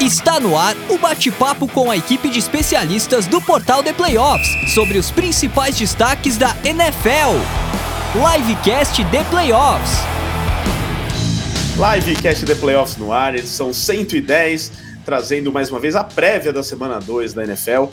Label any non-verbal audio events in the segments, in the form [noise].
Está no ar o bate-papo com a equipe de especialistas do portal The Playoffs sobre os principais destaques da NFL. Livecast The Playoffs. Livecast The Playoffs no ar, edição 110, trazendo mais uma vez a prévia da semana 2 da NFL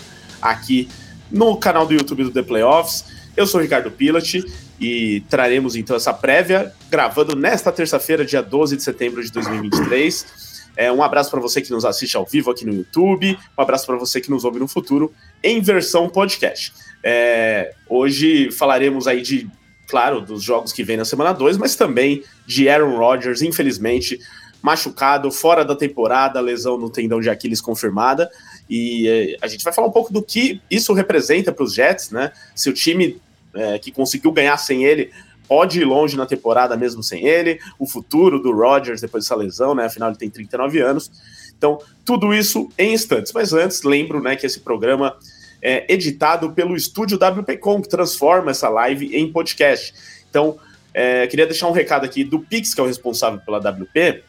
aqui no canal do YouTube do The Playoffs. Eu sou o Ricardo Pilat e traremos então essa prévia, gravando nesta terça-feira, dia 12 de setembro de 2023. É, um abraço para você que nos assiste ao vivo aqui no YouTube, um abraço para você que nos ouve no futuro em versão podcast. É, hoje falaremos aí de, claro, dos jogos que vem na semana 2, mas também de Aaron Rodgers, infelizmente machucado, fora da temporada, lesão no tendão de Aquiles confirmada. E é, a gente vai falar um pouco do que isso representa para os Jets, né? Se o time é, que conseguiu ganhar sem ele pode ir longe na temporada mesmo sem ele, o futuro do Rodgers depois dessa lesão, né? Afinal, ele tem 39 anos. Então, tudo isso em instantes. Mas antes, lembro né, que esse programa é editado pelo estúdio WPcom, que transforma essa live em podcast. Então, é, queria deixar um recado aqui do Pix, que é o responsável pela WP.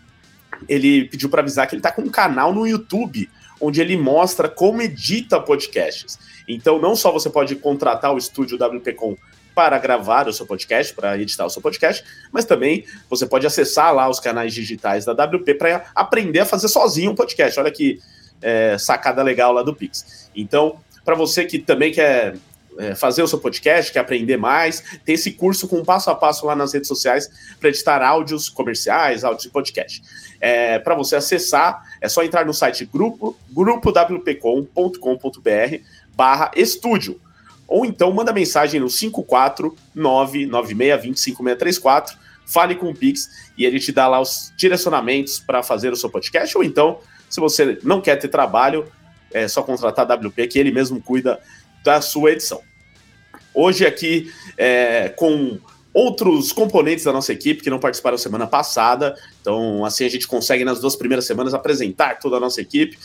Ele pediu para avisar que ele está com um canal no YouTube, onde ele mostra como edita podcasts. Então, não só você pode contratar o estúdio WPcom para gravar o seu podcast, para editar o seu podcast, mas também você pode acessar lá os canais digitais da WP para aprender a fazer sozinho um podcast. Olha que é, sacada legal lá do Pix. Então, para você que também quer é, fazer o seu podcast, quer aprender mais, tem esse curso com passo a passo lá nas redes sociais para editar áudios comerciais, áudios de podcast. É, para você acessar, é só entrar no site grupo, grupowpcom.com.br barra estúdio ou então manda mensagem no 54996205634, fale com o Pix e ele te dá lá os direcionamentos para fazer o seu podcast, ou então, se você não quer ter trabalho, é só contratar a WP, que ele mesmo cuida da sua edição. Hoje aqui, é, com outros componentes da nossa equipe que não participaram semana passada. Então, assim a gente consegue nas duas primeiras semanas apresentar toda a nossa equipe.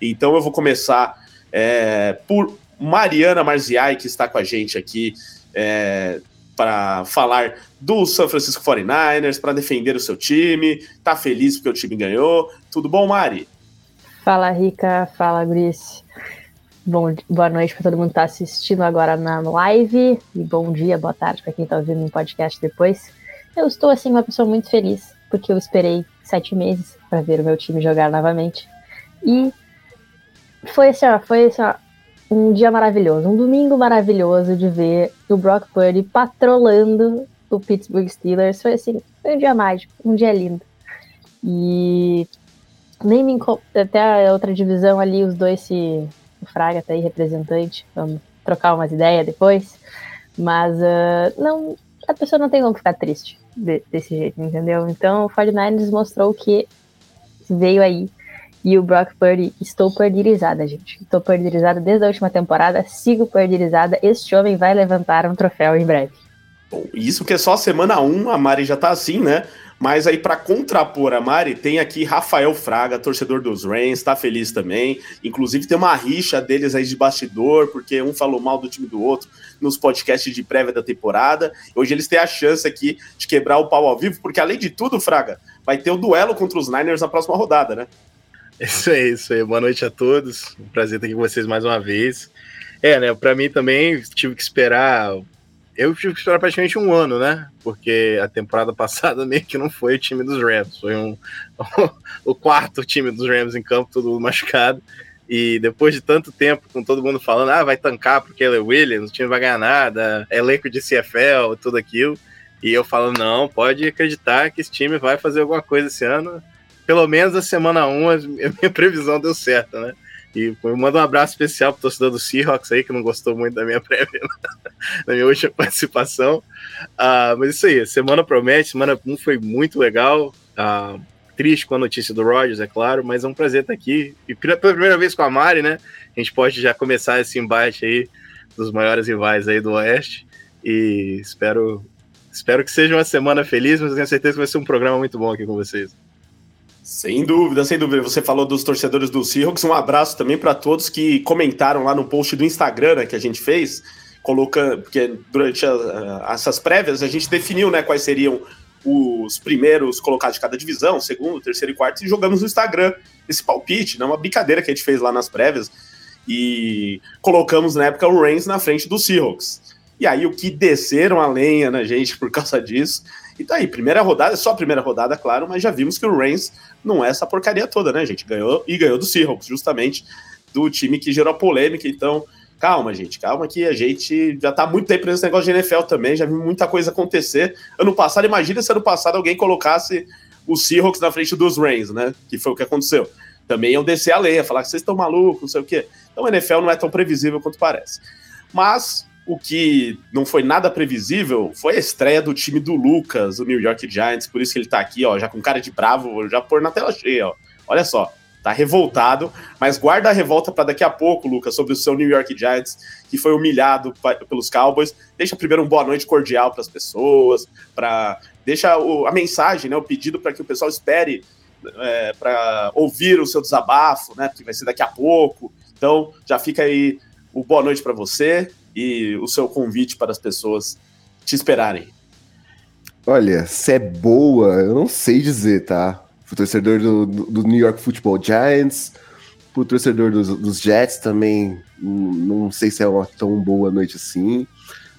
Então, eu vou começar é, por Mariana Marziai, que está com a gente aqui é, para falar do San Francisco 49ers, para defender o seu time. Tá feliz porque o time ganhou. Tudo bom, Mari? Fala, Rica. Fala, Brice. Bom, boa noite para todo mundo que está assistindo agora na live. E bom dia, boa tarde para quem está ouvindo no podcast depois. Eu estou, assim, uma pessoa muito feliz, porque eu esperei sete meses para ver o meu time jogar novamente. E foi assim, ó, foi assim, ó, um dia maravilhoso, um domingo maravilhoso de ver o Brock Purdy patrolando o Pittsburgh Steelers. Foi assim, foi um dia mágico, um dia lindo. E nem me até a outra divisão ali, os dois se. O Fraga tá aí representante, vamos trocar umas ideias depois. Mas uh, não, a pessoa não tem como ficar triste de, desse jeito, entendeu? Então o 49ers mostrou que veio aí e o Brock Purdy, estou perdirizada, gente. Estou perdirizada desde a última temporada, sigo perdirizada. Este homem vai levantar um troféu em breve. Isso que é só semana 1, um, a Mari já tá assim, né? Mas aí, para contrapor a Mari, tem aqui Rafael Fraga, torcedor dos Rams, tá feliz também. Inclusive, tem uma rixa deles aí de bastidor, porque um falou mal do time do outro nos podcasts de prévia da temporada. Hoje eles têm a chance aqui de quebrar o pau ao vivo, porque além de tudo, Fraga, vai ter o duelo contra os Niners na próxima rodada, né? Isso aí, isso aí. Boa noite a todos. Prazer estar aqui com vocês mais uma vez. É, né? Para mim também tive que esperar. Eu tive que esperar praticamente um ano, né? Porque a temporada [laughs] passada meio que não foi o time dos Rams, foi um, [laughs] o quarto time dos Rams em campo, todo machucado. E depois de tanto tempo, com todo mundo falando, ah, vai tancar porque ele é Williams, o time vai ganhar nada, é elenco de CFL, tudo aquilo. E eu falo, não, pode acreditar que esse time vai fazer alguma coisa esse ano pelo menos a semana 1 a [laughs] minha previsão deu certo, né? E eu mando um abraço especial pro torcedor do Seahawks aí, que não gostou muito da minha [laughs] prévia, da minha última participação. Uh, mas isso aí, semana promete, semana 1 foi muito legal. Uh, triste com a notícia do Rogers, é claro, mas é um prazer estar aqui. E pela primeira vez com a Mari, né? A gente pode já começar esse embate aí dos maiores rivais aí do Oeste. E espero, espero que seja uma semana feliz, mas tenho certeza que vai ser um programa muito bom aqui com vocês. Sem dúvida, sem dúvida. Você falou dos torcedores do Seahawks. Um abraço também para todos que comentaram lá no post do Instagram né, que a gente fez, colocando porque durante a, a, essas prévias a gente definiu né, quais seriam os primeiros colocados de cada divisão, segundo, terceiro e quarto, e jogamos no Instagram esse palpite, né? Uma brincadeira que a gente fez lá nas prévias. E colocamos na época o Reigns na frente do Seahawks. E aí o que desceram a lenha na gente por causa disso. E tá aí, primeira rodada, só a primeira rodada, claro, mas já vimos que o Reigns não é essa porcaria toda, né, gente? Ganhou e ganhou do Seahawks, justamente do time que gerou a polêmica. Então, calma, gente, calma que a gente já tá muito tempo nesse negócio de NFL também, já viu muita coisa acontecer. Ano passado, imagina se ano passado alguém colocasse o Seahawks na frente dos Reigns, né? Que foi o que aconteceu. Também iam descer a lenha, falar que vocês estão malucos, não sei o quê. Então, o NFL não é tão previsível quanto parece. Mas o que não foi nada previsível foi a estreia do time do Lucas, o New York Giants, por isso que ele tá aqui, ó, já com cara de bravo, já pôr na tela cheia, ó. Olha só, tá revoltado, mas guarda a revolta para daqui a pouco, Lucas, sobre o seu New York Giants, que foi humilhado pelos Cowboys. Deixa primeiro um boa noite cordial para as pessoas, para deixa o, a mensagem, né, o pedido para que o pessoal espere é, para ouvir o seu desabafo, né, que vai ser daqui a pouco. Então, já fica aí o boa noite para você e o seu convite para as pessoas te esperarem? Olha, se é boa, eu não sei dizer, tá? Pro torcedor do, do New York Football Giants, pro torcedor dos, dos Jets também, não sei se é uma tão boa noite assim,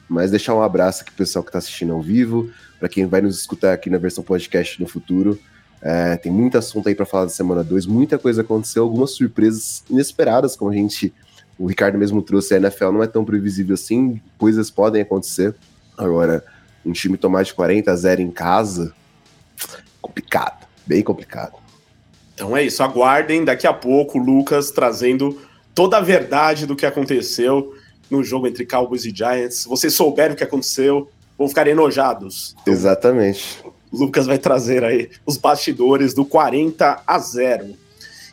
mas deixar um abraço aqui pro pessoal que tá assistindo ao vivo, para quem vai nos escutar aqui na versão podcast no futuro. É, tem muito assunto aí para falar da semana 2, muita coisa aconteceu, algumas surpresas inesperadas, como a gente o Ricardo mesmo trouxe, a NFL não é tão previsível assim, coisas podem acontecer. Agora, um time tomar de 40 a 0 em casa, complicado, bem complicado. Então é isso, aguardem daqui a pouco o Lucas trazendo toda a verdade do que aconteceu no jogo entre Cowboys e Giants. Se vocês souberem o que aconteceu, vão ficar enojados. Então, Exatamente. Lucas vai trazer aí os bastidores do 40 a 0.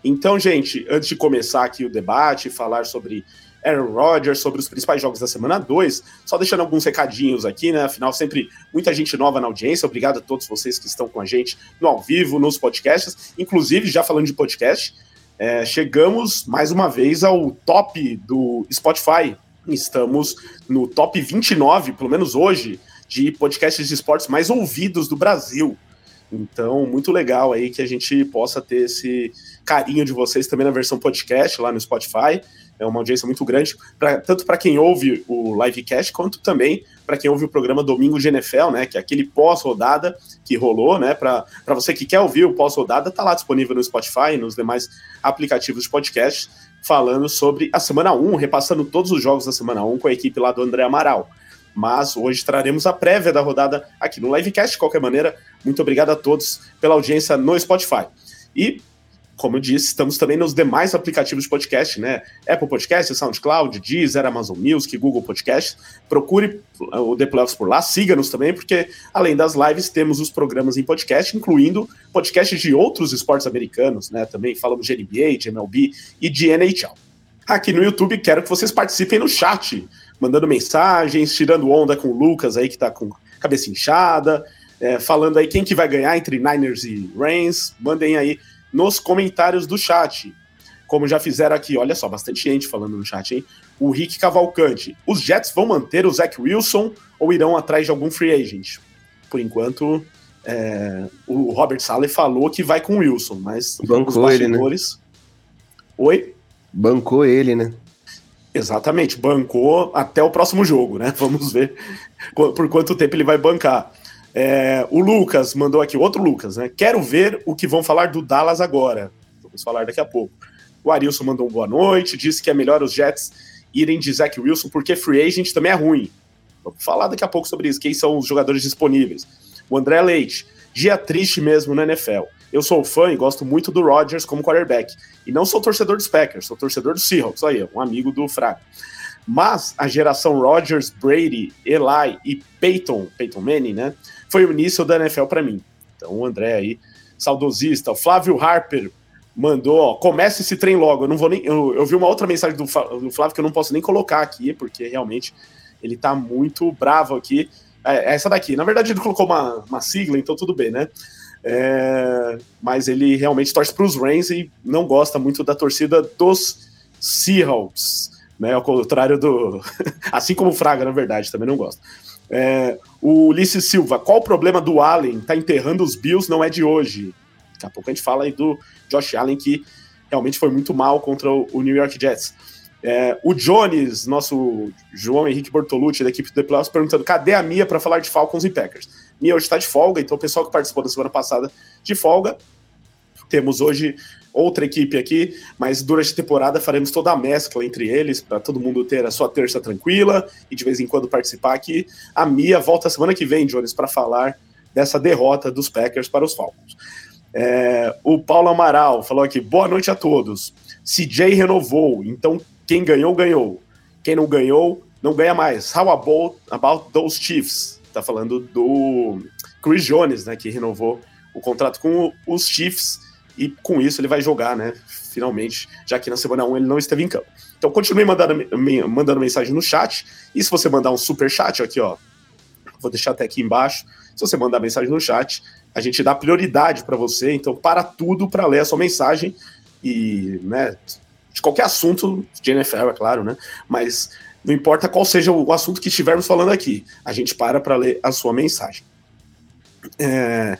Então, gente, antes de começar aqui o debate, falar sobre Aaron Rodgers, sobre os principais jogos da semana 2, só deixando alguns recadinhos aqui, né? Afinal, sempre muita gente nova na audiência. Obrigado a todos vocês que estão com a gente no ao vivo, nos podcasts. Inclusive, já falando de podcast, é, chegamos mais uma vez ao top do Spotify. Estamos no top 29, pelo menos hoje, de podcasts de esportes mais ouvidos do Brasil. Então, muito legal aí que a gente possa ter esse carinho de vocês também na versão podcast lá no Spotify. É uma audiência muito grande, pra, tanto para quem ouve o livecast, quanto também para quem ouve o programa Domingo de NFL, né? Que é aquele pós-rodada que rolou, né? Para você que quer ouvir o pós-rodada, tá lá disponível no Spotify e nos demais aplicativos de podcast, falando sobre a semana 1, repassando todos os jogos da semana 1 com a equipe lá do André Amaral. Mas hoje traremos a prévia da rodada aqui no livecast. De qualquer maneira, muito obrigado a todos pela audiência no Spotify. E como eu disse, estamos também nos demais aplicativos de podcast, né? Apple Podcast, SoundCloud, Deezer, Amazon Music, Google Podcast. Procure o The Playoffs por lá, siga-nos também, porque além das lives, temos os programas em podcast, incluindo podcasts de outros esportes americanos, né? Também falamos de NBA, de MLB e de NHL. Aqui no YouTube, quero que vocês participem no chat, mandando mensagens, tirando onda com o Lucas aí, que tá com cabeça inchada, é, falando aí quem que vai ganhar entre Niners e Reigns. Mandem aí nos comentários do chat. Como já fizeram aqui, olha só, bastante gente falando no chat, hein? O Rick Cavalcante. Os Jets vão manter o Zach Wilson ou irão atrás de algum free agent? Por enquanto, é, o Robert Saleh falou que vai com o Wilson, mas Bancou os bastidores... Ele, né? Oi? Bancou ele, né? Exatamente, bancou até o próximo jogo, né? [laughs] Vamos ver [laughs] por quanto tempo ele vai bancar. É, o Lucas mandou aqui, outro Lucas, né? Quero ver o que vão falar do Dallas agora. Vamos falar daqui a pouco. O Arilson mandou um boa noite, disse que é melhor os Jets irem de Zach Wilson porque free agent também é ruim. Vamos falar daqui a pouco sobre isso, quem são os jogadores disponíveis. O André Leite, dia triste mesmo no NFL. Eu sou fã e gosto muito do Rodgers como quarterback. E não sou torcedor dos Packers, sou torcedor do Seahawks, aí, um amigo do Fraga. Mas a geração Rodgers, Brady, Eli e Peyton, Peyton Manning, né? Foi o início da NFL para mim. Então o André aí, saudosista, o Flávio Harper mandou, ó, comece esse trem logo. Eu não vou nem. Eu, eu vi uma outra mensagem do, do, Flávio que eu não posso nem colocar aqui, porque realmente ele tá muito bravo aqui. É, é essa daqui. Na verdade, ele colocou uma, uma sigla, então tudo bem, né? É, mas ele realmente torce para os Reigns e não gosta muito da torcida dos Seahawks, né? Ao contrário do. [laughs] assim como o Fraga, na verdade, também não gosta. É, O Ulisses Silva, qual o problema do Allen? Tá enterrando os Bills, não é de hoje. Daqui a pouco a gente fala aí do Josh Allen, que realmente foi muito mal contra o New York Jets. É, o Jones, nosso João Henrique Bortolucci, da equipe do The Playoffs, perguntando: cadê a Mia para falar de Falcons e Packers? Mia hoje está de folga, então o pessoal que participou da semana passada de folga. Temos hoje outra equipe aqui, mas durante a temporada faremos toda a mescla entre eles para todo mundo ter a sua terça tranquila e de vez em quando participar aqui. A Mia volta semana que vem, Jones, para falar dessa derrota dos Packers para os Falcons. É, o Paulo Amaral falou aqui: boa noite a todos. CJ renovou, então quem ganhou, ganhou. Quem não ganhou, não ganha mais. How about, about those Chiefs? Tá falando do Chris Jones, né, que renovou o contrato com os Chiefs e com isso ele vai jogar, né, finalmente, já que na semana 1 ele não esteve em campo. Então continue mandando, mandando mensagem no chat, e se você mandar um super chat aqui, ó, vou deixar até aqui embaixo, se você mandar mensagem no chat, a gente dá prioridade para você, então para tudo para ler a sua mensagem e, né, de qualquer assunto de NFL, é claro, né? Mas não importa qual seja o assunto que estivermos falando aqui, a gente para para ler a sua mensagem. É,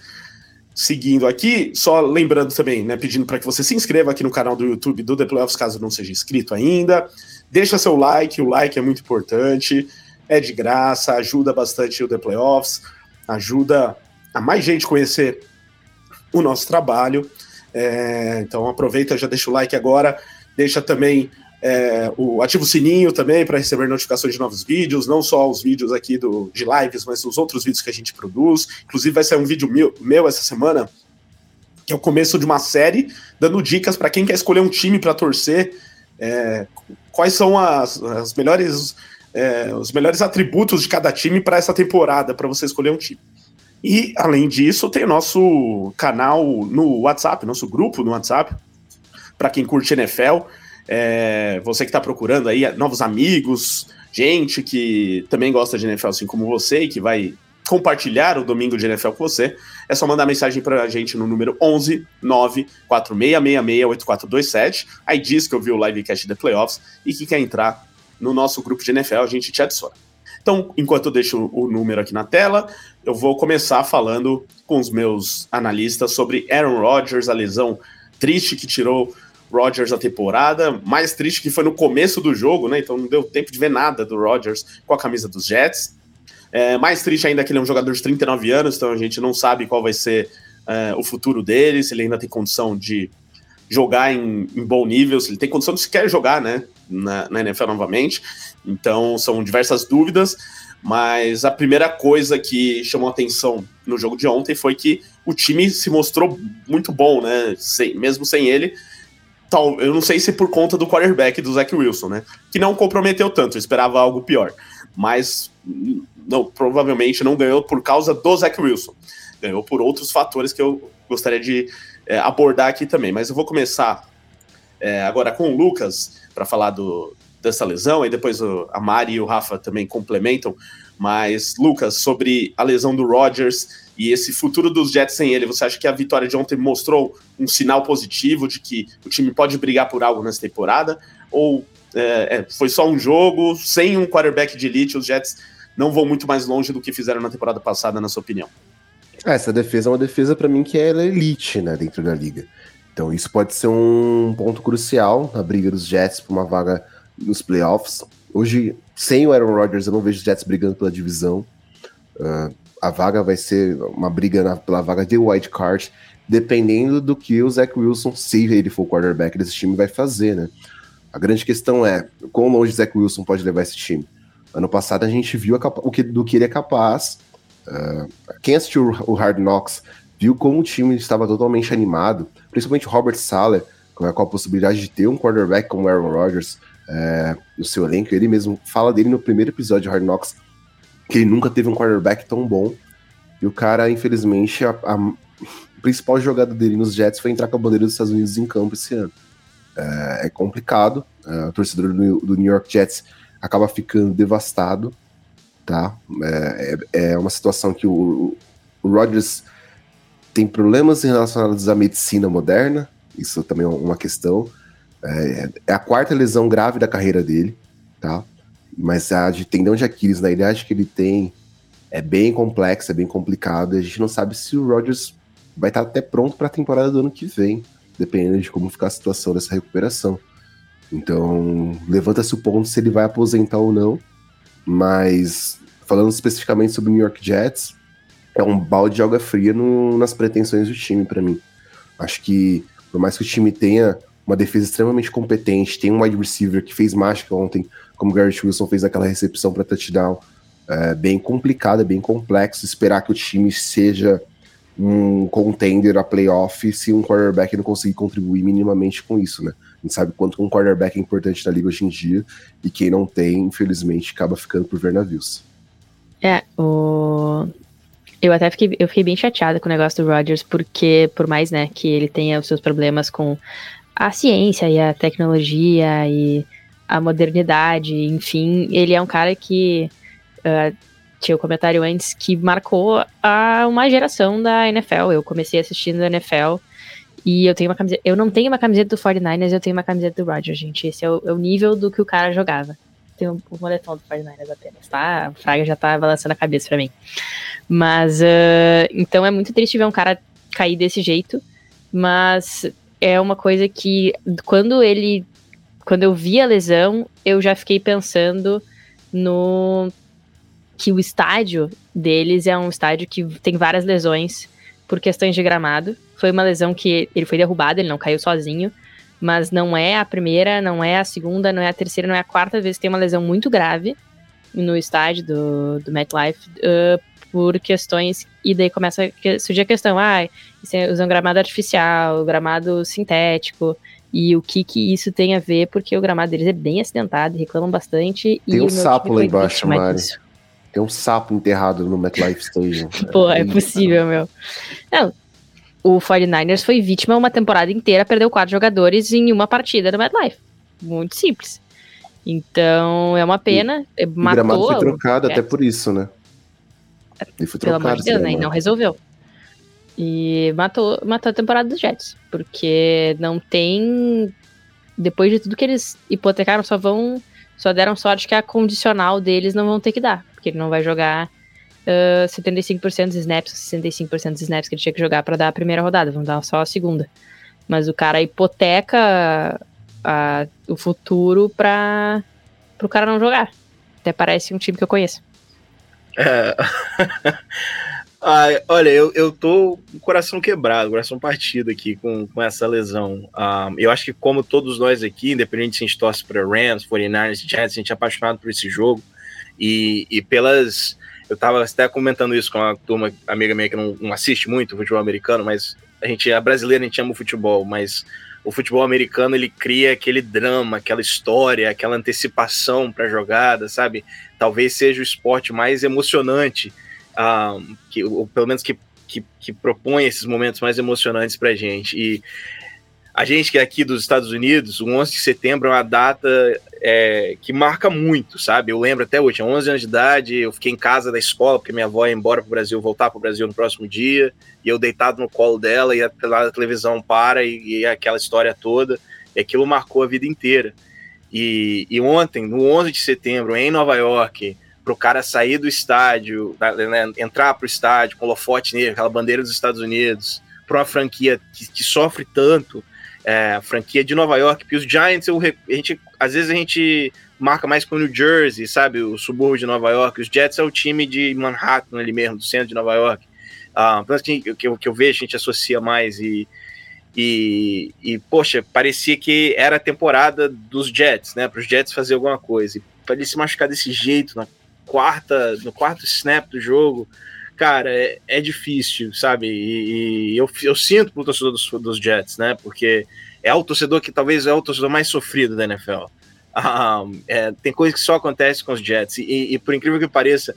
seguindo aqui, só lembrando também, né, pedindo para que você se inscreva aqui no canal do YouTube do The Playoffs, caso não seja inscrito ainda. Deixa seu like, o like é muito importante, é de graça, ajuda bastante o The Playoffs, ajuda a mais gente conhecer o nosso trabalho. É, então aproveita, já deixa o like agora deixa também é, o ativa o sininho também para receber notificações de novos vídeos, não só os vídeos aqui do, de lives, mas os outros vídeos que a gente produz. Inclusive vai sair um vídeo meu, meu essa semana, que é o começo de uma série, dando dicas para quem quer escolher um time para torcer, é, quais são as, as melhores é, os melhores atributos de cada time para essa temporada, para você escolher um time. E, além disso, tem o nosso canal no WhatsApp, nosso grupo no WhatsApp, para quem curte NFL. É, você que está procurando aí novos amigos, gente que também gosta de NFL assim como você e que vai compartilhar o domingo de NFL com você, é só mandar mensagem para a gente no número 11 94666 8427. Aí diz que eu vi o livecast da Playoffs e que quer entrar no nosso grupo de NFL, a gente te adiciona. Então, enquanto eu deixo o número aqui na tela, eu vou começar falando com os meus analistas sobre Aaron Rodgers, a lesão triste que tirou Rodgers a temporada, mais triste que foi no começo do jogo, né? Então não deu tempo de ver nada do Rodgers com a camisa dos Jets. É, mais triste ainda que ele é um jogador de 39 anos, então a gente não sabe qual vai ser é, o futuro dele, se ele ainda tem condição de jogar em, em, bom nível, se ele tem condição de sequer jogar, né? Na, na NFL novamente. Então são diversas dúvidas. Mas a primeira coisa que chamou atenção no jogo de ontem foi que o time se mostrou muito bom, né? Sem, mesmo sem ele, tal, eu não sei se por conta do quarterback do Zach Wilson, né? Que não comprometeu tanto, eu esperava algo pior. Mas não, provavelmente não ganhou por causa do Zach Wilson. Ganhou por outros fatores que eu gostaria de é, abordar aqui também. Mas eu vou começar é, agora com o Lucas para falar do, dessa lesão, e depois o, a Mari e o Rafa também complementam. Mas, Lucas, sobre a lesão do Rodgers e esse futuro dos Jets sem ele, você acha que a vitória de ontem mostrou um sinal positivo de que o time pode brigar por algo nessa temporada? Ou é, é, foi só um jogo, sem um quarterback de elite, os Jets não vão muito mais longe do que fizeram na temporada passada, na sua opinião? É, essa defesa é uma defesa para mim que é elite, né, dentro da liga. Então isso pode ser um ponto crucial na briga dos Jets por uma vaga nos playoffs. Hoje, sem o Aaron Rodgers, eu não vejo os Jets brigando pela divisão. Uh, a vaga vai ser uma briga na, pela vaga de wild card, dependendo do que o Zach Wilson, se ele for o quarterback desse time, vai fazer, né? A grande questão é quão longe o Zach Wilson pode levar esse time. Ano passado a gente viu a, o que, do que ele é capaz. Uh, quem assistiu o Hard Knocks viu como o time estava totalmente animado, principalmente o Robert Sala, com a, possibilidade de ter um quarterback como Aaron Rodgers é, no seu elenco. Ele mesmo fala dele no primeiro episódio de Hard Knocks, que ele nunca teve um quarterback tão bom. E o cara, infelizmente, a, a principal jogada dele nos Jets foi entrar com a bandeira dos Estados Unidos em campo esse ano. É, é complicado. É, o torcedor do, do, New York Jets acaba ficando devastado. Tá? É, é, é uma situação que o, o Rodgers tem problemas relacionados à medicina moderna. Isso também é uma questão. É, é a quarta lesão grave da carreira dele, tá? Mas a de tendão de Aquiles na idade que ele tem é bem complexa, é bem complicado, e a gente não sabe se o Rodgers vai estar até pronto para a temporada do ano que vem, dependendo de como ficar a situação dessa recuperação. Então, levanta-se o ponto se ele vai aposentar ou não, mas falando especificamente sobre o New York Jets, é um balde de água fria no, nas pretensões do time para mim. Acho que, por mais que o time tenha uma defesa extremamente competente, tem um wide receiver que fez mágica ontem, como Garrett Wilson fez aquela recepção para touchdown, é bem complicado, é bem complexo esperar que o time seja um contender a playoff se um quarterback não conseguir contribuir minimamente com isso, né? A gente sabe quanto um quarterback é importante na liga hoje em dia, e quem não tem, infelizmente, acaba ficando por ver navios. É, o... Eu até fiquei, eu fiquei bem chateada com o negócio do Rodgers, porque por mais, né, que ele tenha os seus problemas com a ciência e a tecnologia e a modernidade, enfim, ele é um cara que uh, tinha o um comentário antes que marcou a uma geração da NFL. Eu comecei assistindo a NFL e eu tenho uma camiseta. Eu não tenho uma camiseta do 49ers, eu tenho uma camiseta do Rodgers, gente. Esse é o, é o nível do que o cara jogava. Tem o moletom do 49ers apenas, tá? A Fraga já tá balançando a cabeça pra mim. Mas, uh, então é muito triste ver um cara cair desse jeito, mas é uma coisa que quando ele. Quando eu vi a lesão, eu já fiquei pensando no. que o estádio deles é um estádio que tem várias lesões por questões de gramado. Foi uma lesão que ele foi derrubado, ele não caiu sozinho mas não é a primeira, não é a segunda, não é a terceira, não é a quarta vez que tem uma lesão muito grave no estádio do, do MetLife uh, por questões, e daí começa a surgir a questão, ah, usam gramado artificial, gramado sintético, e o que que isso tem a ver, porque o gramado deles é bem acidentado, reclamam bastante. Tem um sapo lá embaixo, Mari. Tem um sapo enterrado no MetLife Stadium. [laughs] Pô, é possível, meu. Não, o 49ers foi vítima uma temporada inteira, perdeu quatro jogadores em uma partida no MetLife. Muito simples. Então, é uma pena. E, matou. O gramado foi trocado até por isso, né? Ele foi Pelo amor de Deus, né? E não resolveu. E matou, matou a temporada dos Jets. Porque não tem. Depois de tudo que eles hipotecaram, só vão. Só deram sorte que a condicional deles não vão ter que dar. Porque ele não vai jogar uh, 75% dos snaps, 65% dos snaps que ele tinha que jogar para dar a primeira rodada, vamos dar só a segunda. Mas o cara hipoteca a, o futuro para o cara não jogar. Até parece um time que eu conheço. É. [laughs] Olha, eu, eu tô com o coração quebrado, coração partido aqui com, com essa lesão. Um, eu acho que, como todos nós aqui, independente se a gente torce para Rams, 49ers, Jets, a gente é apaixonado por esse jogo e, e pelas eu tava até comentando isso com uma turma amiga minha que não, não assiste muito futebol americano, mas a gente é brasileiro, a gente ama o futebol, mas o futebol americano ele cria aquele drama, aquela história, aquela antecipação para jogada, sabe? Talvez seja o esporte mais emocionante, um, que, ou pelo menos que, que, que propõe esses momentos mais emocionantes para gente. E a gente que é aqui dos Estados Unidos, o 11 de setembro é uma data é, que marca muito, sabe? Eu lembro até hoje, tinha 11 anos de idade, eu fiquei em casa da escola, porque minha avó ia embora para o Brasil, voltar para o Brasil no próximo dia, e eu deitado no colo dela, e a, a televisão para, e, e, aquela história toda, e aquilo marcou a vida inteira. E, e ontem, no 11 de setembro, em Nova York, para o cara sair do estádio, né, entrar para o estádio com holofote nele, aquela bandeira dos Estados Unidos, para uma franquia que, que sofre tanto, é, franquia de Nova York, porque os Giants, eu, a gente, às vezes a gente marca mais com o New Jersey, sabe, o subúrbio de Nova York, os Jets é o time de Manhattan ali mesmo, do centro de Nova York, ah, que, que, eu, que eu vejo, a gente associa mais e, e, e, poxa, parecia que era a temporada dos Jets, né, para os Jets fazer alguma coisa, e para ele se machucar desse jeito, na quarta, no quarto snap do jogo, cara, é, é difícil, sabe? E, e, eu, eu sinto pro torcedor dos, dos Jets, né? Porque é o torcedor que talvez é o torcedor mais sofrido da NFL. [laughs] Ah, é, tem coisa que só acontece com os Jets. E, e, por incrível que pareça,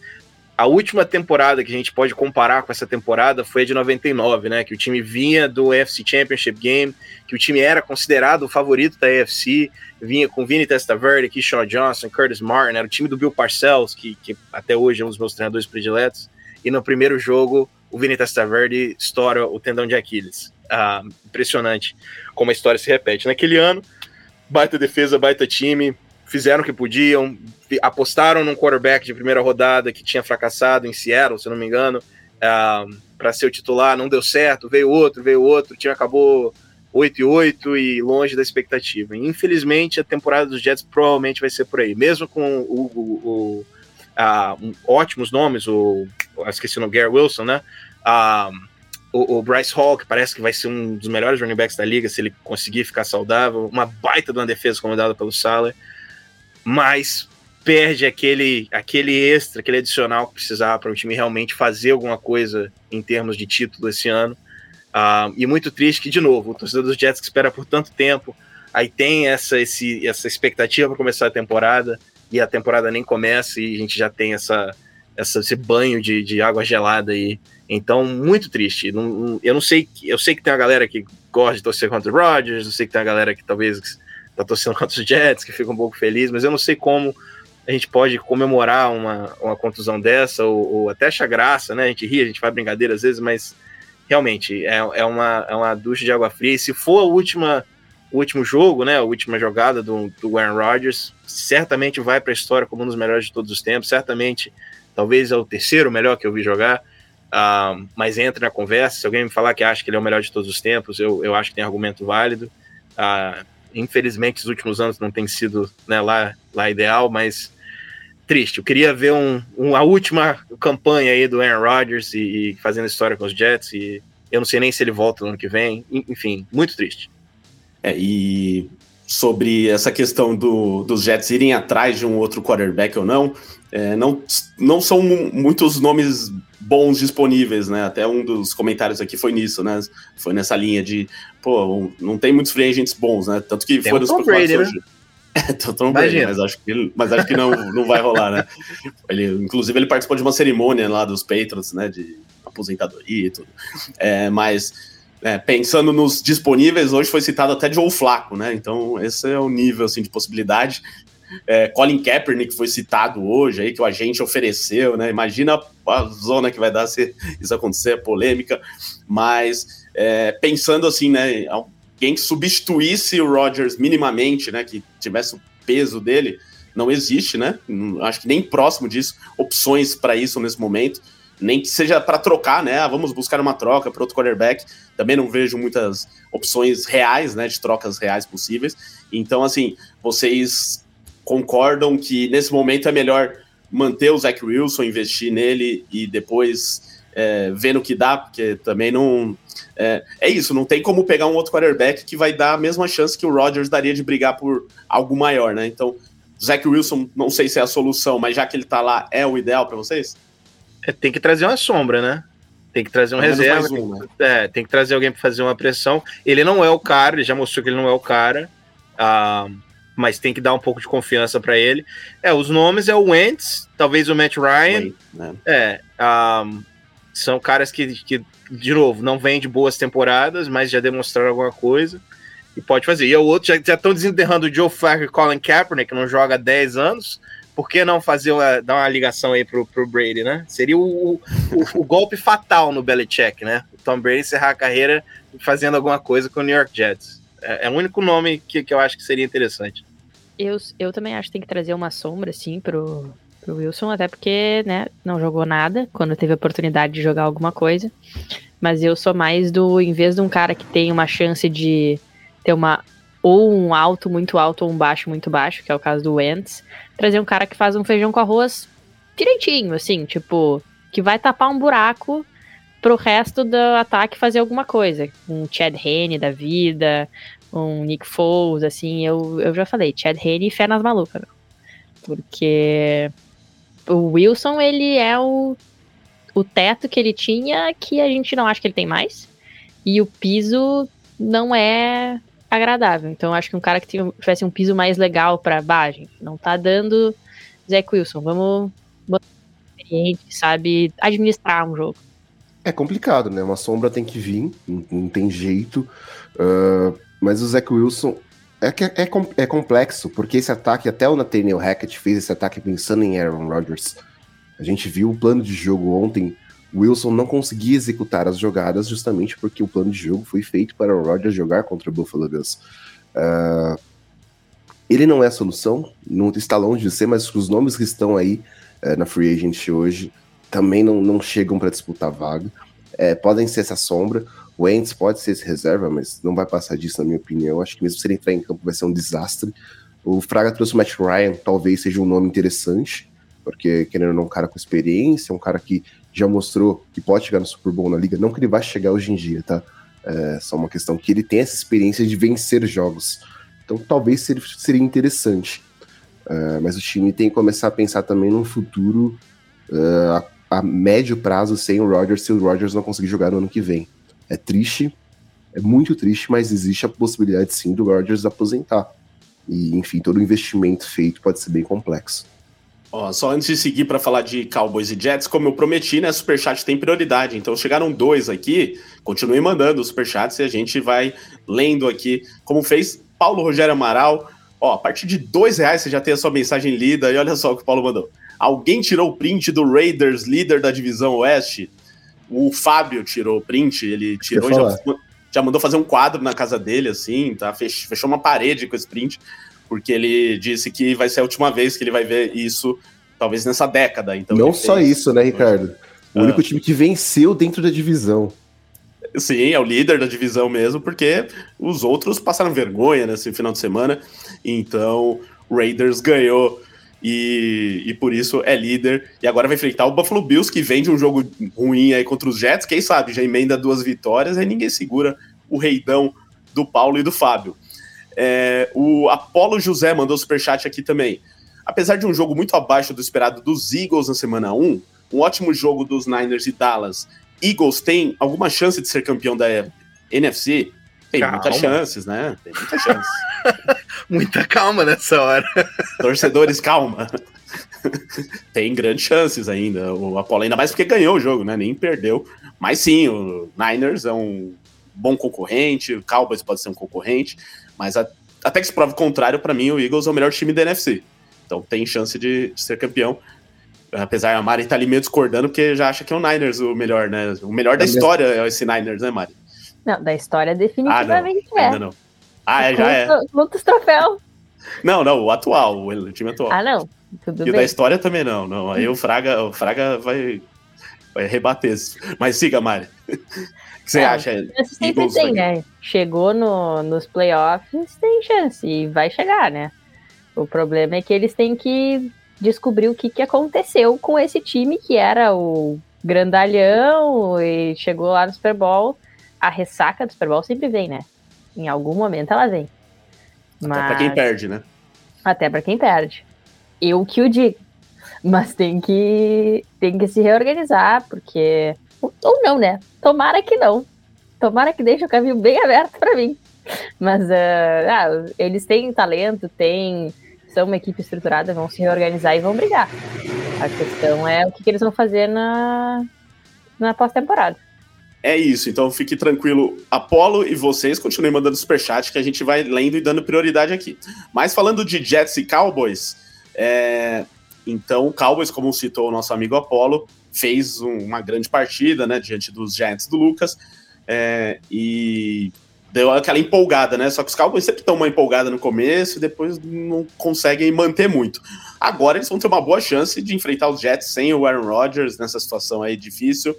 a última temporada que a gente pode comparar com essa temporada foi a de 99, né? Que o time vinha do AFC Championship Game, que o time era considerado o favorito da AFC, vinha com Vinny Testaverde, Keyshawn Johnson, Curtis Martin, era o time do Bill Parcells, que, que até hoje é um dos meus treinadores prediletos e no primeiro jogo o Vini Testaverde estoura o tendão de Aquiles. Ah, impressionante como a história se repete. Naquele ano, baita defesa, baita time, fizeram o que podiam, apostaram num quarterback de primeira rodada que tinha fracassado em Seattle, se não me engano, uh, para ser o titular, não deu certo, veio outro, veio outro, o time acabou 8 e 8 e longe da expectativa. infelizmente, a temporada dos Jets provavelmente vai ser por aí, mesmo com o, o, o um, ótimos nomes, o esqueci o nome, Gary Wilson, né? Uh, o, Bryce Hall, que parece que vai ser um dos melhores running backs da liga se ele conseguir ficar saudável, uma baita de uma defesa comandada pelo Salah, mas perde aquele, aquele extra, aquele adicional que precisava para o time realmente fazer alguma coisa em termos de título esse ano. Uh, e muito triste que, de novo, o torcedor dos Jets que espera por tanto tempo, aí tem essa, esse, essa expectativa para começar a temporada, e a temporada nem começa, e a gente já tem essa, essa, esse banho de, de água gelada aí. Então, muito triste. Não, eu não sei, eu sei que tem uma galera que gosta de torcer contra o Rodgers, eu sei que tem uma galera que talvez está torcendo contra os Jets, que fica um pouco feliz, mas eu não sei como a gente pode comemorar uma, uma contusão dessa, ou, ou até achar graça, né? A gente ri, a gente faz brincadeira às vezes, mas realmente é, é, uma, é uma ducha de água fria. E se for a última, o último jogo, né? A última jogada do, do Aaron Rodgers, certamente vai para a história como um dos melhores de todos os tempos. Certamente, talvez é o terceiro melhor que eu vi jogar. Uh, mas entra na conversa. Se alguém me falar que acha que ele é o melhor de todos os tempos, eu, eu acho que tem argumento válido. Uh, infelizmente, os últimos anos não tem sido né, lá, lá ideal, mas triste. Eu queria ver um, a última campanha aí do Aaron Rodgers e, e, fazendo história com os Jets. E eu não sei nem se ele volta no ano que vem. Enfim, muito triste. É, e sobre essa questão do, dos Jets irem atrás de um outro quarterback ou não, é, não, não são muitos nomes bons disponíveis, né? Até um dos comentários aqui foi nisso, né? Foi nessa linha de, pô, não tem muitos free agents bons, né? Tanto que tem foram um os Tom Brady, né? [laughs] É, Tom Brady, mas acho que, mas acho que não, não vai rolar, né? Ele, inclusive, ele participou de uma cerimônia lá dos Patriots, né? De aposentadoria e tudo. É, mas é, pensando nos disponíveis, hoje foi citado até Joe Flaco, né? Então, esse é o nível assim, de possibilidade. É, Colin Kaepernick foi citado hoje aí, que o agente ofereceu, né? Imagina a zona que vai dar se isso acontecer, a polêmica. Mas é, pensando assim, né? Alguém que substituísse o Rodgers minimamente, né? Que tivesse o peso dele, não existe, né? Acho que nem próximo disso, opções para isso nesse momento. Nem que seja para trocar, né? Ah, vamos buscar uma troca para outro quarterback. Também não vejo muitas opções reais, né? De trocas reais possíveis. Então, assim, vocês concordam que nesse momento é melhor manter o Zach Wilson, investir nele e depois é, ver no que dá, porque também não. É, é, isso, não tem como pegar um outro quarterback que vai dar a mesma chance que o Rodgers daria de brigar por algo maior, né? Então, Zach Wilson, não sei se é a solução, mas já que ele tá lá, é o ideal para vocês? É, tem que trazer uma sombra, né? Tem que trazer um reserva. Um, né? é, tem que trazer alguém para fazer uma pressão. Ele não é o cara, ele já mostrou que ele não é o cara. Ah, mas tem que dar um pouco de confiança para ele. É, os nomes é o Wentz, talvez o Matt Ryan. né? É, um, são caras que, que, de novo, não vêm de boas temporadas, mas já demonstraram alguma coisa e pode fazer. E o outro já estão desenterrando o Joe Flacco e Colin Kaepernick, que não joga há 10 anos. Por que não fazer uma, dar uma ligação aí pro, pro Brady, né? Seria o, o, o golpe fatal no Belichick, né? O Tom Brady encerrar a carreira fazendo alguma coisa com o New York Jets. É, é, o único nome que, que eu acho que seria interessante. Eu, eu também acho que tem que trazer uma sombra, assim, pro, pro Wilson, até porque, né, não jogou nada quando teve a oportunidade de jogar alguma coisa. Mas eu sou mais do, em vez de um cara que tem uma chance de ter uma ou um alto muito alto ou um baixo muito baixo, que é o caso do Wentz, trazer um cara que faz um feijão com arroz direitinho, assim, tipo, que vai tapar um buraco pro resto do ataque fazer alguma coisa. Um Chad Henne da vida, um Nick Foles, assim, eu, eu já falei, Chad Henne e fé nas malucas. Porque o Wilson, ele é o, o teto que ele tinha que a gente não acha que ele tem mais. E o piso não é agradável. Então acho que um cara que tivesse um piso mais legal para base, não tá dando Zach Wilson. Vamos sabe administrar um jogo. É complicado, né? Uma sombra tem que vir, não, não tem jeito. Uh, mas o Zach Wilson é, é, é, é, complexo, porque esse ataque, até o Nathaniel Hackett fez esse ataque pensando em Aaron Rodgers. A gente viu o plano de jogo ontem. Wilson não conseguia executar as jogadas justamente porque o plano de jogo foi feito para o Rodgers jogar contra o Buffalo Bills. Uh, Ele não é a solução, não está longe de ser, mas os nomes que estão aí é, na Free Agent hoje também não, não chegam para disputar vaga. É, podem ser essa sombra. O Ents pode ser esse reserva, mas não vai passar disso, na minha opinião. Acho que mesmo se ele entrar em campo vai ser um desastre. O Fraga trouxe o Matt Ryan, talvez seja um nome interessante, porque querendo ou não, um cara com experiência, um cara que já mostrou que pode chegar no Super Bowl na liga. Não que ele vai chegar hoje em dia, tá? É só uma questão que ele tem essa experiência de vencer jogos. Então talvez seria, seria interessante. Uh, mas o time tem que começar a pensar também num futuro a, a, médio prazo sem o Rodgers, se o Rodgers não conseguir jogar no ano que vem. É triste, é muito triste, mas existe a possibilidade sim do Rodgers aposentar. E, enfim, todo o investimento feito pode ser bem complexo. Ó, só antes de seguir para falar de Cowboys e Jets, como eu prometi, né, Superchat tem prioridade. Então chegaram dois aqui, continue mandando os Superchats e a gente vai lendo aqui, como fez Paulo Rogério Amaral. Ó, a partir de dois reais você já tem a sua mensagem lida e olha só o que o Paulo mandou. Alguém tirou o print do Raiders, líder da divisão Oeste? O Fábio tirou o print, ele tirou e já, já, mandou fazer um quadro na casa dele, assim, tá? Fechou uma parede com esse print, porque ele disse que vai ser a última vez que ele vai ver isso, talvez nessa década. Então Não só fez... isso, né, Ricardo? O ah. único time que venceu dentro da divisão. Sim, é o líder da divisão mesmo, porque os outros passaram vergonha nesse final de semana. Então, o Raiders ganhou e, e por isso é líder. E agora vai enfrentar o Buffalo Bills, que vem de um jogo ruim aí contra os Jets. Quem sabe já emenda duas vitórias, aí ninguém segura o reidão do Paulo e do Fábio. É, o Apolo José mandou superchat aqui também. Apesar de um jogo muito abaixo do esperado dos Eagles na semana 1, um ótimo jogo dos Niners e Dallas Eagles tem alguma chance de ser campeão da NFC? Tem calma. muitas chances, né? Tem muitas chances. [laughs] Muita calma nessa hora. Torcedores, calma. tem grandes chances ainda. O Apollo, ainda mais porque ganhou o jogo, né? Nem perdeu. Mas sim, o Niners é um bom concorrente, o Cowboys pode ser um concorrente, mas a, até que se prove o contrário, para mim, o Eagles é o melhor time da NFC. Então tem chance de, de ser campeão. Apesar a Mari tá ali meio discordando, porque já acha que é o Niners o melhor, né? O melhor da história é esse Niners, né, Mari? Não, da história definitivamente ah, não, é. Ainda não. Ah, é, já é. Muitos troféus. Não, não, o atual, o time atual. Ah, não. Tudo e bem. o da história também não. não. Aí o Fraga, o Fraga vai, vai rebater. Mas siga, Mari. [laughs] O que você é, acha? Sempre tem, né? Chegou no, nos playoffs, tem chance. E vai chegar, né? O problema é que eles têm que descobrir o que, que aconteceu com esse time que era o grandalhão e chegou lá no Super Bowl. A ressaca do Super Bowl sempre vem, né? Em algum momento ela vem. Mas... Até pra quem perde, né? Até pra quem perde. Eu que o digo. Mas tem que, tem que se reorganizar, porque. Ou não, né? Tomara que não. Tomara que deixe o caminho bem aberto para mim. Mas uh, ah, eles têm talento, têm são uma equipe estruturada, vão se reorganizar e vão brigar. A questão é o que, que eles vão fazer na, na pós-temporada. É isso, então fique tranquilo, Apolo e vocês continuem mandando superchat que a gente vai lendo e dando prioridade aqui. Mas falando de Jets e Cowboys, é... então Cowboys, como citou o nosso amigo Apolo, fez um, uma grande partida, né, diante dos Giants do Lucas, é... e deu aquela empolgada, né? Só que os Cowboys sempre estão uma empolgada no começo e depois não conseguem manter muito. Agora eles vão ter uma boa chance de enfrentar os Jets sem o Aaron Rodgers nessa situação aí difícil.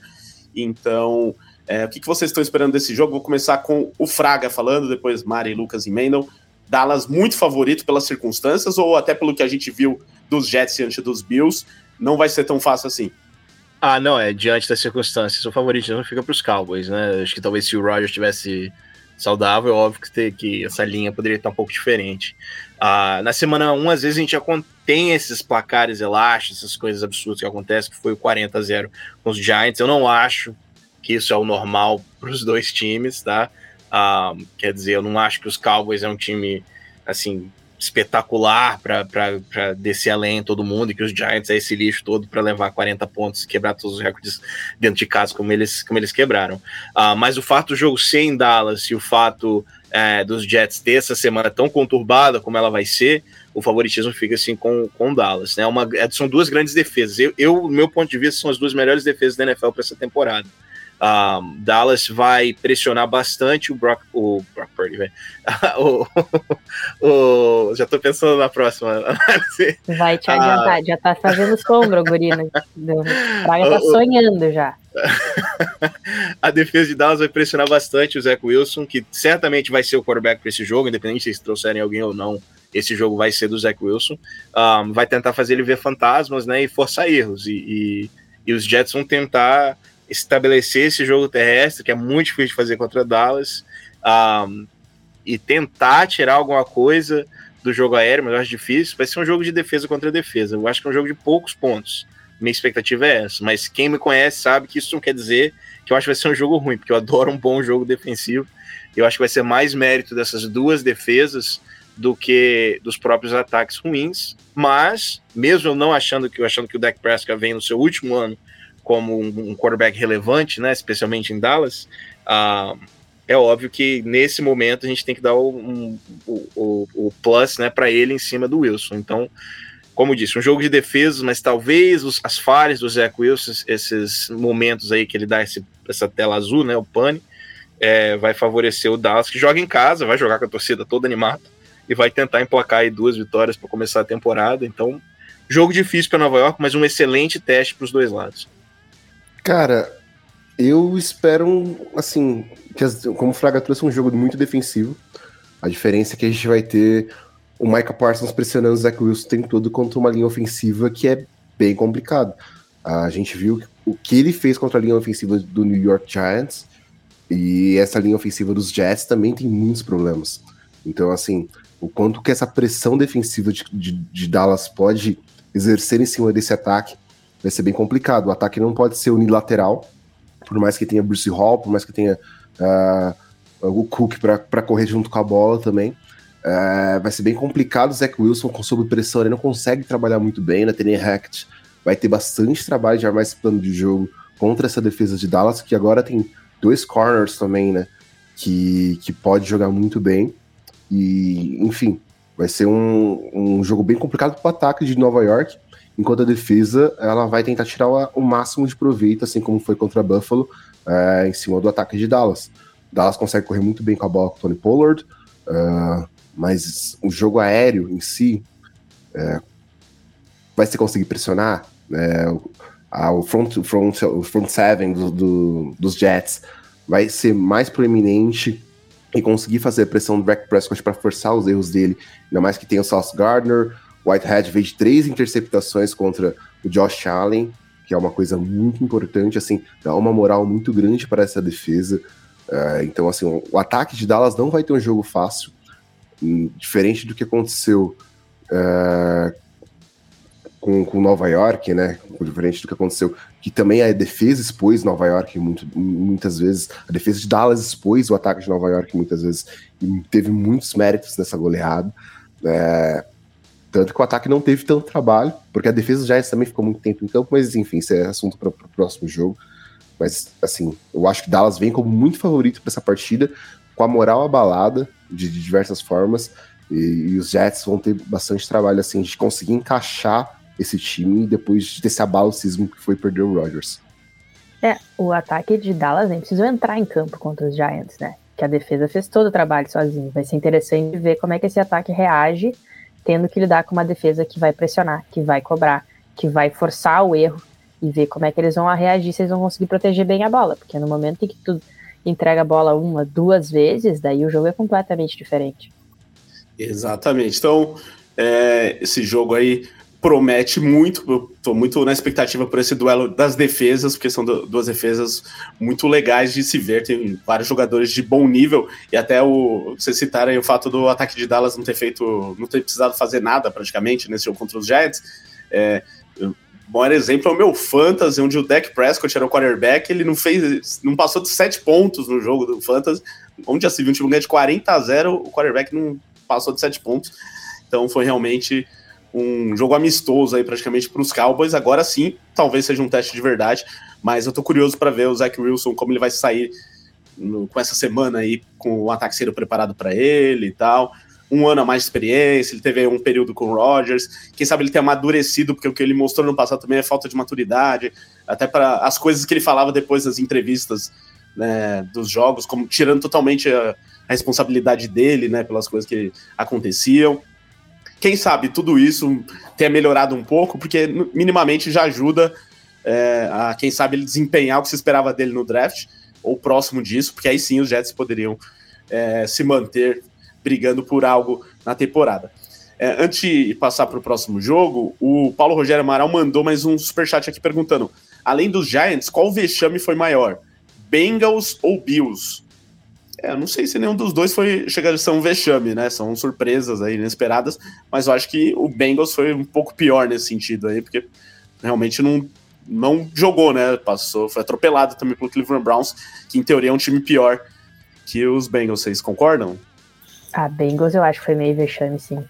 Então, é, o que, que vocês estão esperando desse jogo? Vou começar com o Fraga falando, depois Mari, Lucas e Mendel. Dallas muito favorito pelas circunstâncias ou até pelo que a gente viu dos Jets diante dos Bills, não vai ser tão fácil assim. Ah, não, é diante das circunstâncias. O favoritismo fica para os Cowboys, né? Acho que talvez se o Rodgers tivesse saudável, é óbvio que, ter, que essa linha poderia estar um pouco diferente. Ah, na semana 1, às vezes a gente já tem esses placares elásticos, essas coisas absurdas que acontecem, que foi o 40 a 0 com os Giants. Eu não acho que isso é o normal para os dois times, tá? Ah, quer dizer, eu não acho que os Cowboys é um time assim espetacular para descer além todo mundo e que os Giants é esse lixo todo para levar 40 pontos e quebrar todos os recordes dentro de casa como eles, como eles quebraram. Uh, mas o fato do jogo ser em Dallas e o fato é, dos Jets ter essa semana tão conturbada como ela vai ser, o favoritismo fica assim com, com Dallas. Né? Uma, é, são duas grandes defesas. Eu, eu, meu ponto de vista, são as duas melhores defesas da NFL para essa temporada. Um, Dallas vai pressionar bastante o Brock, o Brock Purdy, velho. [laughs] já tô pensando na próxima análise. Vai te adiantar, uh, já tá fazendo sombra, Gurina. [laughs] O Praga tá sonhando já. [laughs] a defesa de Dallas vai pressionar bastante o Zach Wilson, que certamente vai ser o quarterback para esse jogo, independente se trouxerem alguém ou não. Esse jogo vai ser do Zach Wilson. Um, vai tentar fazer ele ver fantasmas, né? E forçar erros. E, e, e os Jets vão tentar estabelecer esse jogo terrestre, que é muito difícil de fazer contra Dallas, um, e tentar tirar alguma coisa do jogo aéreo, mas eu acho difícil. Vai ser um jogo de defesa contra defesa. Eu acho que é um jogo de poucos pontos. Minha expectativa é essa, mas quem me conhece sabe que isso não quer dizer que eu acho que vai ser um jogo ruim, porque eu adoro um bom jogo defensivo. Eu acho que vai ser mais mérito dessas duas defesas do que dos próprios ataques ruins. Mas, mesmo eu não achando que achando que o Dak Prescott vem no seu último ano como um, quarterback relevante, né, especialmente em Dallas, uh, é óbvio que nesse momento a gente tem que dar o, um, o, o, plus né, para ele em cima do Wilson. Então, como disse, um jogo de defesas, mas talvez os, as falhas do Zach Wilson, esses momentos aí que ele dá esse, essa tela azul, né, o pane, é, vai favorecer o Dallas, que joga em casa, vai jogar com a torcida toda animada e vai tentar emplacar aí duas vitórias para começar a temporada. Então, jogo difícil para Nova York, mas um excelente teste para os dois lados. Cara, eu espero, assim, que as, como o Fraga trouxe um jogo muito defensivo. A diferença é que a gente vai ter o Micah Parsons pressionando o Zach Wilson o tempo todo contra uma linha ofensiva que é bem complicado. A gente viu o que ele fez contra a linha ofensiva do New York Giants e essa linha ofensiva dos Jets também tem muitos problemas. Então, assim, o quanto que essa pressão defensiva de, de, de, Dallas pode exercer em cima desse ataque vai ser bem complicado. O ataque não pode ser unilateral, por mais que tenha Bruce Hall, por mais que tenha uh, o Cook para correr junto com a bola também. Uh, vai ser bem complicado. O Zach Wilson, com sob pressão, ele não consegue trabalhar muito bem. Né? Tenen Hackett vai ter bastante trabalho de armar esse plano de jogo contra essa defesa de Dallas, que agora tem dois corners também, né? Que, que pode jogar muito bem. E, enfim, vai ser um, um jogo bem complicado para o ataque de Nova York, enquanto a defesa ela vai tentar tirar o, máximo de proveito, assim como foi contra Buffalo, é, em cima do ataque de Dallas. Dallas consegue correr muito bem com a bola com o Tony Pollard, uh, mas o jogo aéreo em si é, vai se conseguir pressionar. O, front, front, front seven do, do, dos Jets vai ser mais proeminente e conseguir fazer a pressão do Dak Prescott para forçar os erros dele, ainda mais que tem o Sauce Gardner, Whitehead fez três interceptações contra o Josh Allen, que é uma coisa muito importante, assim, dá uma moral muito grande para essa defesa. Uh, então, assim, o ataque de Dallas não vai ter um jogo fácil, um, diferente do que aconteceu uh, com, com Nova York, né? Diferente do que aconteceu, que também a defesa expôs Nova York muito, muitas vezes. A defesa de Dallas expôs o ataque de Nova York muitas vezes e teve muitos méritos nessa goleada. É, tanto que o ataque não teve tanto trabalho, porque a defesa já também ficou muito tempo em campo, mas enfim, isso é assunto para o próximo jogo. Mas, assim, eu acho que Dallas vem como muito favorito para essa partida, com a moral abalada de, de diversas formas, e, e, os Jets vão ter bastante trabalho, assim, de conseguir encaixar esse time depois desse abalo sismo que foi perder o Rodgers. É, o ataque de Dallas nem precisou entrar em campo contra os Giants, né? Que a defesa fez todo o trabalho sozinho. Vai ser interessante ver como é que esse ataque reage, tendo que lidar com uma defesa que vai pressionar, que vai cobrar, que vai forçar o erro e ver como é que eles vão reagir, se eles vão conseguir proteger bem a bola. Porque no momento em que tu entrega a bola uma, duas vezes, daí o jogo é completamente diferente. Exatamente. Então, é, esse jogo aí promete muito. Estou muito na expectativa por esse duelo das defesas, porque são duas defesas muito legais de se ver. Tem vários jogadores de bom nível e até o vocês citaram o fato do ataque de Dallas não ter feito, não ter precisado fazer nada praticamente nesse jogo contra os Giants. É, o maior exemplo é o meu fantasy, onde o Dak Prescott era o quarterback, ele não fez, não passou de sete pontos no jogo do fantasy, onde já se viu um time ganhar de 40 a 0, o quarterback não passou de sete pontos. Então foi realmente um jogo amistoso aí praticamente para os Cowboys. Agora sim, talvez seja um teste de verdade, mas eu tô curioso para ver o Zach Wilson como ele vai sair no, com essa semana aí com o ataque sendo preparado para ele e tal. um ano a mais de experiência, ele teve um período com o Rodgers, quem sabe ele tem amadurecido, porque o que ele mostrou no passado também é falta de maturidade, até para as coisas que ele falava depois das entrevistas né, dos jogos, como tirando totalmente a, a, responsabilidade dele, né, pelas coisas que aconteciam. Quem sabe tudo isso tenha melhorado um pouco, porque minimamente já ajuda é, a, quem sabe, ele desempenhar o que se esperava dele no draft, ou próximo disso, porque aí sim os Jets poderiam é, se manter brigando por algo na temporada. É, antes de passar para o próximo jogo, o Paulo Rogério Amaral mandou mais um superchat aqui perguntando: além dos Giants, qual vexame foi maior? Bengals ou Bills? É, eu não sei se nenhum dos dois foi chegar a ser um vexame, né? São surpresas aí inesperadas, mas eu acho que o Bengals foi um pouco pior nesse sentido aí, porque realmente não, não jogou, né? Passou, foi atropelado também pelo Cleveland Browns, que em teoria é um time pior que os Bengals. Vocês concordam? A Bengals eu acho que foi meio vexame, sim.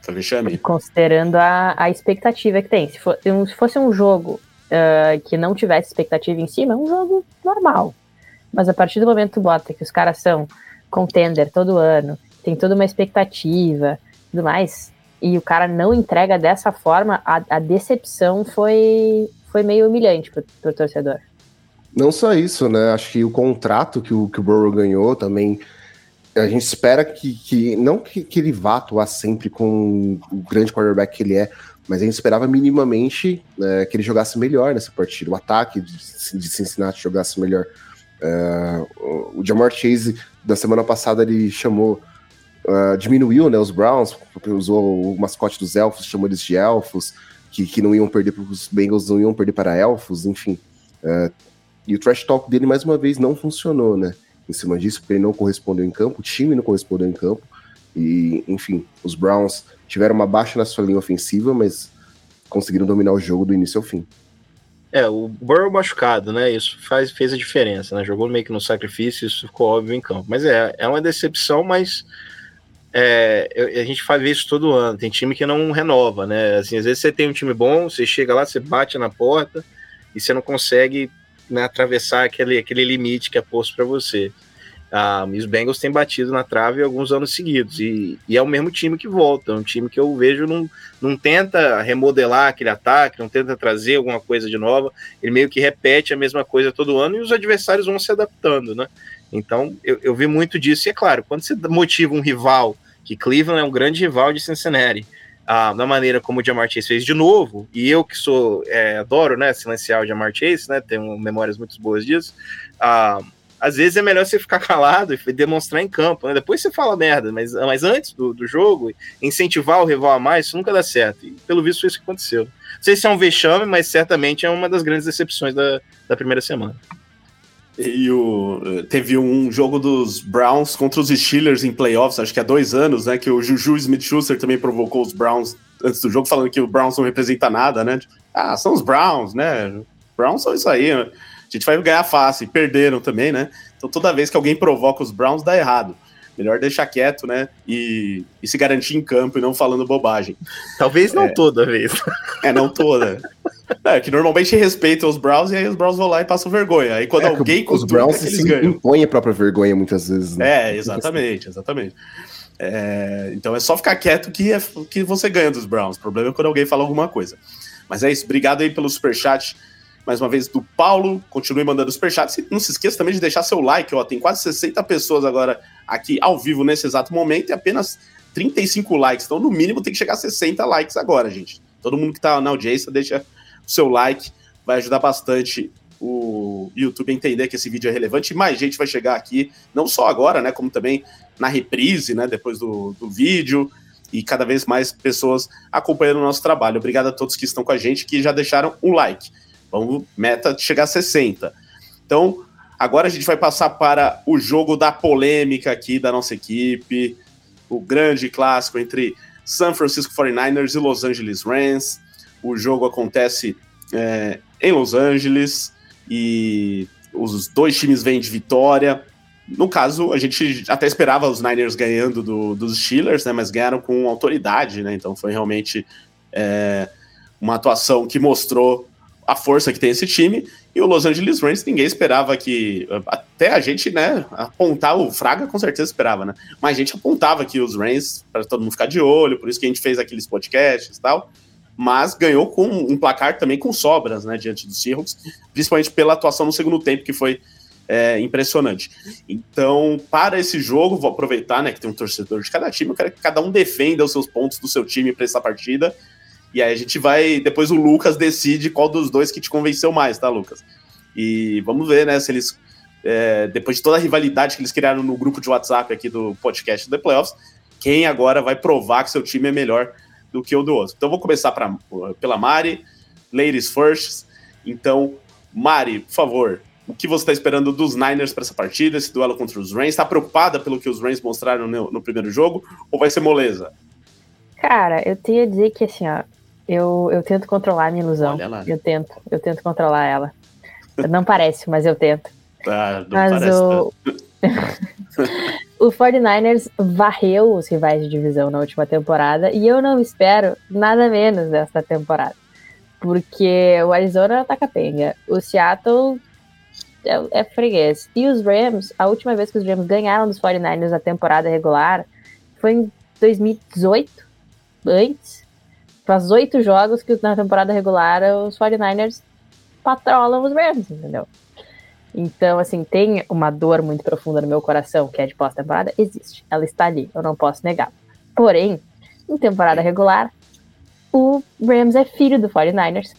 Foi vexame? Considerando a, a expectativa que tem. Se, for, se fosse um jogo uh, que não tivesse expectativa em cima, é um jogo normal. Mas a partir do momento que bota que os caras são contender todo ano, tem toda uma expectativa tudo mais, e o cara não entrega dessa forma, a, a decepção foi, foi meio humilhante pro, pro torcedor. Não só isso, né? Acho que o contrato que o, que o Burrow ganhou também a gente espera que, que não que, que, ele vá atuar sempre com o grande quarterback que ele é, mas a gente esperava minimamente né, que ele jogasse melhor nessa partida, o ataque de, de Cincinnati jogasse melhor. Uh, o Jamar Chase da semana passada ele chamou, uh, diminuiu né, os Browns, porque usou o mascote dos elfos, chamou eles de elfos, que, que não iam perder, os Bengals não iam perder para elfos, enfim. Uh, e o trash talk dele mais uma vez não funcionou, né? em cima disso, porque ele não correspondeu em campo, o time não correspondeu em campo. E, enfim, os Browns tiveram uma baixa na sua linha ofensiva, mas conseguiram dominar o jogo do início ao fim. É, o Burrow machucado, né? Isso faz, fez a diferença, né? Jogou meio que no sacrifício, isso ficou óbvio em campo. Mas é, é uma decepção, mas é, a gente faz isso todo ano. Tem time que não renova, né? Assim, às vezes você tem um time bom, você chega lá, você bate na porta e você não consegue né, atravessar aquele, aquele limite que é posto para você. Ah, e os Bengals têm batido na trave alguns anos seguidos, e, e, é o mesmo time que volta, é um time que eu vejo não, não tenta remodelar aquele ataque, não tenta trazer alguma coisa de nova, ele meio que repete a mesma coisa todo ano e os adversários vão se adaptando, né? Então eu, eu vi muito disso, e é claro, quando você motiva um rival, que Cleveland é um grande rival de Cincinnati, ah, da maneira como o Jamar Chase fez de novo, e eu que sou, é, adoro, né, silenciar o Jamar Chase, né, tenho memórias muito boas disso, ah, às vezes é melhor você ficar [laughs] calado e demonstrar em campo, né, depois você fala merda, mas, mas antes do, do jogo, incentivar o rival a mais, isso nunca dá certo, e pelo visto foi isso que aconteceu. Não sei se é um vexame, mas certamente é uma das grandes decepções da, da primeira semana. E o, teve um jogo dos Browns contra os Steelers em playoffs, acho que há dois anos, né? Que o Juju Smith-Schuster também provocou os Browns antes do jogo, falando que o Browns não representa nada, né? Ah, são os Browns, né? Browns são isso aí. Né? A gente vai ganhar fácil. Perderam também, né? Então toda vez que alguém provoca os Browns, dá errado. Melhor deixar quieto, né? E, e se garantir em campo e não falando bobagem. Talvez não é, toda vez. É, não toda. É, que normalmente respeitam os Browns e aí os Browns vão lá e passam vergonha. Aí quando é, alguém Os Browns é se impõem a própria vergonha muitas vezes. Né? É, exatamente, exatamente. É, então é só ficar quieto que, é, que você ganha dos Browns. O problema é quando alguém fala alguma coisa. Mas é isso, obrigado aí pelo superchat mais uma vez do Paulo. Continue mandando superchat. Não se esqueça também de deixar seu like, ó. Tem quase 60 pessoas agora aqui ao vivo nesse exato momento e apenas 35 likes. Então, no mínimo, tem que chegar a 60 likes agora, gente. Todo mundo que tá na audiência, deixa o seu like. Vai ajudar bastante o YouTube a entender que esse vídeo é relevante e mais gente vai chegar aqui, não só agora, né, como também na reprise, né, depois do, do vídeo e cada vez mais pessoas acompanhando o nosso trabalho. Obrigado a todos que estão com a gente, que já deixaram um like. Vamos, meta de chegar a 60. Então, agora a gente vai passar para o jogo da polêmica aqui da nossa equipe, o grande clássico entre San Francisco 49ers e Los Angeles Rams. O jogo acontece é, em Los Angeles e os dois times vêm de vitória. No caso, a gente até esperava os Niners ganhando do, dos Steelers, né, mas ganharam com autoridade, né, então foi realmente é, uma atuação que mostrou a força que tem esse time. E o Los Angeles Rams, ninguém esperava que. até a gente, né, apontar o Fraga com certeza esperava, né? Mas a gente apontava aqui os Rams para todo mundo ficar de olho, por isso que a gente fez aqueles podcasts e tal. Mas ganhou com um placar também com sobras, né, diante dos Seahawks, principalmente pela atuação no segundo tempo, que foi é, impressionante. Então, para esse jogo, vou aproveitar, né, que tem um torcedor de cada time, eu quero que cada um defenda os seus pontos do seu time para essa partida. E aí a gente vai, depois o Lucas decide qual dos dois que te convenceu mais, tá, Lucas? E vamos ver, né, se eles, é, depois de toda a rivalidade que eles criaram no grupo de WhatsApp aqui do podcast The Playoffs, quem agora vai provar que seu time é melhor do que o do outro. Então vou começar pra, pela Mari, ladies first. Então, Mari, por favor, o que você está esperando dos Niners para essa partida, esse duelo contra os Rams? Está preocupada pelo que os Rams mostraram no, no, primeiro jogo ou vai ser moleza? Cara, eu tenho a dizer que assim, ó, eu, eu tento controlar a minha ilusão. Eu tento, eu tento controlar ela. Não parece, mas eu tento. Ah, mas parece. O... [laughs] o 49ers varreu os rivais de divisão na última temporada e eu não espero nada menos dessa temporada. Porque o Arizona tá capenga. O Seattle é, é freguês. E os Rams, a última vez que os Rams ganharam dos 49ers na temporada regular foi em 2018, antes. Faz oito jogos que na temporada regular os 49ers patrolam os Rams, entendeu? Então, assim, tem uma dor muito profunda no meu coração, que é de pós-temporada, existe. Ela está ali, eu não posso negar. Porém, em temporada regular, o Rams é filho do 49ers.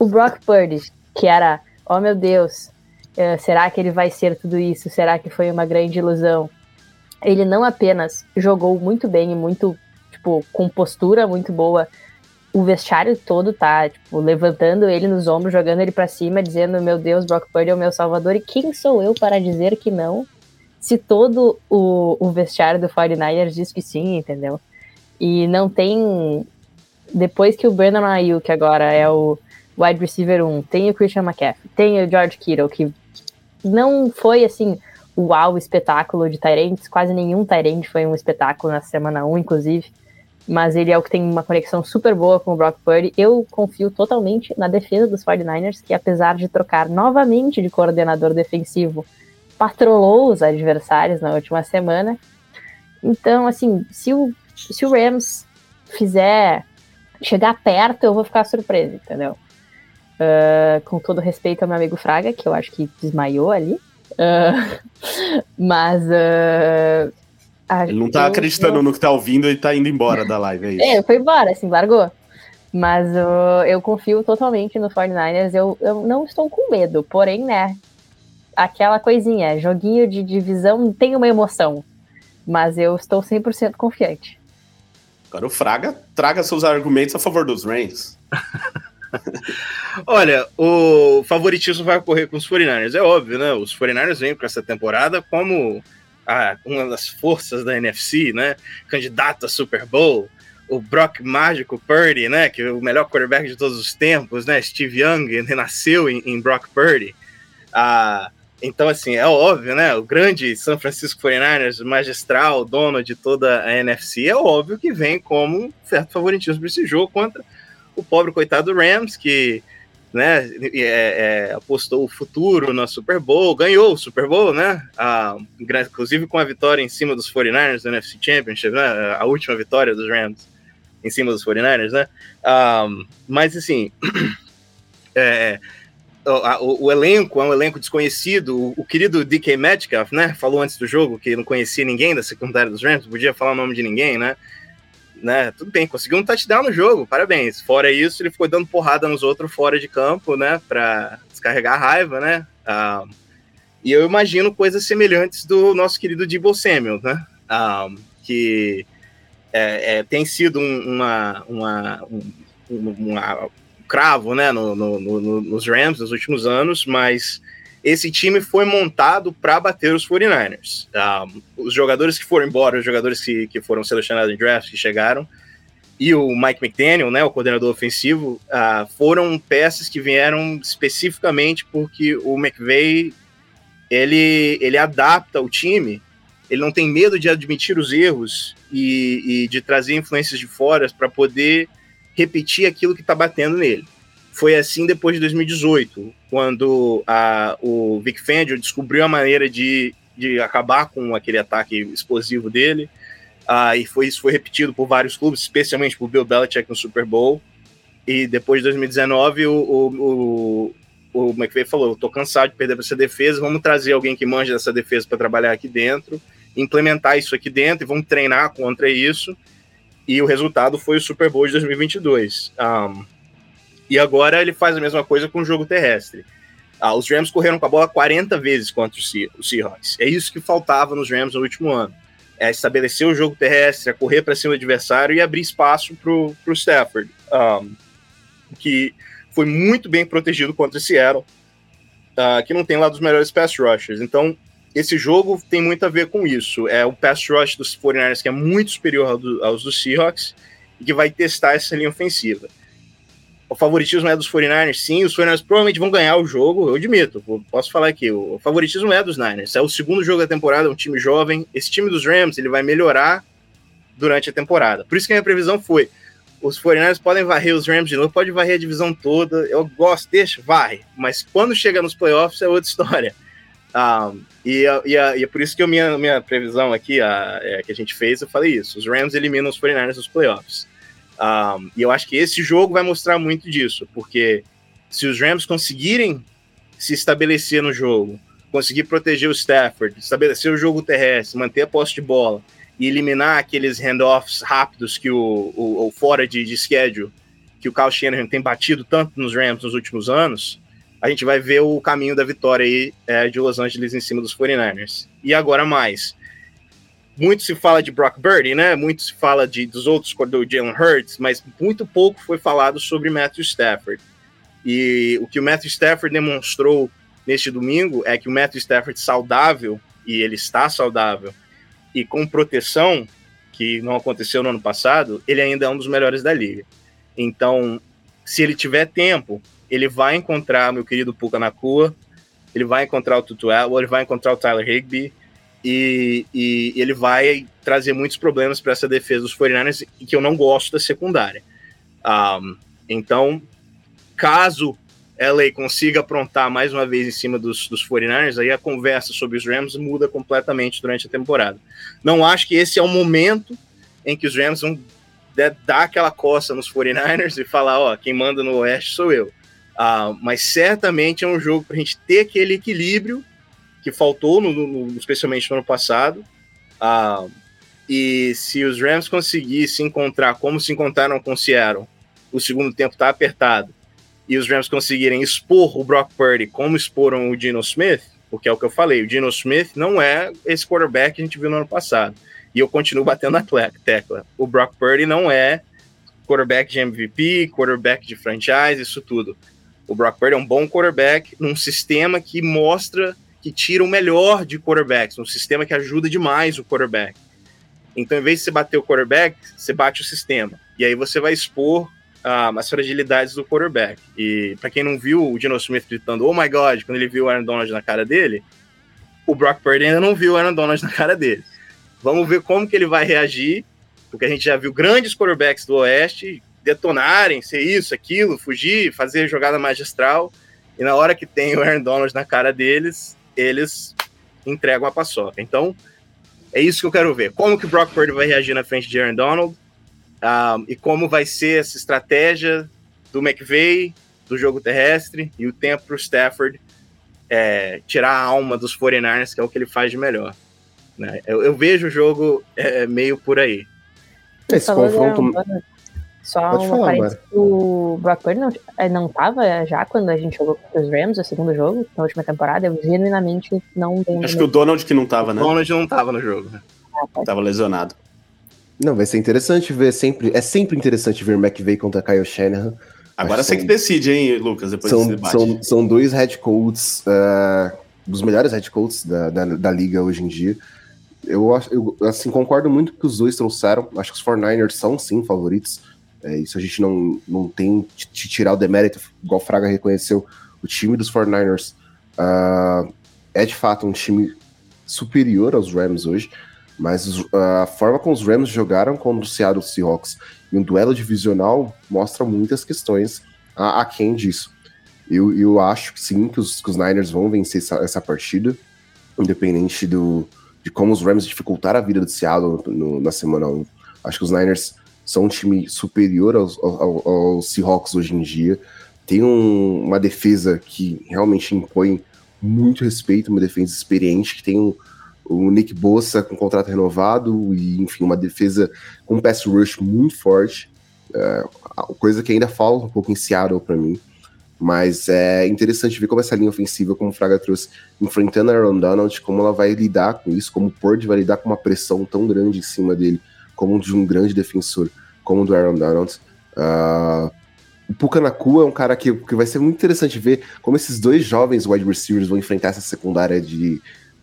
O Brock Purdy, que era, oh meu Deus, Uh, será que ele vai ser tudo isso? Será que foi uma grande ilusão? Ele não apenas jogou muito bem e muito, tipo, com postura muito boa. O vestiário todo tá, tipo, levantando ele nos ombros, jogando ele para cima, dizendo: Meu Deus, Brock Purdy é o meu salvador. E quem sou eu para dizer que não? Se todo o, o vestiário do 49ers diz que sim, entendeu? E não tem. Depois que o Brandon Ayuk, agora é o wide receiver 1, tem o Christian McCaffrey, tem o George Kittle, que não foi assim, uau, espetáculo de Tyrants, quase nenhum Tyrant foi um espetáculo na semana 1, inclusive. Mas ele é o que tem uma conexão super boa com o Brock Purdy. Eu confio totalmente na defesa dos 49ers, que apesar de trocar novamente de coordenador defensivo, patrolou os adversários na última semana. Então, assim, se o, se o Rams fizer chegar perto, eu vou ficar surpreso, entendeu? Uh, com todo respeito ao meu amigo Fraga, que eu acho que desmaiou ali. Uh, [laughs] mas. Uh, ele não tá acreditando no que tá ouvindo e tá indo embora da live, é isso? É, foi embora, assim, largou. Mas eu confio totalmente no 49ers. Eu, eu não estou com medo, porém, né? Aquela coisinha, joguinho de divisão tem uma emoção. Mas eu estou 100% confiante. Agora o Fraga traga seus argumentos a favor dos Rams. [laughs] Olha, o favoritismo vai ocorrer com os 49ers, é óbvio, né? Os 49ers vêm para essa temporada como a, uma das forças da NFC, né? Candidato a Super Bowl. O Brock Mágico Purdy, né? Que é o melhor quarterback de todos os tempos, né? Steve Young renasceu em, em Brock Purdy. Ah, então, assim, é óbvio, né? O grande San Francisco 49ers, magistral, dono de toda a NFC, é óbvio que vem como um certo favoritismo para esse jogo contra o pobre coitado Rams, que né, é, é, apostou o futuro na Super Bowl, ganhou o Super Bowl, né? A, inclusive com a vitória em cima dos 49ers do NFC Championship, né? A última vitória dos Rams em cima dos 49ers, né? Um, mas assim, [clears throat] é, o, o, elenco é um elenco desconhecido. O, o, querido DK Metcalf, né? Falou antes do jogo que não conhecia ninguém da secundária dos Rams, podia falar o nome de ninguém, né? Né? Tudo bem, conseguiu um touchdown no jogo, parabéns. Fora isso, ele ficou dando porrada nos outros fora de campo, né? Pra descarregar a raiva, né? Ah, e eu imagino coisas semelhantes do nosso querido Debo Samuel, né? Ah, que é, é, tem sido um, uma, uma, um, uma, um cravo, né? No, no, no, nos Rams nos últimos anos, mas esse time foi montado para bater os 49ers. Um, ah, os jogadores que foram embora, os jogadores que, que foram selecionados em draft, que chegaram, e o Mike McDaniel, né, o coordenador ofensivo, uh, foram peças que vieram especificamente porque o McVay ele, ele adapta o time, ele não tem medo de admitir os erros e, e de trazer influências de fora para poder repetir aquilo que está batendo nele foi assim depois de 2018, quando a, o Vic Fangio descobriu a maneira de, de acabar com aquele ataque explosivo dele. Uh, e foi, isso foi repetido por vários clubes, especialmente por Bill Belichick no Super Bowl. E depois de 2019, o, o, o, o McVay falou: tô cansado de perder para essa defesa, vamos trazer alguém que manja dessa defesa para trabalhar aqui dentro, implementar isso aqui dentro e vamos treinar contra isso. E o resultado foi o Super Bowl de 2022. Um, e agora ele faz a mesma coisa com o jogo terrestre. Ah, os Rams correram com a bola 40 vezes contra o Seahawks. É isso que faltava nos Rams no último ano. É estabelecer o jogo terrestre, é correr para cima do adversário e abrir espaço para o Stafford, um, que foi muito bem protegido contra Seattle, uh, que não tem lá dos melhores pass rushers. Então, esse jogo tem muito a ver com isso. É o pass rush dos 49ers que é muito superior ao do, aos dos Seahawks e que vai testar essa linha ofensiva o favoritismo é dos 49ers, sim, os 49ers provavelmente vão ganhar o jogo, eu admito, posso falar aqui, o favoritismo é dos Niners, é o segundo jogo da temporada, é um time jovem, esse time dos Rams, ele vai melhorar durante a temporada, por isso que a minha previsão foi, os 49ers podem varrer os Rams de novo, pode varrer a divisão toda, eu gosto, deixa, varre, mas quando chega nos playoffs é outra [laughs] história, um, e, e, e, é por isso que a minha, minha previsão aqui, a, é, que a gente fez, eu falei isso, os Rams eliminam os 49ers nos playoffs, um, e eu acho que esse jogo vai mostrar muito disso, porque se os Rams conseguirem se estabelecer no jogo, conseguir proteger o Stafford, estabelecer o jogo terrestre, manter a posse de bola e eliminar aqueles handoffs rápidos que o, o, o fora de, de schedule que o Kyle Shanahan tem batido tanto nos Rams nos últimos anos, a gente vai ver o caminho da vitória aí é, de Los Angeles em cima dos 49ers. E agora mais, muito se fala de Brock Birdie, né? Muito se fala de, dos outros, do Jalen Hurts, mas muito pouco foi falado sobre Matthew Stafford. E o que o Matthew Stafford demonstrou neste domingo é que o Matthew Stafford saudável, e ele está saudável, e com proteção, que não aconteceu no ano passado, ele ainda é um dos melhores da liga. Então, se ele tiver tempo, ele vai encontrar meu querido Puka Nakua, ele vai encontrar o Tutu ele vai encontrar o Tyler Higby, e, e ele vai trazer muitos problemas para essa defesa dos 49ers e que eu não gosto da secundária. Um, então, caso LA consiga aprontar mais uma vez em cima dos, dos 49ers, aí a conversa sobre os Rams muda completamente durante a temporada. Não acho que esse é o momento em que os Rams vão dar aquela coça nos 49ers e falar, ó, quem manda no Oeste sou eu. Uh, mas certamente é um jogo para a gente ter aquele equilíbrio que faltou, no, no, especialmente no ano passado. Ah, e se os Rams conseguissem encontrar como se encontraram com o Seattle, o segundo tempo está apertado, e os Rams conseguirem expor o Brock Purdy como exporam o Dino Smith, porque é o que eu falei, o Dino Smith não é esse quarterback que a gente viu no ano passado. E eu continuo batendo na tecla. O Brock Purdy não é quarterback de MVP, quarterback de franchise, isso tudo. O Brock Purdy é um bom quarterback num sistema que mostra que tira o melhor de quarterbacks, um sistema que ajuda demais o quarterback. Então, em vez de você bater o quarterback, você bate o sistema. E aí você vai expor ah, as fragilidades do quarterback. E para quem não viu o Dino Smith gritando, oh my god, quando ele viu o Aaron Donald na cara dele, o Brock Purdy ainda não viu o Aaron Donald na cara dele. Vamos ver como que ele vai reagir, porque a gente já viu grandes quarterbacks do Oeste detonarem, ser isso, aquilo, fugir, fazer jogada magistral. E na hora que tem o Aaron Donald na cara deles, eles entregam a paçoca. Então, é isso que eu quero ver. Como que o Brock Purdy vai reagir na frente de Aaron Donald um, e como vai ser essa estratégia do McVay, do jogo terrestre e o tempo para o Stafford é, tirar a alma dos 49ers, que é o que ele faz de melhor. Né? Eu, eu, vejo o jogo é, meio por aí. Esse confronto... Só Pode falar, parênteses, o Brock Purdy não, eh, não tava já quando a gente jogou contra os Rams, o segundo jogo, na última temporada, eu genuinamente não lembro. Acho que o Donald que não tava, né? O Donald não tava no jogo. Ah, tava lesionado. Não, vai ser interessante ver sempre. É sempre interessante ver McVay contra Kyle Shanahan. Agora você que decide, hein, Lucas, depois são, desse São, são dois head coaches, uh, dos melhores head coaches da, da, da, liga hoje em dia. Eu, eu assim, concordo muito com que os dois trouxeram. Acho que os 49ers são, sim, favoritos. É, isso a gente não, não tem de tirar o demérito, igual o Fraga reconheceu. O time dos 49ers uh, é de fato um time superior aos Rams hoje, mas a forma como os Rams jogaram contra o Seattle Seahawks em um duelo divisional mostra muitas questões aquém disso. Eu, eu acho que sim, que os, que os Niners vão vencer essa, essa partida, independente do, de como os Rams dificultaram a vida do Seattle no, na semana 1. Acho que os Niners são um time superior aos, aos, aos Seahawks hoje em dia. Tem um, uma defesa que realmente impõe muito respeito, uma defesa experiente, que tem um, o Nick Bossa com contrato renovado e, enfim, uma defesa com um pass rush muito forte. É, coisa que ainda falta um pouco em Seattle para mim. Mas é interessante ver como essa linha ofensiva, como o Fraga trouxe, enfrentando a Aaron Donald, como ela vai lidar com isso, como o Pord vai lidar com uma pressão tão grande em cima dele, como de um grande defensor, como o do Aaron Donald. Uh, o Puka Nakua é um cara que, que vai ser muito interessante ver como esses dois jovens wide receivers vão enfrentar essa secundária de,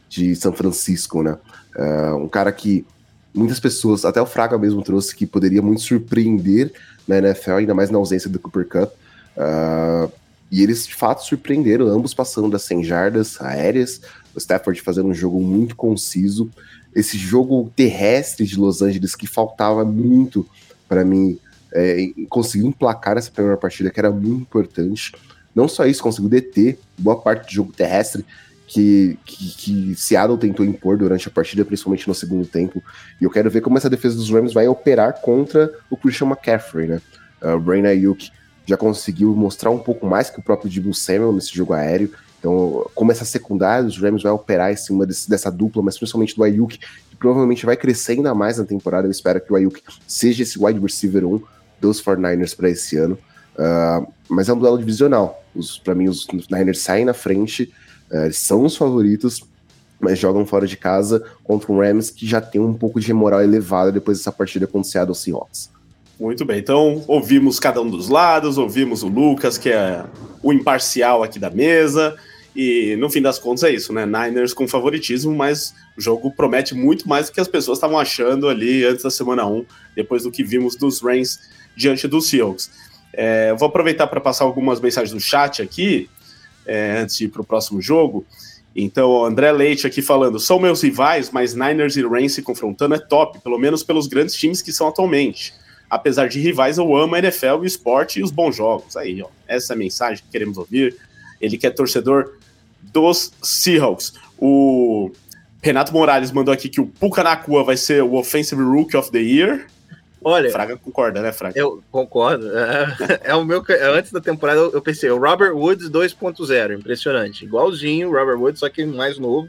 de São Francisco, né? Uh, um cara que muitas pessoas, até o Fraga mesmo trouxe, que poderia muito surpreender na NFL, ainda mais na ausência do Cooper Cup. Uh, e eles, de fato, surpreenderam, ambos passando das 100 jardas aéreas, o Stafford fazendo um jogo muito conciso. Esse jogo terrestre de Los Angeles que faltava muito para mim é, conseguir emplacar essa primeira partida, que era muito importante. Não só isso, conseguiu deter boa parte do jogo terrestre que, que, que, Seattle tentou impor durante a partida, principalmente no segundo tempo. E eu quero ver como essa defesa dos Rams vai operar contra o Christian McCaffrey, né? Uh, Brain Ayuk já conseguiu mostrar um pouco mais que o próprio Debo Samuel nesse jogo aéreo. Então, como essa secundária dos Rams vai operar em cima desse, dessa dupla, mas principalmente do Ayuk, que provavelmente vai crescer ainda mais na temporada. Eu espero que o Ayuk seja esse wide receiver 1 dos 49ers para esse ano. Uh, mas é um duelo divisional. Para mim, os Niners saem na frente, uh, são os favoritos, mas jogam fora de casa contra um Rams que já tem um pouco de moral elevada depois dessa partida contra o Seattle Seahawks. Muito bem, então ouvimos cada um dos lados, ouvimos o Lucas, que é o imparcial aqui da mesa, e no fim das contas é isso, né? Niners com favoritismo, mas o jogo promete muito mais do que as pessoas estavam achando ali antes da semana 1, depois do que vimos dos Rams diante dos Seahawks. É, vou aproveitar para passar algumas mensagens no chat aqui, é, antes de ir para o próximo jogo. Então, o André Leite aqui falando: são meus rivais, mas Niners e Rams se confrontando é top, pelo menos pelos grandes times que são atualmente apesar de rivais, eu amo a NFL, o esporte e os bons jogos. Aí, ó, essa é a mensagem que queremos ouvir. Ele que é torcedor dos Seahawks. O Renato Morales mandou aqui que o Puka Nakua vai ser o Offensive Rookie of the Year. Olha, Fraga concorda, né, Fraga? Eu concordo. É, [laughs] é o meu. Antes da temporada eu pensei, o Robert Woods 2.0, impressionante. Igualzinho o Robert Woods, só que mais novo.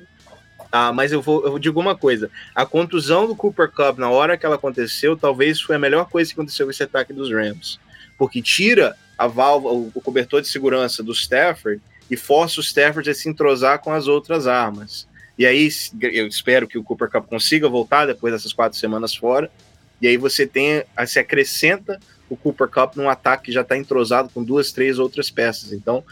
Ah, mas eu vou, eu digo uma coisa: a contusão do Cooper Cup na hora que ela aconteceu, talvez foi a melhor coisa que aconteceu com esse ataque dos Rams, porque tira a válvula, o, cobertor de segurança do Stafford e força o Stafford a se entrosar com as outras armas. E aí eu espero que o Cooper Cup consiga voltar depois dessas quatro semanas fora. E aí você tem, se acrescenta o Cooper Cup num ataque que já está entrosado com duas, três outras peças. Então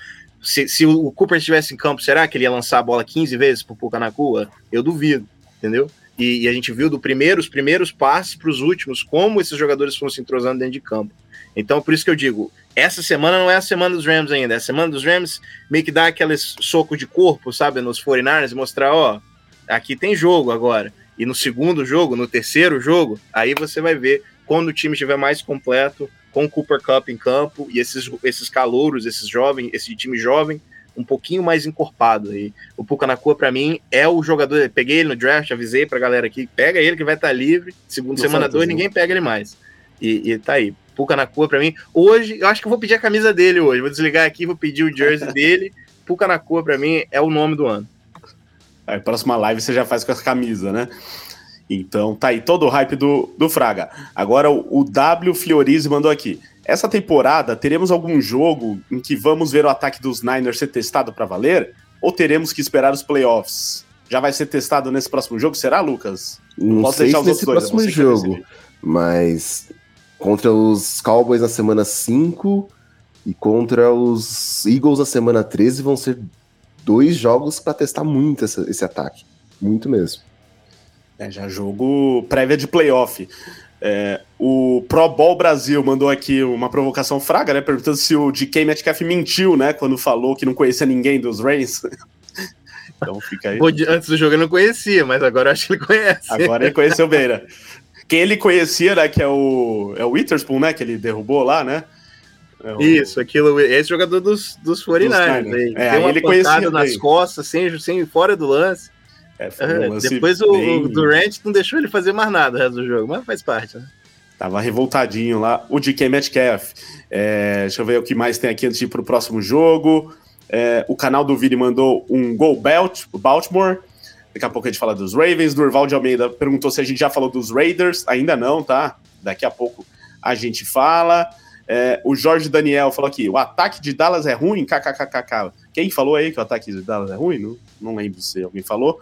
se, se o Cooper estivesse em campo, será que ele ia lançar a bola 15 vezes pro Pucanacua? Eu duvido, entendeu? E, e, a gente viu do primeiro, os primeiros passes para os últimos, como esses jogadores foram se entrosando dentro de campo. Então, por isso que eu digo, essa semana não é a semana dos Rams ainda. É a semana dos Rams meio que dá aquele soco de corpo, sabe, nos 49ers, e mostrar, ó, aqui tem jogo agora. E no segundo jogo, no terceiro jogo, aí você vai ver quando o time estiver mais completo, com o Cooper Cup em campo e esses, esses calouros, esses jovens, esse time jovem um pouquinho mais encorpado. E o Pucanacua, para mim, é o jogador. Peguei ele no draft, avisei pra galera aqui: pega ele que vai estar tá livre. Segundo semana 2, ninguém pega ele mais. E, e tá aí. Pucanacua, para mim. Hoje, eu acho que eu vou pedir a camisa dele hoje. Vou desligar aqui, vou pedir o jersey [laughs] dele. Pucanacua, para mim, é o nome do ano. Aí, próxima live você já faz com essa camisa, né? Então tá aí todo o hype do, do Fraga. Agora o, o W Fiorize mandou aqui. Essa temporada teremos algum jogo em que vamos ver o ataque dos Niners ser testado para valer? Ou teremos que esperar os playoffs? Já vai ser testado nesse próximo jogo, será, Lucas? Não Posso sei se nesse dois, próximo jogo, mas contra os Cowboys na semana 5 e contra os Eagles na semana 13 vão ser dois jogos para testar muito essa, esse ataque. Muito mesmo. É, já jogo prévia de playoff. É, o Pro Bowl Brasil mandou aqui uma provocação fraga, né? Perguntando se o DK Metcalf mentiu, né? Quando falou que não conhecia ninguém dos Reigns. [laughs] então fica aí. Antes do jogo eu não conhecia, mas agora acho que ele conhece. Agora ele conheceu bem, né? Quem ele conhecia, né? Que é o, é o Witherspoon, né? Que ele derrubou lá, né? É o... Isso, aquilo, esse jogador dos, dos 49ers. Dos aí, é, ele conhecia nas bem. costas, sem, sem, fora do lance. É, um lance depois bem... o, o Durant não deixou ele fazer mais nada o resto do jogo, mas faz parte, né? Tava revoltadinho lá. O DK Metcalf. É, deixa eu ver o que mais tem aqui antes de ir pro próximo jogo. É, o canal do Vini mandou um Gol Belt, Baltimore. Daqui a pouco a gente fala dos Ravens. Durval de Almeida perguntou se a gente já falou dos Raiders. Ainda não, tá? Daqui a pouco a gente fala. É, o Jorge Daniel falou aqui: o ataque de Dallas é ruim? KKKKK. Quem falou aí que o ataque de Dallas é ruim? Não, não lembro se alguém falou.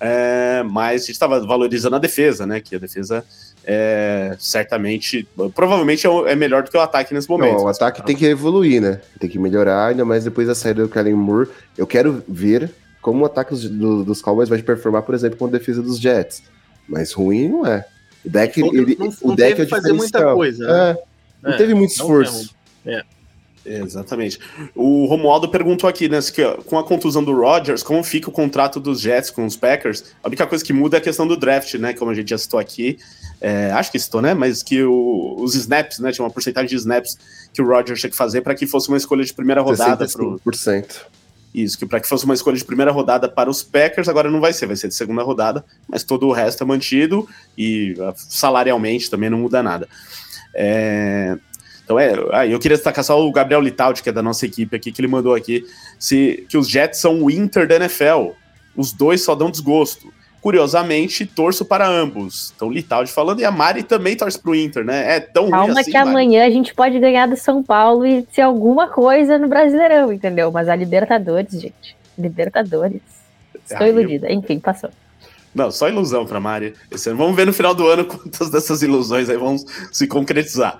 É, mas a gente estava valorizando a defesa, né? Que a defesa é, certamente, provavelmente é, é melhor do que o ataque nesse momento. Não, o ataque tem que evoluir, né? Tem que melhorar, ainda mais depois da saída do Kellen Moore. Eu quero ver como o ataque dos, dos Cowboys vai performar, por exemplo, com a defesa dos Jets. Mas ruim não é. O deck, não, ele, não, o deck é fazer muita coisa. Né? É, não é, teve muito esforço. É. Exatamente. O Romualdo perguntou aqui, né, que, com a contusão do Rodgers, como fica o contrato dos Jets com os Packers? A única coisa que muda é a questão do draft, né, como a gente já citou aqui. É, acho que citou, né, mas que o, os snaps, né, tinha uma porcentagem de snaps que o Rodgers tinha que fazer para que fosse uma escolha de primeira rodada. 65%. Pro... Isso, que para que fosse uma escolha de primeira rodada para os Packers, agora não vai ser, vai ser de segunda rodada, mas todo o resto é mantido e ah, salarialmente também não muda nada. É, então é, ah, eu queria destacar só o Gabriel Litaldi, que é da nossa equipe aqui, que ele mandou aqui, se, que os Jets são o Inter da NFL. Os dois só dão desgosto. Curiosamente, torço para ambos. Então, Litaldi falando, e a Mari também torce para o Inter, né? É tão Calma ruim assim, que amanhã a gente pode ganhar do São Paulo e ser alguma coisa no Brasileirão, entendeu? Mas a Libertadores, gente. Libertadores. Estou ah, iludida. Eu... Enfim, passou. Não, só ilusão para Mari. Esse ano. Vamos ver no final do ano [laughs] quantas dessas ilusões aí vão se concretizar.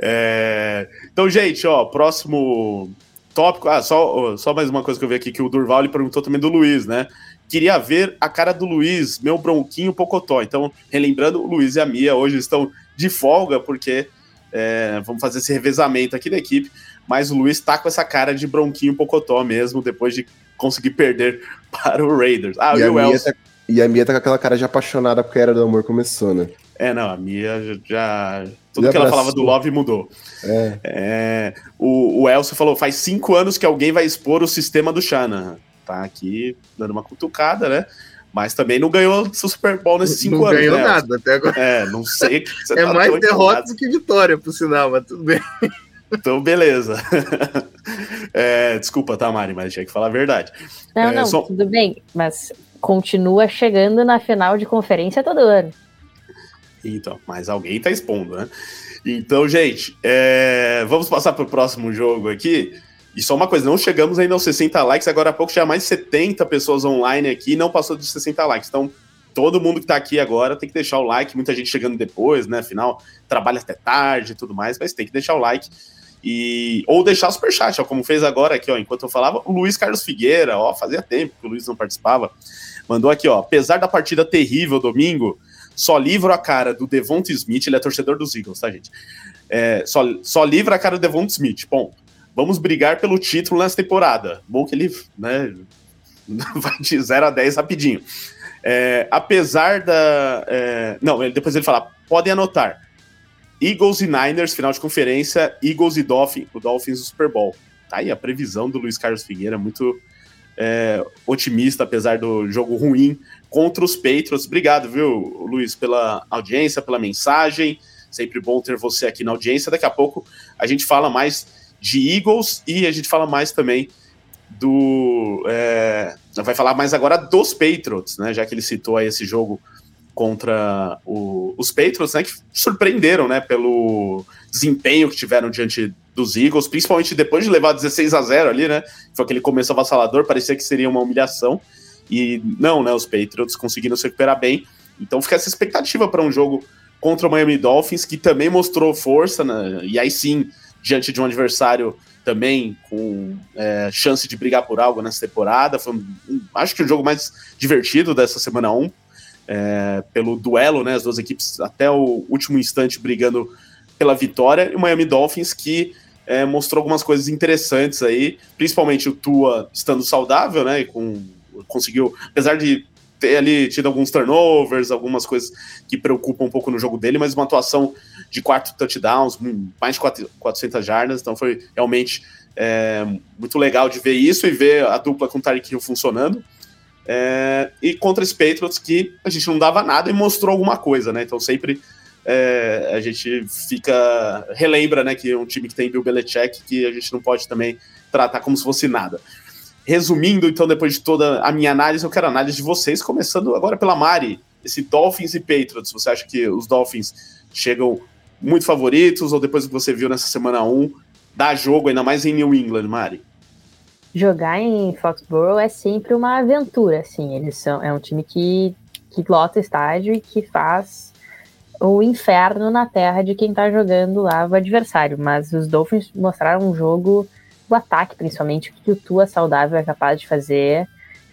É... Então, gente, ó, próximo tópico. Ah, só, só mais uma coisa que eu vi aqui que o Durval ele perguntou também do Luiz, né? Queria ver a cara do Luiz, meu bronquinho pocotó. Então, relembrando, o Luiz e a Mia hoje estão de folga porque é, vamos fazer esse revezamento aqui da equipe. Mas o Luiz tá com essa cara de bronquinho pocotó mesmo, depois de conseguir perder [laughs] para o Raiders. Ah, e, o Elson. Tá e a Mia tá com aquela cara de apaixonada porque a Era do Amor começou, né? É, não, a Mia já. Tudo que ela falava do Love mudou. É. é o, o Elcio falou: faz cinco anos que alguém vai expor o sistema do Shanahan. Tá aqui dando uma cutucada, né? Mas também não ganhou o Super Bowl nesses cinco não anos. Não ganhou né, nada até agora. É, não sei. Que você [laughs] é tá mais derrota do que vitória, por sinal, mas tudo bem. Então, beleza. [laughs] é, desculpa, tá, Mari, mas tinha que falar a verdade. Não, é, não, só... tudo bem, mas continua chegando na final de conferência todo ano. Então, mas alguém tá expondo, né? Então, gente, é... vamos passar para o próximo jogo aqui. E só uma coisa, não chegamos ainda aos 60 likes, agora há pouco tinha mais de 70 pessoas online aqui, não passou de 60 likes. Então, todo mundo que tá aqui agora tem que deixar o like, muita gente chegando depois, né? Afinal, trabalha até tarde e tudo mais, mas tem que deixar o like. E, ou deixar o superchat, ó, como fez agora aqui, ó, enquanto eu falava, o Luiz Carlos Figueira, ó, fazia tempo que o Luiz não participava. Mandou aqui, ó. Apesar da partida terrível domingo, só livro a cara do Devonta Smith, ele é torcedor dos Eagles, tá, gente? É, só, só livra a cara do Devonta Smith, ponto. Vamos brigar pelo título nessa temporada. Bom que ele, né, [laughs] vai de 0 a 10 rapidinho. É, apesar da. É, não, depois ele fala: podem anotar. Eagles e Niners, final de conferência, Eagles e Dolphins, o Dolphins do Super Bowl. Tá aí a previsão do Luiz Carlos Figueira, muito é, otimista, apesar do jogo ruim contra os Patriots. Obrigado, viu, Luiz, pela audiência, pela mensagem. Sempre bom ter você aqui na audiência. Daqui a pouco a gente fala mais de Eagles e a gente fala mais também do. É, vai falar mais agora dos Patriots, né? Já que ele citou aí esse jogo contra o, os Patriots, né? Que surpreenderam, né? Pelo desempenho que tiveram diante dos Eagles, principalmente depois de levar 16 a 0 ali, né? Foi aquele começo avassalador, parecia que seria uma humilhação. E não, né? Os Patriots conseguiram se recuperar bem. Então fica essa expectativa para um jogo contra o Miami Dolphins, que também mostrou força, né? E aí sim, diante de um adversário também com é, chance de brigar por algo nessa temporada. Foi, um, acho que o jogo mais divertido dessa semana 1, é, pelo duelo, né? As duas equipes até o último instante brigando pela vitória. E o Miami Dolphins que é, mostrou algumas coisas interessantes aí, principalmente o Tua estando saudável, né? Com, conseguiu, apesar de ter ali tido alguns turnovers, algumas coisas que preocupam um pouco no jogo dele, mas uma atuação de quatro touchdowns, mais de 400 jardas, então foi realmente é, muito legal de ver isso e ver a dupla com o Tyreek Hill funcionando. É, e contra os Patriots que a gente não dava nada e mostrou alguma coisa, né? Então sempre é, a gente fica relembra, né, que é um time que tem Bill Belichick que a gente não pode também tratar como se fosse nada. Resumindo, então, depois de toda a minha análise, eu quero a análise de vocês, começando agora pela Mari, esse Dolphins e Patriots. Você acha que os Dolphins chegam muito favoritos ou depois que você viu nessa semana 1, dá jogo ainda mais em New England, Mari? Jogar em Foxborough é sempre uma aventura, assim. Eles são é um time que que lota estádio e que faz o inferno na terra de quem tá jogando lá o adversário. Mas os Dolphins mostraram um jogo o ataque, principalmente, o que o Tua saudável é capaz de fazer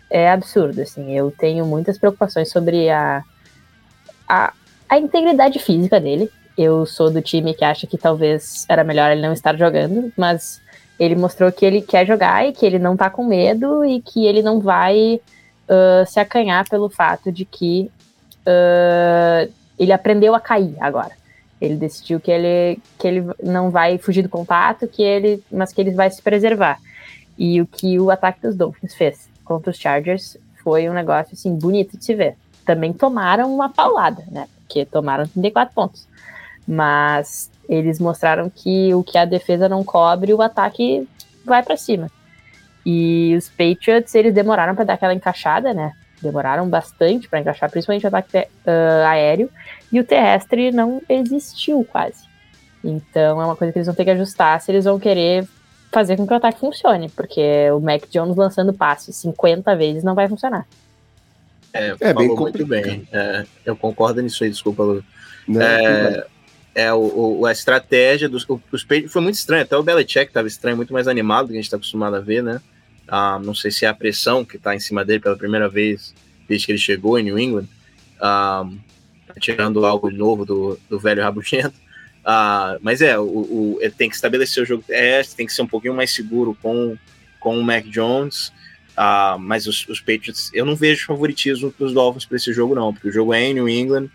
é absurdo, assim. Eu tenho muitas preocupações sobre a, a, a integridade física dele. Eu sou do time que acha que talvez era melhor ele não estar jogando, mas ele mostrou que ele quer jogar e que ele não tá com medo e que ele não vai uh, se acanhar pelo fato de que uh, ele aprendeu a cair agora. Ele decidiu que ele, que ele não vai fugir do contato, que ele, mas que ele vai se preservar. E o que o ataque dos Dolphins fez contra os Chargers foi um negócio assim bonito de se ver. Também tomaram uma paulada, né? Porque tomaram 34 pontos. Mas eles mostraram que o que a defesa não cobre, o ataque vai para cima. E os Patriots, eles demoraram para dar aquela encaixada, né? Demoraram bastante para encaixar, principalmente o ataque uh, aéreo, e o terrestre não existiu quase. Então é uma coisa que eles vão ter que ajustar se eles vão querer fazer com que o ataque funcione, porque o Mac Jones lançando passe 50 vezes não vai funcionar. É, é bem muito bem. É, eu concordo nisso aí, desculpa, Lu. Não, é, é o, o, a estratégia dos os foi muito estranho, até o Belichick estava estranho, muito mais animado do que a gente está acostumado a ver, né? Ah, não sei se é a pressão que está em cima dele pela primeira vez desde que ele chegou em New England, ah, tirando algo novo do, do velho rabugento. Ah, mas é, o, o, ele tem que estabelecer o jogo terrestre, tem que ser um pouquinho mais seguro com, com o Mac Jones. Ah, mas os, os, Patriots, eu não vejo favoritismo para os Dolphins para esse jogo, não, porque o jogo é em New England,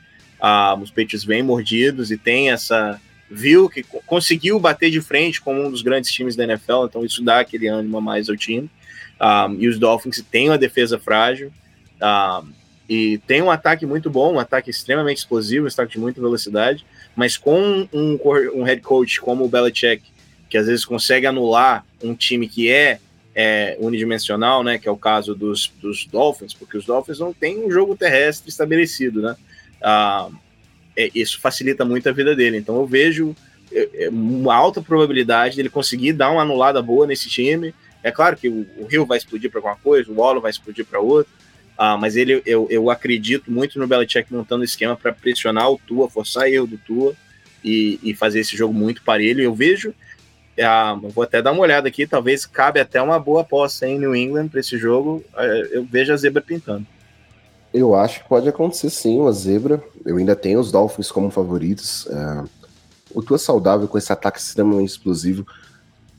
os Patriots vêm mordidos e tem essa. Viu que conseguiu bater de frente com um dos grandes times da NFL, então isso dá aquele ânimo a mais ao time. Um, e os Dolphins têm uma defesa frágil um, e tem um ataque muito bom, um ataque extremamente explosivo, um ataque de muita velocidade, mas com um, um head coach como o Belichick, que às vezes consegue anular um time que é, é unidimensional, né, que é o caso dos, dos Dolphins, porque os Dolphins não têm um jogo terrestre estabelecido, né? Um, é, isso facilita muito a vida dele. Então eu vejo é, é, uma alta probabilidade dele conseguir dar uma anulada boa nesse time é claro que o, o Rio vai explodir para alguma coisa, o Wall vai explodir para outra, uh, mas ele, eu, eu acredito muito no Belichick montando esquema para pressionar o Tua, forçar erro do Tua e, e fazer esse jogo muito parelho. Eu vejo, uh, vou até dar uma olhada aqui, talvez cabe até uma boa aposta em New England para esse jogo. Uh, eu vejo a zebra pintando. Eu acho que pode acontecer sim, uma zebra. Eu ainda tenho os Dolphins como favoritos. Uh, o Tua saudável com esse ataque extremamente explosivo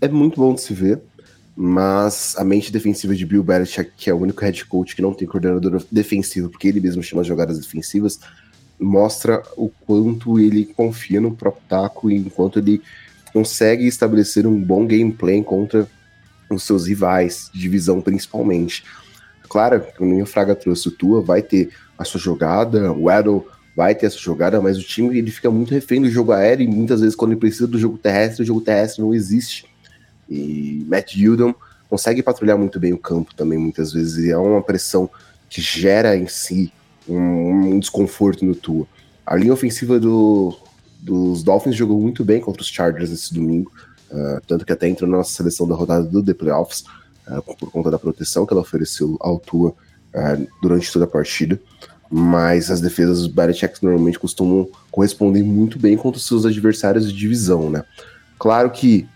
é muito bom de se ver mas a mente defensiva de Bill Belichick, que é o único head coach que não tem coordenador defensivo, porque ele mesmo chama as jogadas defensivas, mostra o quanto ele confia no próprio taco e enquanto ele consegue estabelecer um bom gameplay contra os seus rivais, de divisão principalmente. Claro, como o Fraga trouxe, o Tua vai ter a sua jogada, o Edel vai ter essa jogada, mas o time ele fica muito refém do jogo aéreo e muitas vezes quando ele precisa do jogo terrestre, o jogo terrestre não existe. E Matt Judon consegue patrulhar muito bem o campo também, muitas vezes, e é uma pressão que gera em si um, um desconforto no Tua. A linha ofensiva do, dos Dolphins jogou muito bem contra os Chargers esse domingo, uh, tanto que até entrou na nossa seleção da rodada do The Playoffs, uh, por conta da proteção que ela ofereceu ao Tua uh, durante toda a partida. Mas as defesas dos Belichick normalmente costumam corresponder muito bem contra os seus adversários de divisão, né? Claro que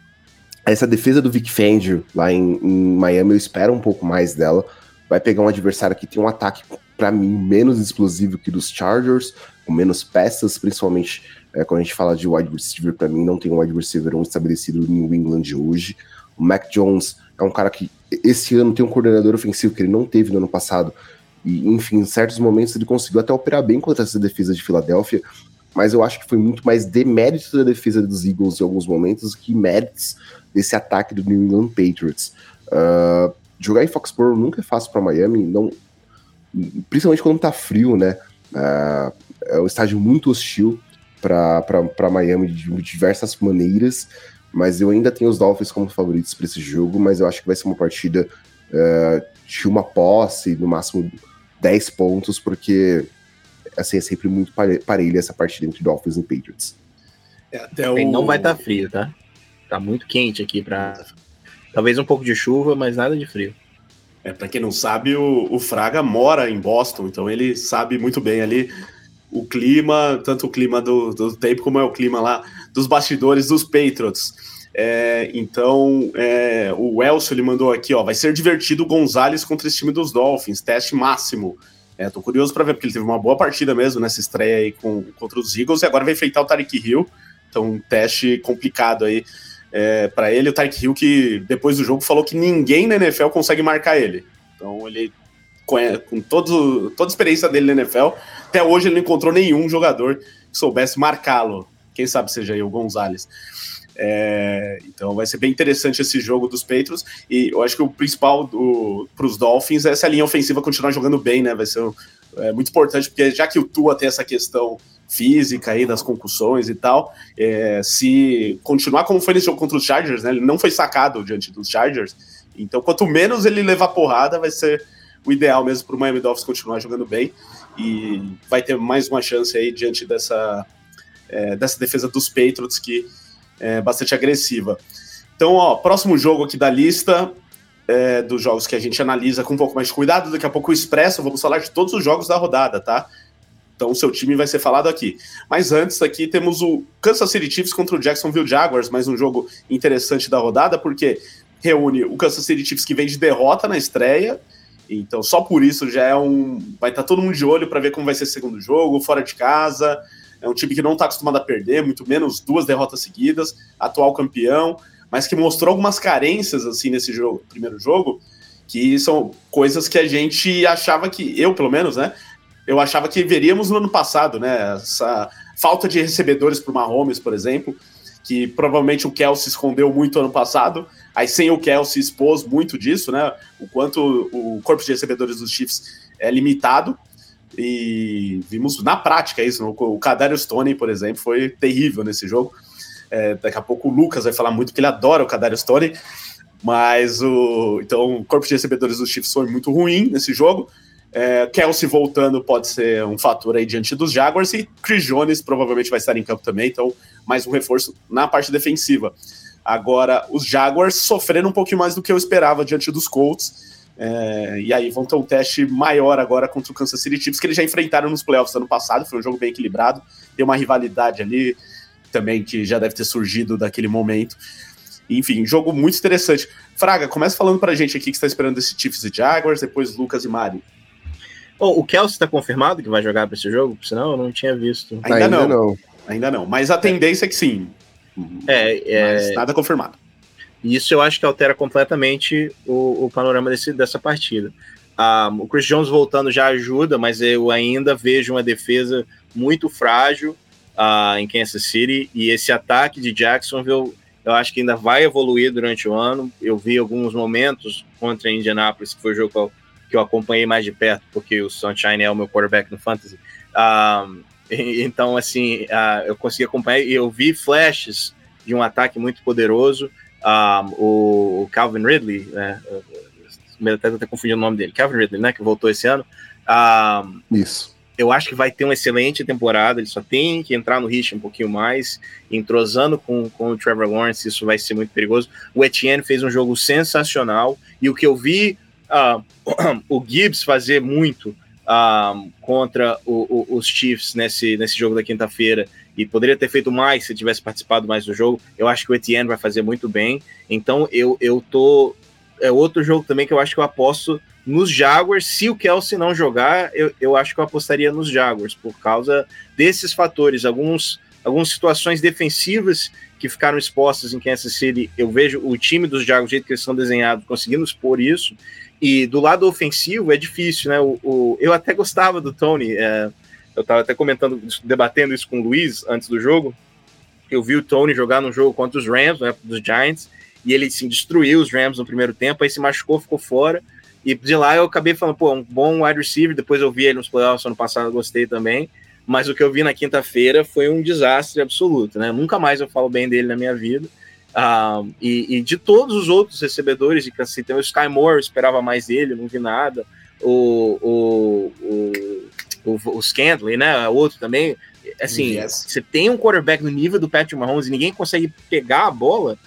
essa defesa do Vic Fangio lá em, em, Miami, eu espero um pouco mais dela. Vai pegar um adversário que tem um ataque, para mim, menos explosivo que dos Chargers, com menos peças, principalmente é, quando a gente fala de wide receiver, para mim não tem um wide receiver um estabelecido no New England hoje. O Mac Jones é um cara que esse ano tem um coordenador ofensivo que ele não teve no ano passado, E, enfim, em certos momentos ele conseguiu até operar bem contra essa defesa de Filadélfia, mas eu acho que foi muito mais demérito da defesa dos Eagles em alguns momentos que méritos desse ataque do New England Patriots. Uh, jogar em Foxborough nunca é fácil para Miami, não, principalmente quando tá frio, né? Uh, é um estádio muito hostil para Miami de diversas maneiras, mas eu ainda tenho os Dolphins como favoritos para esse jogo, mas eu acho que vai ser uma partida uh, de uma posse, no máximo 10 pontos, porque assim, é sempre muito parelha essa partida entre Dolphins e Patriots. É, até o... Não vai estar tá frio, tá? Tá muito quente aqui para talvez um pouco de chuva, mas nada de frio. É, para quem não sabe, o, o, Fraga mora em Boston, então ele sabe muito bem ali o clima, tanto o clima do, do tempo como é o clima lá dos bastidores dos Patriots. É, então, é, o Elcio ele mandou aqui, ó, vai ser divertido o Gonzalez contra esse time dos Dolphins, teste máximo. É, tô curioso para ver, porque ele teve uma boa partida mesmo nessa estreia aí com, contra os Eagles e agora vai enfrentar o Tarek Hill, então um teste complicado aí é, para ele. O Tarek Hill que depois do jogo falou que ninguém na NFL consegue marcar ele. Então ele, com, todo, toda a experiência dele na NFL, até hoje ele não encontrou nenhum jogador que soubesse marcá-lo. Quem sabe seja aí o Gonzalez. É, então vai ser bem interessante esse jogo dos Patriots. E eu acho que o principal para os Dolphins é essa linha ofensiva continuar jogando bem, né? Vai ser é, muito importante, porque já que o Tua tem essa questão física aí das concussões e tal, é, se continuar como foi nesse jogo contra os Chargers, né? Ele não foi sacado diante dos Chargers. Então, quanto menos ele levar porrada, vai ser o ideal mesmo para o Miami Dolphins continuar jogando bem e vai ter mais uma chance aí diante dessa, é, dessa defesa dos Patriots que é, bastante agressiva. Então, ó, próximo jogo aqui da lista é, dos jogos que a gente analisa com um pouco mais de cuidado. Daqui a pouco o Expresso, vamos falar de todos os jogos da rodada, tá? Então o seu time vai ser falado aqui. Mas antes aqui temos o Kansas City Chiefs contra o Jacksonville Jaguars, mais um jogo interessante da rodada, porque reúne o Kansas City Chiefs que vem de derrota na estreia. Então só por isso já é um. Vai estar tá todo mundo de olho para ver como vai ser o segundo jogo, fora de casa. É um time que não está acostumado a perder, muito menos duas derrotas seguidas, atual campeão, mas que mostrou algumas carências assim nesse jogo, primeiro jogo, que são coisas que a gente achava que, eu pelo menos, né? Eu achava que veríamos no ano passado, né? Essa falta de recebedores para o Mahomes, por exemplo, que provavelmente o Kelsey escondeu muito ano passado. Aí sem o Kelsey expôs muito disso, né? O quanto o corpo de recebedores dos Chiefs é limitado. E vimos na prática isso. O Kadarius Stone, por exemplo, foi terrível nesse jogo. É, daqui a pouco o Lucas vai falar muito que ele adora o Kadarius Stone. Mas o. Então, o corpo de recebedores dos Chiefs foi muito ruim nesse jogo. É, Kelsey voltando pode ser um fator aí diante dos Jaguars e Chris Jones provavelmente vai estar em campo também, então mais um reforço na parte defensiva. Agora, os Jaguars sofreram um pouquinho mais do que eu esperava diante dos Colts. É, e aí vão ter um teste maior agora contra o Kansas City Chiefs, que eles já enfrentaram nos playoffs ano passado, foi um jogo bem equilibrado, tem uma rivalidade ali também que já deve ter surgido daquele momento. Enfim, jogo muito interessante. Fraga, começa falando pra gente aqui que está esperando esse Chiefs e Jaguars, depois Lucas e Mari. Oh, o Kelsey está confirmado que vai jogar para esse jogo? Senão eu não tinha visto. Ainda, ainda não. não. Ainda não. Mas a tendência é que sim. É, é... Mas nada confirmado. Isso eu acho que altera completamente o, o panorama desse, dessa partida. Um, o Chris Jones voltando já ajuda, mas eu ainda vejo uma defesa muito frágil uh, em Kansas City e esse ataque de Jacksonville eu acho que ainda vai evoluir durante o ano. Eu vi alguns momentos contra Indianapolis, que foi o jogo que eu, que eu acompanhei mais de perto, porque o Sunshine é o meu quarterback no Fantasy. Um, então, assim, uh, eu consegui acompanhar e eu vi flashes de um ataque muito poderoso um, o Calvin Ridley, né? Até até confundindo o nome dele, Calvin Ridley, né? Que voltou esse ano. Isso. Eu acho que vai ter uma excelente temporada. Ele só tem que entrar no ritmo um pouquinho mais, entrosando com, com o Trevor Lawrence. Isso vai ser muito perigoso. O Etienne fez um jogo sensacional e o que eu vi uh, [clears throat] o Gibbs fazer muito uh, contra o, o, os Chiefs nesse, nesse jogo da quinta-feira e poderia ter feito mais se tivesse participado mais do jogo. Eu acho que o Etienne vai fazer muito bem. Então eu, eu tô. É outro jogo também que eu acho que eu aposto nos Jaguars. Se o Kelsey não jogar, eu, eu acho que eu apostaria nos Jaguars, por causa desses fatores, alguns, algumas situações defensivas que ficaram expostas em Kansas City, eu vejo o time dos Jaguars, do jeito que eles são desenhados, conseguindo expor isso. E do lado ofensivo é difícil, né? O, o eu até gostava do Tony, é, eu estava até comentando, debatendo isso com o Luiz antes do jogo. Eu vi o Tony jogar no jogo contra os Rams, né, dos Giants, e ele sim destruiu os Rams no primeiro tempo, aí se machucou, ficou fora. E de lá eu acabei falando, pô, um bom wide receiver. Depois eu vi ele nos playoffs ano passado, gostei também. Mas o que eu vi na quinta-feira foi um desastre absoluto, né? Nunca mais eu falo bem dele na minha vida. Uh, e, e, de todos os outros recebedores de Kansas City, o Sky Moore esperava mais dele, não vi nada. O, o, o, o, o Scandley, né? Outro também. Assim, yes. você tem um quarterback no nível do Patrick Mahomes e ninguém consegue pegar a bola.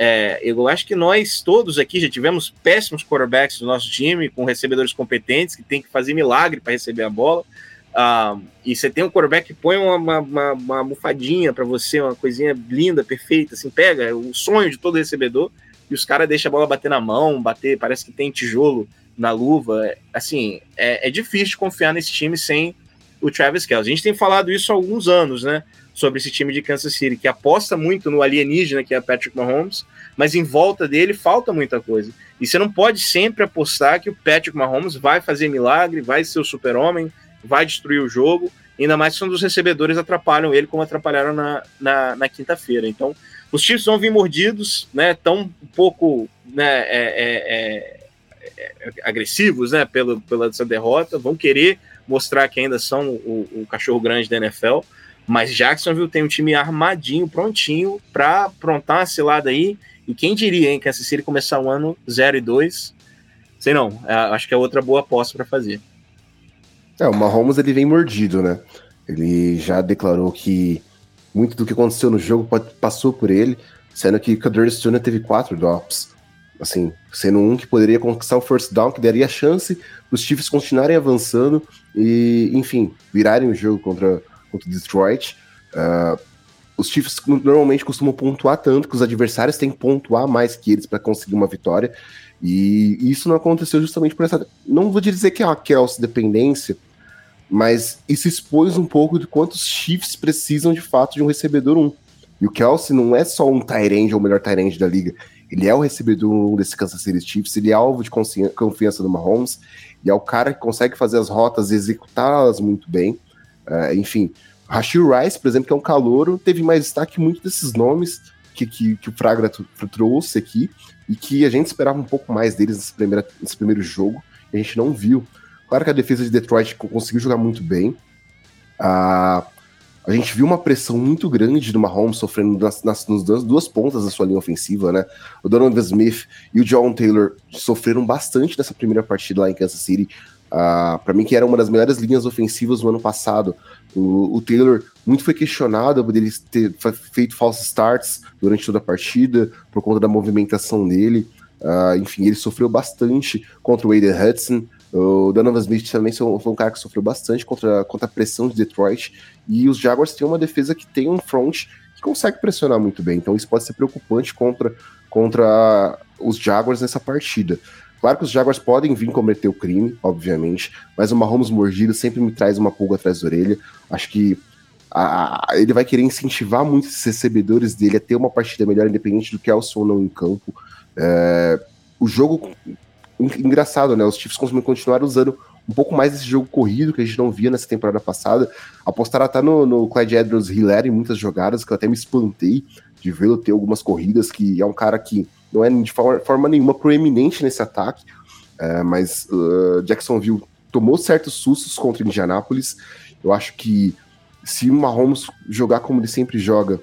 É, eu acho que nós todos aqui já tivemos péssimos quarterbacks no nosso time, com recebedores competentes que tem que fazer milagre para receber a bola. Uh, e você tem um quarterback que põe uma, uma, uma, uma almofadinha para você, uma coisinha linda, perfeita, assim, pega o sonho de todo recebedor e os caras deixam a bola bater na mão, bater, parece que tem tijolo na luva. Assim, é, é difícil confiar nesse time sem o Travis Kelce. A gente tem falado isso há alguns anos, né? Sobre esse time de Kansas City, que aposta muito no alienígena, que é Patrick Mahomes, mas em volta dele falta muita coisa. E você não pode sempre apostar que o Patrick Mahomes vai fazer milagre, vai ser o super-homem, vai destruir o jogo, ainda mais quando os recebedores atrapalham ele, como atrapalharam na, na, na quinta-feira. Então, os Chiefs vão vir mordidos, né, tão um pouco né, é, é, é, é agressivos né, pelo, pela essa derrota, vão querer mostrar que ainda são o, o cachorro grande da NFL, mas Jacksonville tem um time armadinho, prontinho, para aprontar uma cilada aí, e quem diria, hein, que essa série começar o ano 0 e 2, sei não, é, acho que é outra boa aposta para fazer. É, o Mahomes ele vem mordido, né? Ele já declarou que muito do que aconteceu no jogo passou por ele, sendo que Kadir Stone teve quatro drops. Assim, sendo um que poderia conquistar o first down, que daria chance para os Chiefs continuarem avançando e, enfim, virarem o jogo contra, contra Detroit. Uh, os Chiefs normalmente costumam pontuar tanto que os adversários têm que pontuar mais que eles para conseguir uma vitória. E isso não aconteceu justamente por essa. Não vou dizer que é uma Kelsey dependência, mas isso expôs um pouco de quantos Chiefs precisam de fato de um recebedor 1. E o Kelsey não é só um Tyrande ou o melhor Tyrande da liga. Ele é o recebedor 1 desse Kansas City Chiefs, ele é alvo de confiança do Mahomes, e é o cara que consegue fazer as rotas e executá-las muito bem. Uh, enfim, Rashid Rice, por exemplo, que é um calouro, teve mais destaque muito desses nomes que, que, que o Fragra trouxe aqui, e que a gente esperava um pouco mais deles nesse, primeira, nesse primeiro jogo, e a gente não viu. Claro que a defesa de Detroit conseguiu jogar muito bem. A, a gente viu uma pressão muito grande do Mahomes sofrendo nas, nas, nas duas pontas da sua linha ofensiva, né? O Donovan Smith e o John Taylor sofreram bastante nessa primeira partida lá em Kansas City. Uh, para mim, que era uma das melhores linhas ofensivas do ano passado. O, o, Taylor muito foi questionado por ele ter feito false starts durante toda a partida, por conta da movimentação dele. Uh, enfim, ele sofreu bastante contra o Aiden Hudson. O Donovan Smith também foi um cara que sofreu bastante contra, contra a pressão de Detroit. E os Jaguars têm uma defesa que tem um front que consegue pressionar muito bem. Então isso pode ser preocupante contra, contra os Jaguars nessa partida. Claro que os Jaguars podem vir cometer o crime, obviamente, mas o Mahomes mordido sempre me traz uma pulga atrás da orelha. Acho que a, a, ele vai querer incentivar muito esses recebedores dele a ter uma partida melhor, independente do que é o som não em campo. É, o jogo engraçado, né? Os Chiefs continuaram usando um pouco mais desse jogo corrido que a gente não via nessa temporada passada. Apostaram até no, no Clyde Edwards Hiller em muitas jogadas, que eu até me espantei de vê-lo ter algumas corridas, que é um cara que não é de forma, forma nenhuma proeminente nesse ataque, é, mas uh, Jacksonville tomou certos sustos contra Indianápolis. Eu acho que se o Mahomes jogar como ele sempre joga,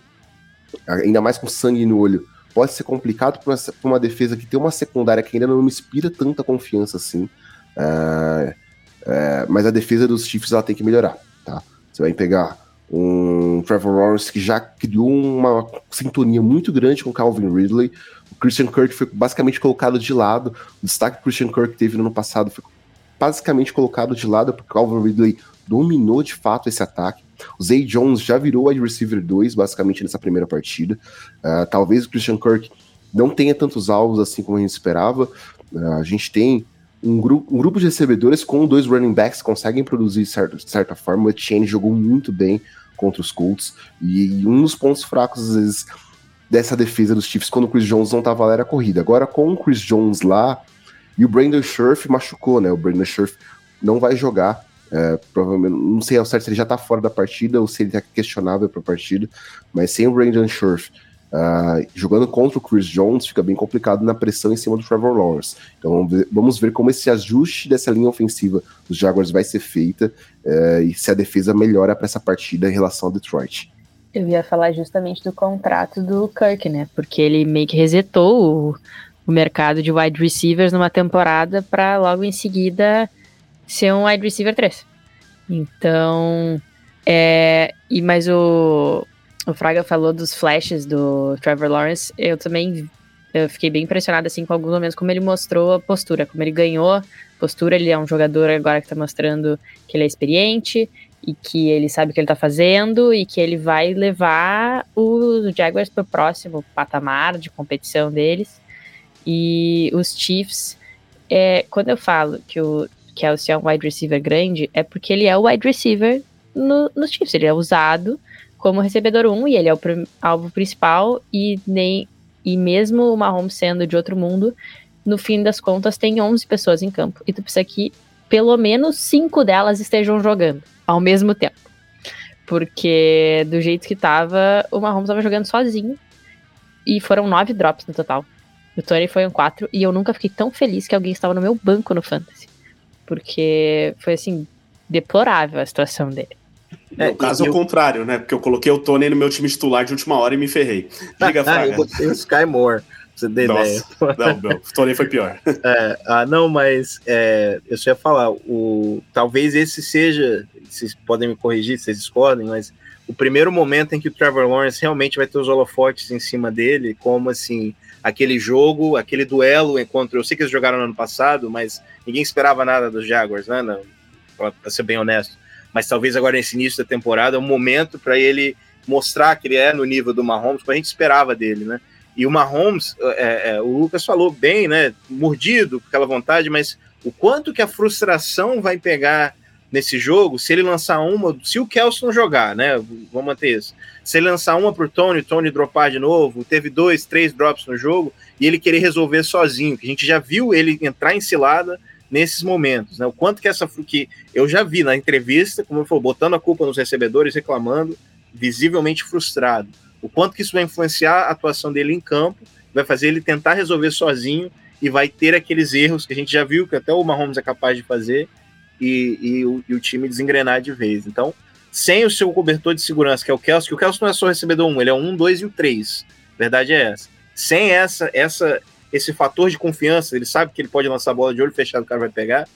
ainda mais com sangue no olho, pode ser complicado para uma, uma, defesa que tem uma secundária que ainda não me inspira tanta confiança assim. É, é, mas a defesa dos Chiefs ela tem que melhorar, tá? Você vai pegar um Trevor Lawrence que já criou uma sintonia muito grande com Calvin Ridley. O Christian Kirk foi basicamente colocado de lado. O destaque que o Christian Kirk teve no ano passado foi basicamente colocado de lado porque Calvin Ridley dominou de fato esse ataque. O Zay Jones já virou wide receiver 2, basicamente, nessa primeira partida. Uh, talvez o Christian Kirk não tenha tantos alvos assim como a gente esperava. Uh, a gente tem um, gru um grupo de recebedores com dois running backs que conseguem produzir certo, de certa forma. O Etienne jogou muito bem contra os Colts. E um dos pontos fracos, às vezes, dessa defesa dos Chiefs quando o Chris Jones não tava lá era a corrida. Agora com o Chris Jones lá e o Brandon Scherf machucou, né? O Brandon Scherf não vai jogar. É, provavelmente, não sei ao certo se ele já tá fora da partida ou se ele tá questionável pra partida, mas sem o Brandon Scherf uh, jogando contra o Chris Jones fica bem complicado na pressão em cima do Trevor Lawrence. Então vamos ver, vamos ver como esse ajuste dessa linha ofensiva dos Jaguars vai ser feita uh, e se a defesa melhora para essa partida em relação ao Detroit. Eu ia falar justamente do contrato do Kirk, né? Porque ele meio que resetou o, o mercado de wide receivers numa temporada para logo em seguida ser um wide receiver 3. Então, é, e mas o, o Fraga falou dos flashes do Trevor Lawrence, eu também eu fiquei bem impressionado assim com alguns momentos como ele mostrou a postura, como ele ganhou postura, ele é um jogador agora que tá mostrando que ele é experiente e que ele sabe o que ele tá fazendo e que ele vai levar os Jaguars pro próximo patamar de competição deles. E os Chiefs, é, quando eu falo que o Kelsey é um wide receiver grande, é porque ele é o wide receiver no, nos Chiefs. Ele é usado como recebedor 1 e ele é o alvo principal e nem e mesmo o Mahomes sendo de outro mundo, no fim das contas tem 11 pessoas em campo e tu precisa que pelo menos 5 delas estejam jogando ao mesmo tempo. Porque do jeito que tava, o Mahomes tava jogando sozinho e foram 9 drops no total. O Tony foi um 4 e eu nunca fiquei tão feliz que alguém estava no meu banco no Fantasy. Porque foi assim, deplorável a situação dele. É, no caso é o contrário, né? Porque eu coloquei o Tony no meu time titular de última hora e me ferrei. Diga, Fraga. eu botei o Sky Moore, você ter Nossa, ideia. [laughs] Não, não, o Tony foi pior. É, ah, não, mas é, eu só ia falar, o, talvez esse seja, vocês podem me corrigir, vocês discordem, mas o primeiro momento em que o Trevor Lawrence realmente vai ter os holofotes em cima dele, como assim, aquele jogo, aquele duelo enquanto. Eu sei que eles jogaram no ano passado, mas ninguém esperava nada dos Jaguars, né? Não, pra, ser bem honesto. Mas talvez agora nesse início da temporada é um momento para ele mostrar que ele é no nível do Mahomes, como a gente esperava dele, né? E o Mahomes, é, é, o Lucas falou bem, né? Mordido, com aquela vontade, mas o quanto que a frustração vai pegar nesse jogo se ele lançar uma, se o Kelson jogar, né? Vamos manter isso. Se ele lançar uma pro Tony, o Tony dropar de novo, teve dois, três drops no jogo, e ele querer resolver sozinho, que a gente já viu ele entrar em cilada nesses momentos, né? O quanto que essa que eu já vi na entrevista, como eu falou, botando a culpa nos recebedores, reclamando, visivelmente frustrado. O quanto que isso vai influenciar a atuação dele em campo, vai fazer ele tentar resolver sozinho e vai ter aqueles erros que a gente já viu que até o Mahomes é capaz de fazer e, e, o, e o time desengrenar de vez. Então, sem o seu cobertor de segurança, que é o Kelsey, que o Kelsey não é só recebedor 1, ele é o 1, 2 e o 3. Verdade é essa. Sem essa, essa, esse fator de confiança, ele sabe que ele pode lançar a bola de olho fechado, o cara vai pegar.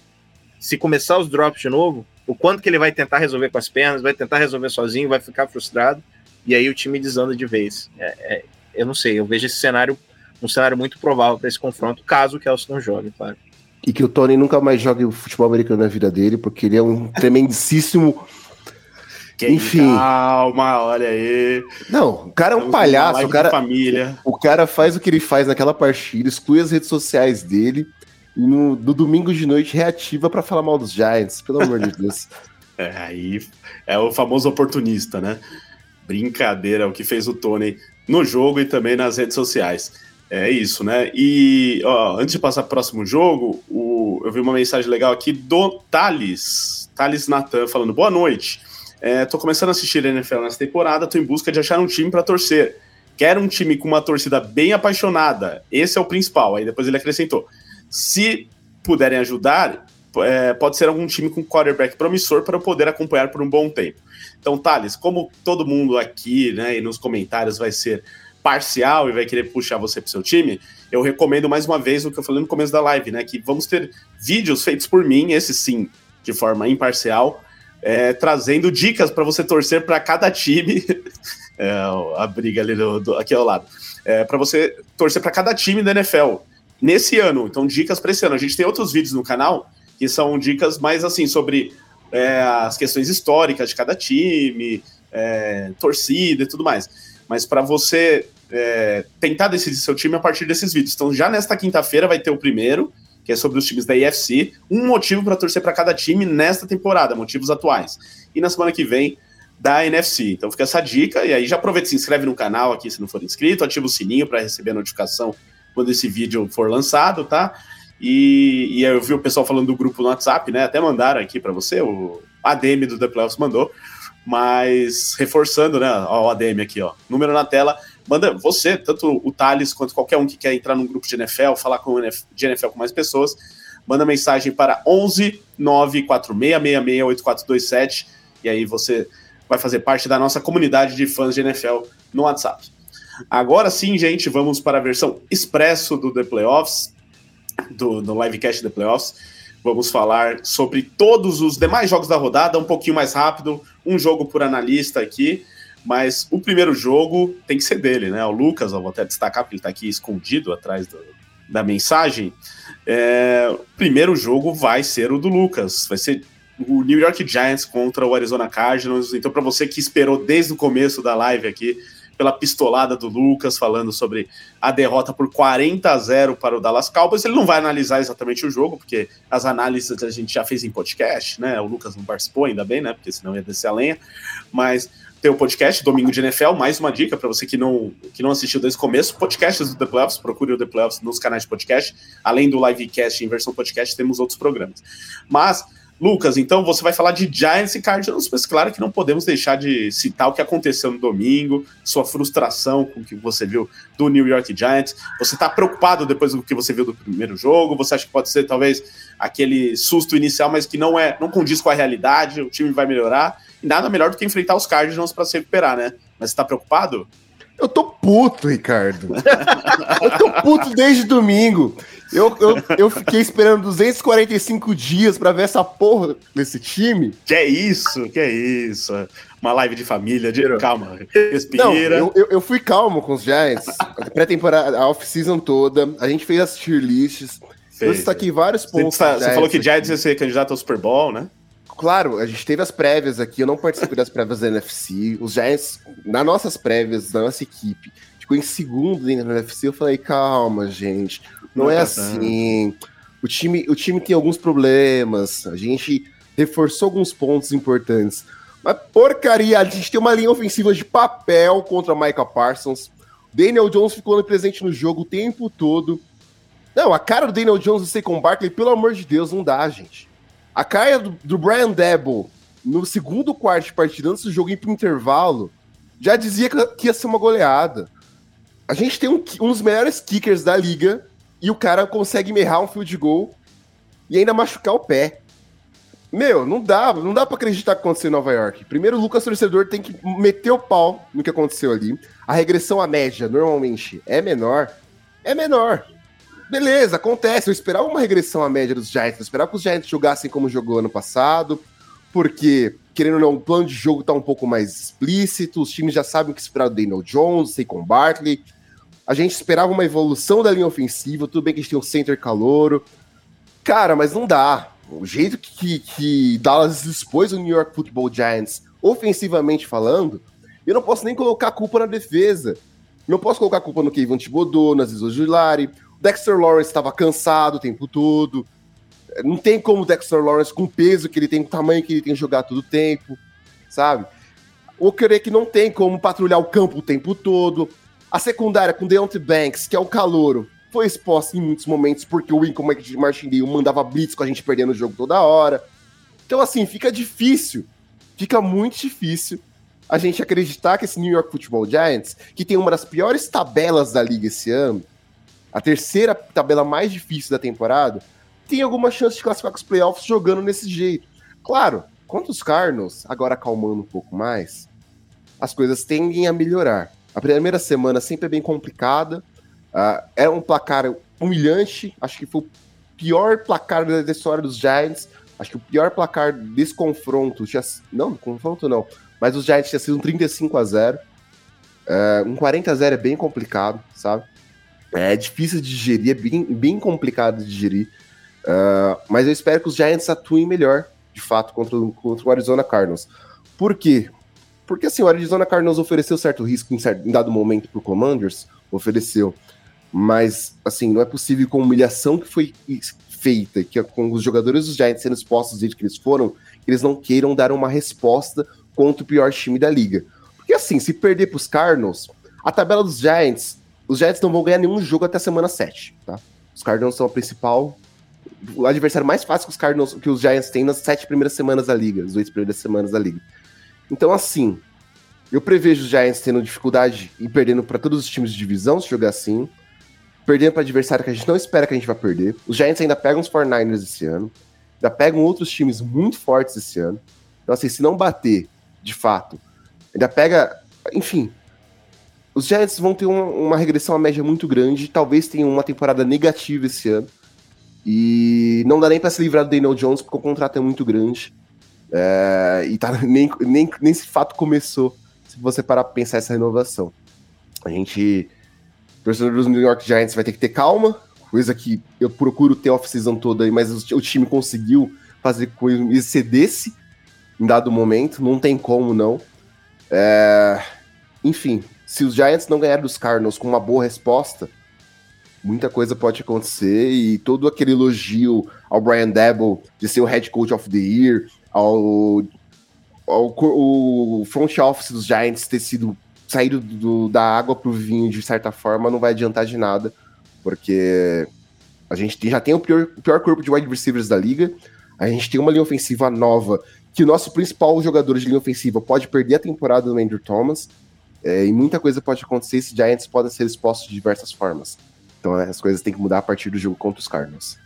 Se começar os drops de novo, o quanto que ele vai tentar resolver com as pernas, vai tentar resolver sozinho, vai ficar frustrado, e aí o time desanda de vez. É, é, eu não sei, eu vejo esse cenário, um cenário muito provável para esse confronto, caso o Kelsey não jogue, claro. E que o Tony nunca mais jogue futebol americano na vida dele, porque ele é um [laughs] tremendíssimo quem Enfim. Calma, olha aí. Não, o cara é um palhaço. O cara, família. o cara faz o que ele faz naquela partida, exclui as redes sociais dele e no, no domingo de noite reativa para falar mal dos Giants, pelo amor de Deus. [laughs] É, aí é o famoso oportunista, né? Brincadeira, o que fez o Tony no jogo e também nas redes sociais. É isso, né? E ó, antes de passar para o próximo jogo, o, eu vi uma mensagem legal aqui do Thales, Thales Natan, falando boa noite. É, tô começando a assistir a NFL nessa temporada, tô em busca de achar um time para torcer. Quero um time com uma torcida bem apaixonada. Esse é o principal. Aí depois ele acrescentou: se puderem ajudar, é, pode ser algum time com quarterback promissor para eu poder acompanhar por um bom tempo. Então, Thales, como todo mundo aqui, né, e nos comentários vai ser parcial e vai querer puxar você para seu time, eu recomendo mais uma vez o que eu falei no começo da live, né, que vamos ter vídeos feitos por mim, esse sim, de forma imparcial, é, trazendo dicas para você torcer para cada time. [laughs] é, a briga ali do, do, aqui ao lado. É, para você torcer para cada time da NFL nesse ano. Então, dicas para esse ano. A gente tem outros vídeos no canal que são dicas mais assim sobre é, as questões históricas de cada time, é, torcida e tudo mais. Mas para você é, tentar decidir seu time a partir desses vídeos. Então, já nesta quinta-feira vai ter o primeiro que é sobre os times da IFC, um motivo para torcer para cada time nesta temporada, motivos atuais. E na semana que vem da NFC. Então fica essa dica, e aí já aproveita se inscreve no canal aqui se não for inscrito, ativa o sininho para receber a notificação quando esse vídeo for lançado, tá? E, e eu vi o pessoal falando do grupo no WhatsApp, né? Até mandaram aqui para você, o ADM do The Playoffs mandou, mas reforçando, né? Ó, o ADM aqui, ó. Número na tela. Manda você, tanto o Thales quanto qualquer um que quer entrar num grupo de NFL, falar com de NFL com mais pessoas, manda mensagem para 11 94666 8427 e aí você vai fazer parte da nossa comunidade de fãs de NFL no WhatsApp. Agora sim, gente, vamos para a versão expresso do The Playoffs, do, do livecast The Playoffs. Vamos falar sobre todos os demais jogos da rodada, um pouquinho mais rápido, um jogo por analista aqui, mas o primeiro jogo tem que ser dele, né? O Lucas, eu vou até destacar porque ele está aqui escondido atrás do, da mensagem. É, o primeiro jogo vai ser o do Lucas, vai ser o New York Giants contra o Arizona Cardinals. Então, para você que esperou desde o começo da live aqui, pela pistolada do Lucas, falando sobre a derrota por 40 a 0 para o Dallas Cowboys. Ele não vai analisar exatamente o jogo, porque as análises a gente já fez em podcast, né? O Lucas não participou, ainda bem, né? Porque senão ia descer a lenha. Mas tem o podcast Domingo de NFL, mais uma dica para você que não, que não assistiu desde o começo, podcasts do The Playoffs, procure o The Playoffs nos canais de podcast, além do livecast em versão podcast, temos outros programas. Mas Lucas, então você vai falar de Giants e Cardinals, mas claro que não podemos deixar de citar o que aconteceu no domingo, sua frustração com o que você viu do New York Giants. Você está preocupado depois do que você viu do primeiro jogo? Você acha que pode ser talvez aquele susto inicial, mas que não é, não condiz com a realidade? O time vai melhorar e nada melhor do que enfrentar os Cardinals para se recuperar, né? Mas você está preocupado? Eu tô puto, Ricardo. [laughs] eu tô puto desde domingo. Eu, eu, eu fiquei esperando 245 dias para ver essa porra desse time. Que é isso, que é isso. Uma live de família, de... calma, respira. Não, eu, eu, eu, fui calmo com os Giants. Pré-temporada, a off-season toda, a gente fez as tier lists. Fez, eu destaquei vários pontos. Você, você falou que Giants ia ser candidato ao Super Bowl, né? Claro, a gente teve as prévias aqui, eu não participei das prévias da NFC. Os Giants, nas nossas prévias, da nossa equipe, ficou em segundo dentro da NFC. Eu falei, calma, gente não, não é tá assim. O time, o time tem alguns problemas. A gente reforçou alguns pontos importantes. Mas porcaria, a gente tem uma linha ofensiva de papel contra Micah Parsons. Daniel Jones ficou presente no jogo o tempo todo. Não, a cara do Daniel Jones e Saquon Barkley, pelo amor de Deus, não dá, gente. A cara do, do Brian Debo no segundo quarto de partida, antes do jogo ir pro intervalo, já dizia que ia ser uma goleada. A gente tem um, um dos melhores kickers da liga, e o cara consegue errar um field goal e ainda machucar o pé. Meu, não dá, não dá para acreditar que aconteceu em Nova York. Primeiro, o Lucas Torcedor tem que meter o pau no que aconteceu ali. A regressão à média, normalmente, é menor. É menor. Beleza, acontece. Eu esperava uma regressão à média dos Giants. Eu esperava que os Giants jogassem como jogou ano passado. Porque, querendo ou não, o plano de jogo tá um pouco mais explícito. Os times já sabem o que esperar do Daniel Jones, Saquon Barkley. A gente esperava uma evolução da linha ofensiva, tudo bem que a gente tem um center calouro. Cara, mas não dá. O jeito que, que Dallas expôs o New York Football Giants, ofensivamente falando, eu não posso nem colocar a culpa na defesa. Não posso colocar a culpa no Kevin Thibodeau, nas Isojulari. O Dexter Lawrence estava cansado o tempo todo. Não tem como o Dexter Lawrence, com o peso que ele tem, com o tamanho que ele tem, jogar todo o tempo, sabe? Querer que não tem como patrulhar o campo o tempo todo. A secundária com Deontay Banks, que é o calouro, foi exposta em muitos momentos porque o Lincoln Martindale mandava blitz com a gente perdendo o jogo toda hora. Então, assim, fica difícil, fica muito difícil a gente acreditar que esse New York Football Giants, que tem uma das piores tabelas da liga esse ano, a terceira tabela mais difícil da temporada, tem alguma chance de classificar com os playoffs jogando nesse jeito. Claro, contra os Cardinals, agora acalmando um pouco mais, as coisas tendem a melhorar. A primeira semana sempre é bem complicada. Uh, é um placar humilhante. Acho que foi o pior placar da história dos Giants. Acho que o pior placar desse confronto. Tinha, não, confronto não. Mas os Giants tinha sido um 35 a 0 uh, é, Um 40 a 0 é bem complicado, sabe? É difícil de digerir, é bem, bem complicado de digerir. Uh, mas eu espero que os Giants atuem melhor, de fato, contra, contra o Arizona Cardinals. Por quê? Porque assim, o Arizona Cardinals ofereceu certo risco em, certo, em dado momento pro Commanders, ofereceu. Mas, assim, não é possível com a humilhação que foi feita, que com os jogadores dos Giants sendo expostos desde que eles foram, que eles não queiram dar uma resposta contra o pior time da liga. Porque assim, se perder pros Cardinals, a tabela dos Giants, os Giants não vão ganhar nenhum jogo até a semana 7, tá? Os Cardinals são a principal o adversário mais fácil que os Cardinals, que os Giants têm nas sete primeiras semanas da liga, as oito primeiras semanas da liga. Então, assim, eu prevejo os Giants tendo dificuldade e perdendo para todos os times de divisão se jogar assim, perdendo para adversário que a gente não espera que a gente vá perder. Os Giants ainda pegam os 49ers esse ano, ainda pegam outros times muito fortes esse ano. Então, assim, se não bater, de fato, ainda pega. Enfim, os Giants vão ter uma, uma regressão à média muito grande, talvez tenham uma temporada negativa esse ano. E não dá nem para se livrar do Daniel Jones, porque o contrato é muito grande. É, e tá, [laughs] nem, nem, nem esse fato começou, se você parar pra pensar essa renovação. A gente, torcedor dos New York Giants, vai ter que ter calma, coisa que eu procuro ter off-season toda aí, mas o, o, time conseguiu fazer com que excedesse em dado momento, não tem como não. É, enfim, se os Giants não ganharem dos Cardinals com uma boa resposta, muita coisa pode acontecer e todo aquele elogio ao Brian Dabble de ser o head coach of the year, ao, ao o front office dos Giants ter sido saído do, da água para o vinho de certa forma, não vai adiantar de nada, porque a gente já tem o pior, o pior corpo de wide receivers da liga, a gente tem uma linha ofensiva nova, que o nosso principal jogador de linha ofensiva pode perder a temporada do Andrew Thomas, é, e muita coisa pode acontecer, esses Giants podem ser expostos de diversas formas. Então as coisas têm que mudar a partir do jogo contra os Cardinals.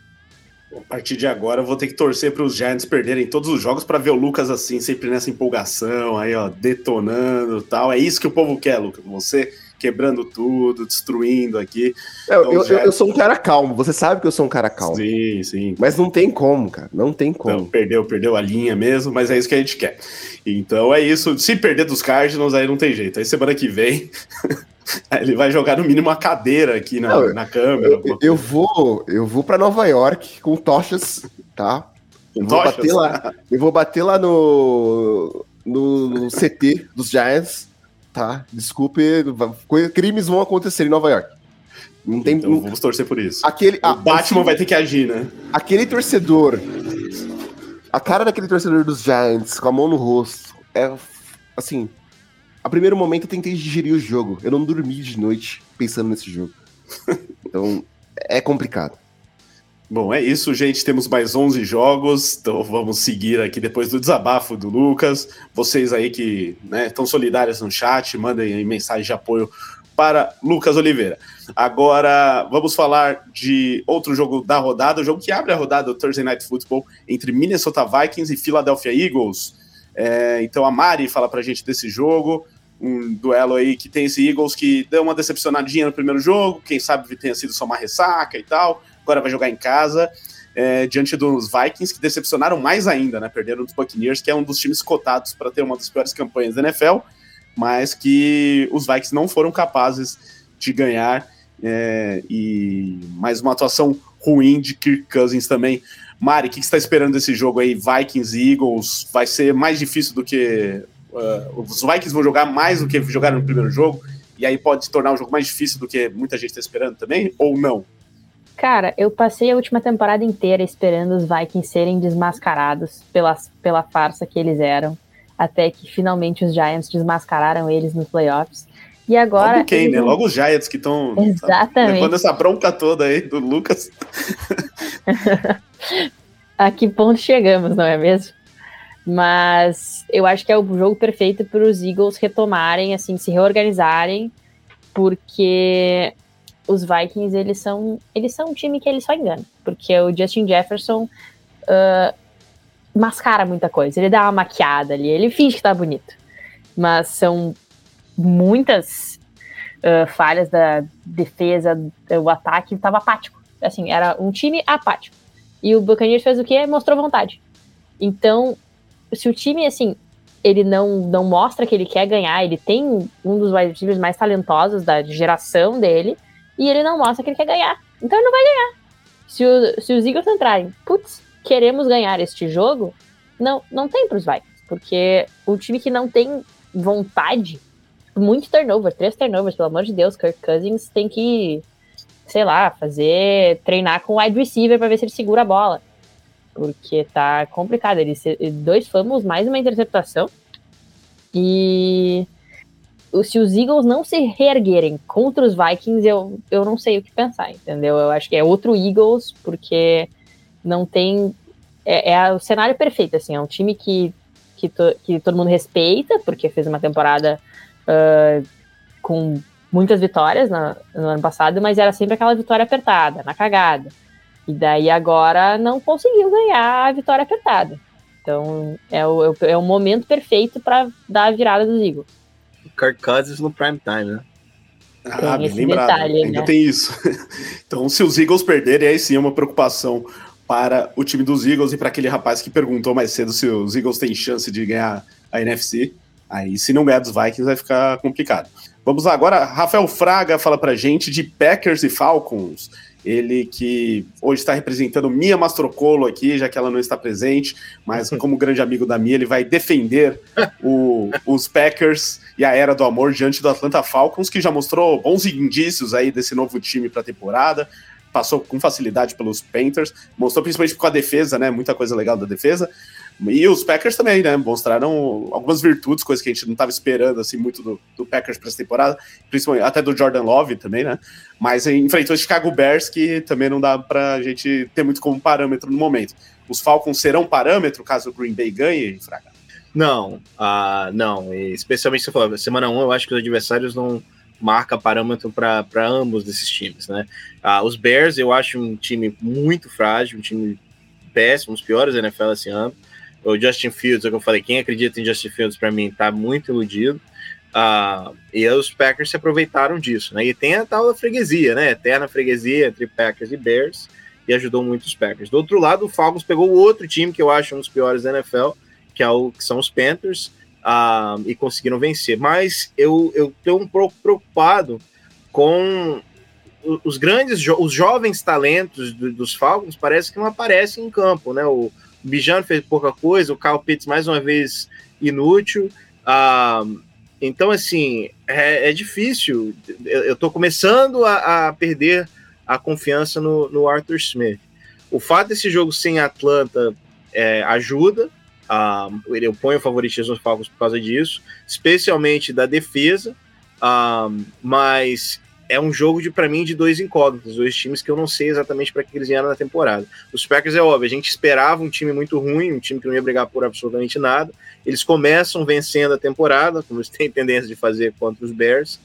A partir de agora eu vou ter que torcer para os Giants perderem todos os jogos para ver o Lucas assim, sempre nessa empolgação, aí ó, detonando tal. É isso que o povo quer, Lucas. Você quebrando tudo, destruindo aqui. É, então, eu, Giants... eu, sou um cara calmo, você sabe que eu sou um cara calmo. Sim, sim. Mas não tem como, cara, não tem como. Não, perdeu, perdeu a linha mesmo, mas é isso que a gente quer. Então é isso. Se perder dos Cardinals, aí não tem jeito. Aí semana que vem [laughs] [laughs] Ele vai jogar no mínimo uma cadeira aqui na, Não, na câmera. Eu, eu, vou, eu vou para Nova York com tochas, tá? Eu vou tochas? bater lá. Eu vou bater lá no, no, no CT dos Giants, tá? Desculpe, crimes vão acontecer em Nova York. Não tem, então, vamos torcer por isso. Aquele, o Batman assim, vai ter que agir, né? Aquele torcedor, a cara daquele torcedor dos Giants com a mão no rosto, é assim, a primeiro momento eu tentei digerir o jogo. Eu não dormi de noite pensando nesse jogo. [laughs] então, é complicado. Bom, é isso, gente. Temos mais 11 jogos, então vamos seguir aqui depois do desabafo do Lucas. Vocês aí que né, estão solidários no chat, mandem mensagem de apoio para Lucas Oliveira. Agora vamos falar de outro jogo da rodada, o jogo que abre a rodada do Thursday Night Football entre Minnesota Vikings e Philadelphia Eagles. É, então a Mari fala pra gente desse jogo um duelo aí que tem esse Eagles que deu uma decepcionadinha no primeiro jogo, quem sabe tenha sido só uma ressaca e tal, agora vai jogar em casa, é, diante dos Vikings, que decepcionaram mais ainda, né? Perderam dos Buccaneers, que é um dos times cotados para ter uma das piores campanhas da NFL, mas que os Vikings não foram capazes de ganhar, é, e mais uma atuação ruim de Kirk Cousins também. Mari, o que, que você está esperando desse jogo aí, Vikings e Eagles? Vai ser mais difícil do que Uh, os Vikings vão jogar mais do que jogaram no primeiro jogo, e aí pode se tornar um jogo mais difícil do que muita gente está esperando também, ou não? Cara, eu passei a última temporada inteira esperando os Vikings serem desmascarados pela, pela farsa que eles eram, até que finalmente os Giants desmascararam eles nos playoffs. E agora. Logo quem, né? Logo os Giants que estão levando essa bronca toda aí do Lucas. [laughs] a que ponto chegamos, não é mesmo? Mas eu acho que é o jogo perfeito para os Eagles retomarem, assim, se reorganizarem, porque os Vikings eles são eles são um time que eles só enganam, porque o Justin Jefferson uh, mascara muita coisa, ele dá uma maquiada ali, ele finge que tá bonito, mas são muitas uh, falhas da defesa, o ataque estava apático, assim, era um time apático. E o Buccaneers fez o quê? Mostrou vontade. Então, se o time, assim, ele não, não mostra que ele quer ganhar, ele tem um dos wide receivers mais talentosos da geração dele, e ele não mostra que ele quer ganhar. Então ele não vai ganhar. Se, o, se os Eagles entrarem, putz, queremos ganhar este jogo, não, não tem pros Vikings, porque o time que não tem vontade, muito turnover, três turnovers, pelo amor de Deus, Kirk Cousins tem que, sei lá, fazer, treinar com wide receiver para ver se ele segura a bola porque tá complicado. Ele dois fumbles, mais uma interceptação. E se os Eagles não se reerguerem contra os Vikings, eu, eu não sei o que pensar, entendeu? Eu acho que é outro Eagles, porque não tem. É, é o cenário perfeito, assim, é um time que, que, to, que todo mundo respeita, porque fez uma temporada uh, com muitas vitórias no, no ano passado, mas era sempre aquela vitória apertada, na cagada. E daí agora não conseguiu ganhar a vitória apertada. Então é o, é o momento perfeito para dar a virada dos Eagles. Kirk Cousins no prime time, né? Ah, bem lembrado. Detalhe, Ainda né? tem isso. [laughs] então, se os Eagles perderem, aí sim é uma preocupação para o time dos Eagles e para aquele rapaz que perguntou mais cedo se os Eagles têm chance de ganhar a NFC. Aí, se não ganhar dos Vikings, vai ficar complicado. Vamos lá, agora, Rafael Fraga fala pra gente de Packers e Falcons. Ele que hoje está representando Mia Mastrocolo aqui, já que ela não está presente, mas [laughs] como grande amigo da Mia, ele vai defender o, os Packers e a era do amor diante do Atlanta Falcons, que já mostrou bons indícios aí desse novo time para a temporada. Passou com facilidade pelos Panthers, mostrou principalmente com a defesa, né? Muita coisa legal da defesa. E os Packers também, né? Mostraram algumas virtudes, coisas que a gente não estava esperando assim muito do, do Packers para essa temporada, principalmente até do Jordan Love também, né? Mas enfrentou o Chicago Bears, que também não dá para a gente ter muito como parâmetro no momento. Os Falcons serão parâmetro caso o Green Bay ganhe, Fraga? Não, uh, não. E especialmente se falou, semana 1, eu acho que os adversários não marca parâmetro para ambos desses times, né? Uh, os Bears eu acho um time muito frágil, um time péssimo, os piores da NFL esse ano o Justin Fields, é o que eu falei, quem acredita em Justin Fields para mim tá muito iludido. Uh, e os Packers se aproveitaram disso, né? E tem a tal da freguesia, né? Eterna freguesia entre Packers e Bears, e ajudou muito os Packers. Do outro lado, o Falcons pegou o outro time que eu acho um dos piores da NFL, que, é o, que são os Panthers, uh, e conseguiram vencer. Mas eu, eu tô um pouco preocupado com os grandes, os jovens talentos do, dos Falcons, parece que não aparecem em campo, né? O, Bijan fez pouca coisa, o Kyle Pitts mais uma vez inútil. Ah, então, assim, é, é difícil. Eu estou começando a, a, perder a confiança no, no, Arthur Smith. O fato desse jogo sem Atlanta é, ajuda. Ah, eu ponho favoritismo nos Falcons por causa disso, especialmente da defesa. Ah, mas é um jogo de para mim de dois incógnitos, dois times que eu não sei exatamente para que eles vieram na temporada. Os Packers é óbvio, a gente esperava um time muito ruim, um time que não ia brigar por absolutamente nada. Eles começam vencendo a temporada, como eles têm tendência de fazer contra os Bears.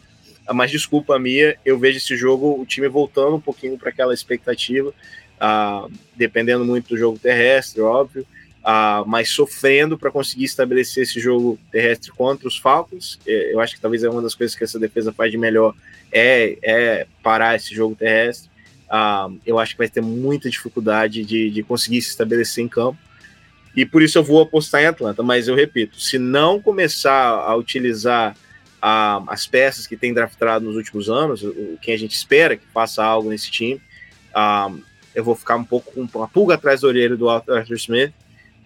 Ah, mas desculpa a minha, eu vejo esse jogo o time voltando um pouquinho para aquela expectativa, uh, dependendo muito do jogo terrestre, óbvio. Uh, mas sofrendo para conseguir estabelecer esse jogo terrestre contra os Falcons. É, eu acho que talvez é uma das coisas que essa defesa faz de melhor é, é parar esse jogo terrestre. Uh, eu acho que vai ter muita dificuldade de, de conseguir se estabelecer em campo. E por isso eu vou apostar em Atlanta. Mas eu repito, se não começar a utilizar uh, as peças que tem draftado nos últimos anos, o, quem a gente espera que faça algo nesse time, uh, eu vou ficar um pouco com uma pulga atrás da orelha do Arthur Smith.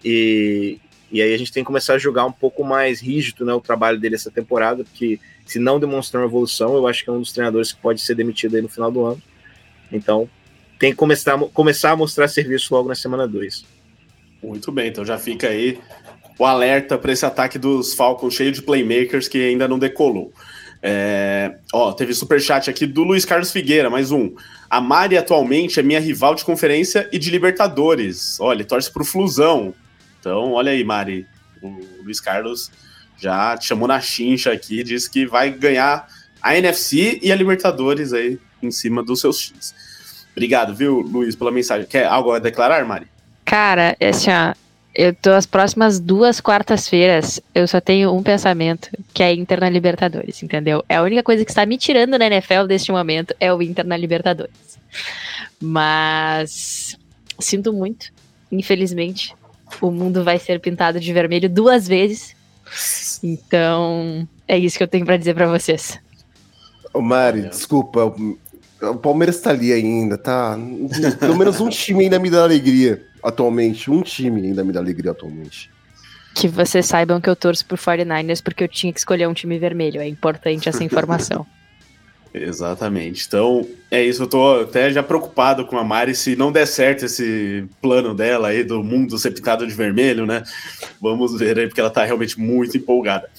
E, e aí a gente tem que começar a jogar um pouco mais rígido né, o trabalho dele essa temporada, porque se não demonstrar uma evolução, eu acho que é um dos treinadores que pode ser demitido aí no final do ano. Então, tem que começar, começar a mostrar serviço logo na semana 2. Muito bem, então já fica aí o alerta para esse ataque dos Falcons cheio de playmakers que ainda não decolou. É, ó, teve superchat aqui do Luiz Carlos Figueira, mais um. A Mari atualmente é minha rival de conferência e de Libertadores. Olha, torce pro Flusão. Então, olha aí, Mari. O Luiz Carlos já te chamou na chincha aqui, disse que vai ganhar a NFC e a Libertadores aí em cima dos seus times. Obrigado, viu, Luiz, pela mensagem. Quer algo a declarar, Mari? Cara, assim, ó, eu tô as próximas duas quartas-feiras, eu só tenho um pensamento, que é Inter na Libertadores, entendeu? É a única coisa que está me tirando da NFL deste momento é o Inter na Libertadores. Mas sinto muito, infelizmente, o mundo vai ser pintado de vermelho duas vezes então, é isso que eu tenho para dizer para vocês. Ô Mari, desculpa, o Palmeiras tá ali ainda, tá? Pelo menos um time ainda me dá alegria atualmente. Um time ainda me dá alegria atualmente. Que vocês saibam que eu torço pro 49ers porque eu tinha que escolher um time vermelho. É importante essa [laughs] informação. Exatamente. Então, é isso. Eu tô até já preocupado com a Mari se não der certo esse plano dela aí do mundo ser pintado de vermelho, né? Vamos ver aí, porque ela tá realmente muito empolgada.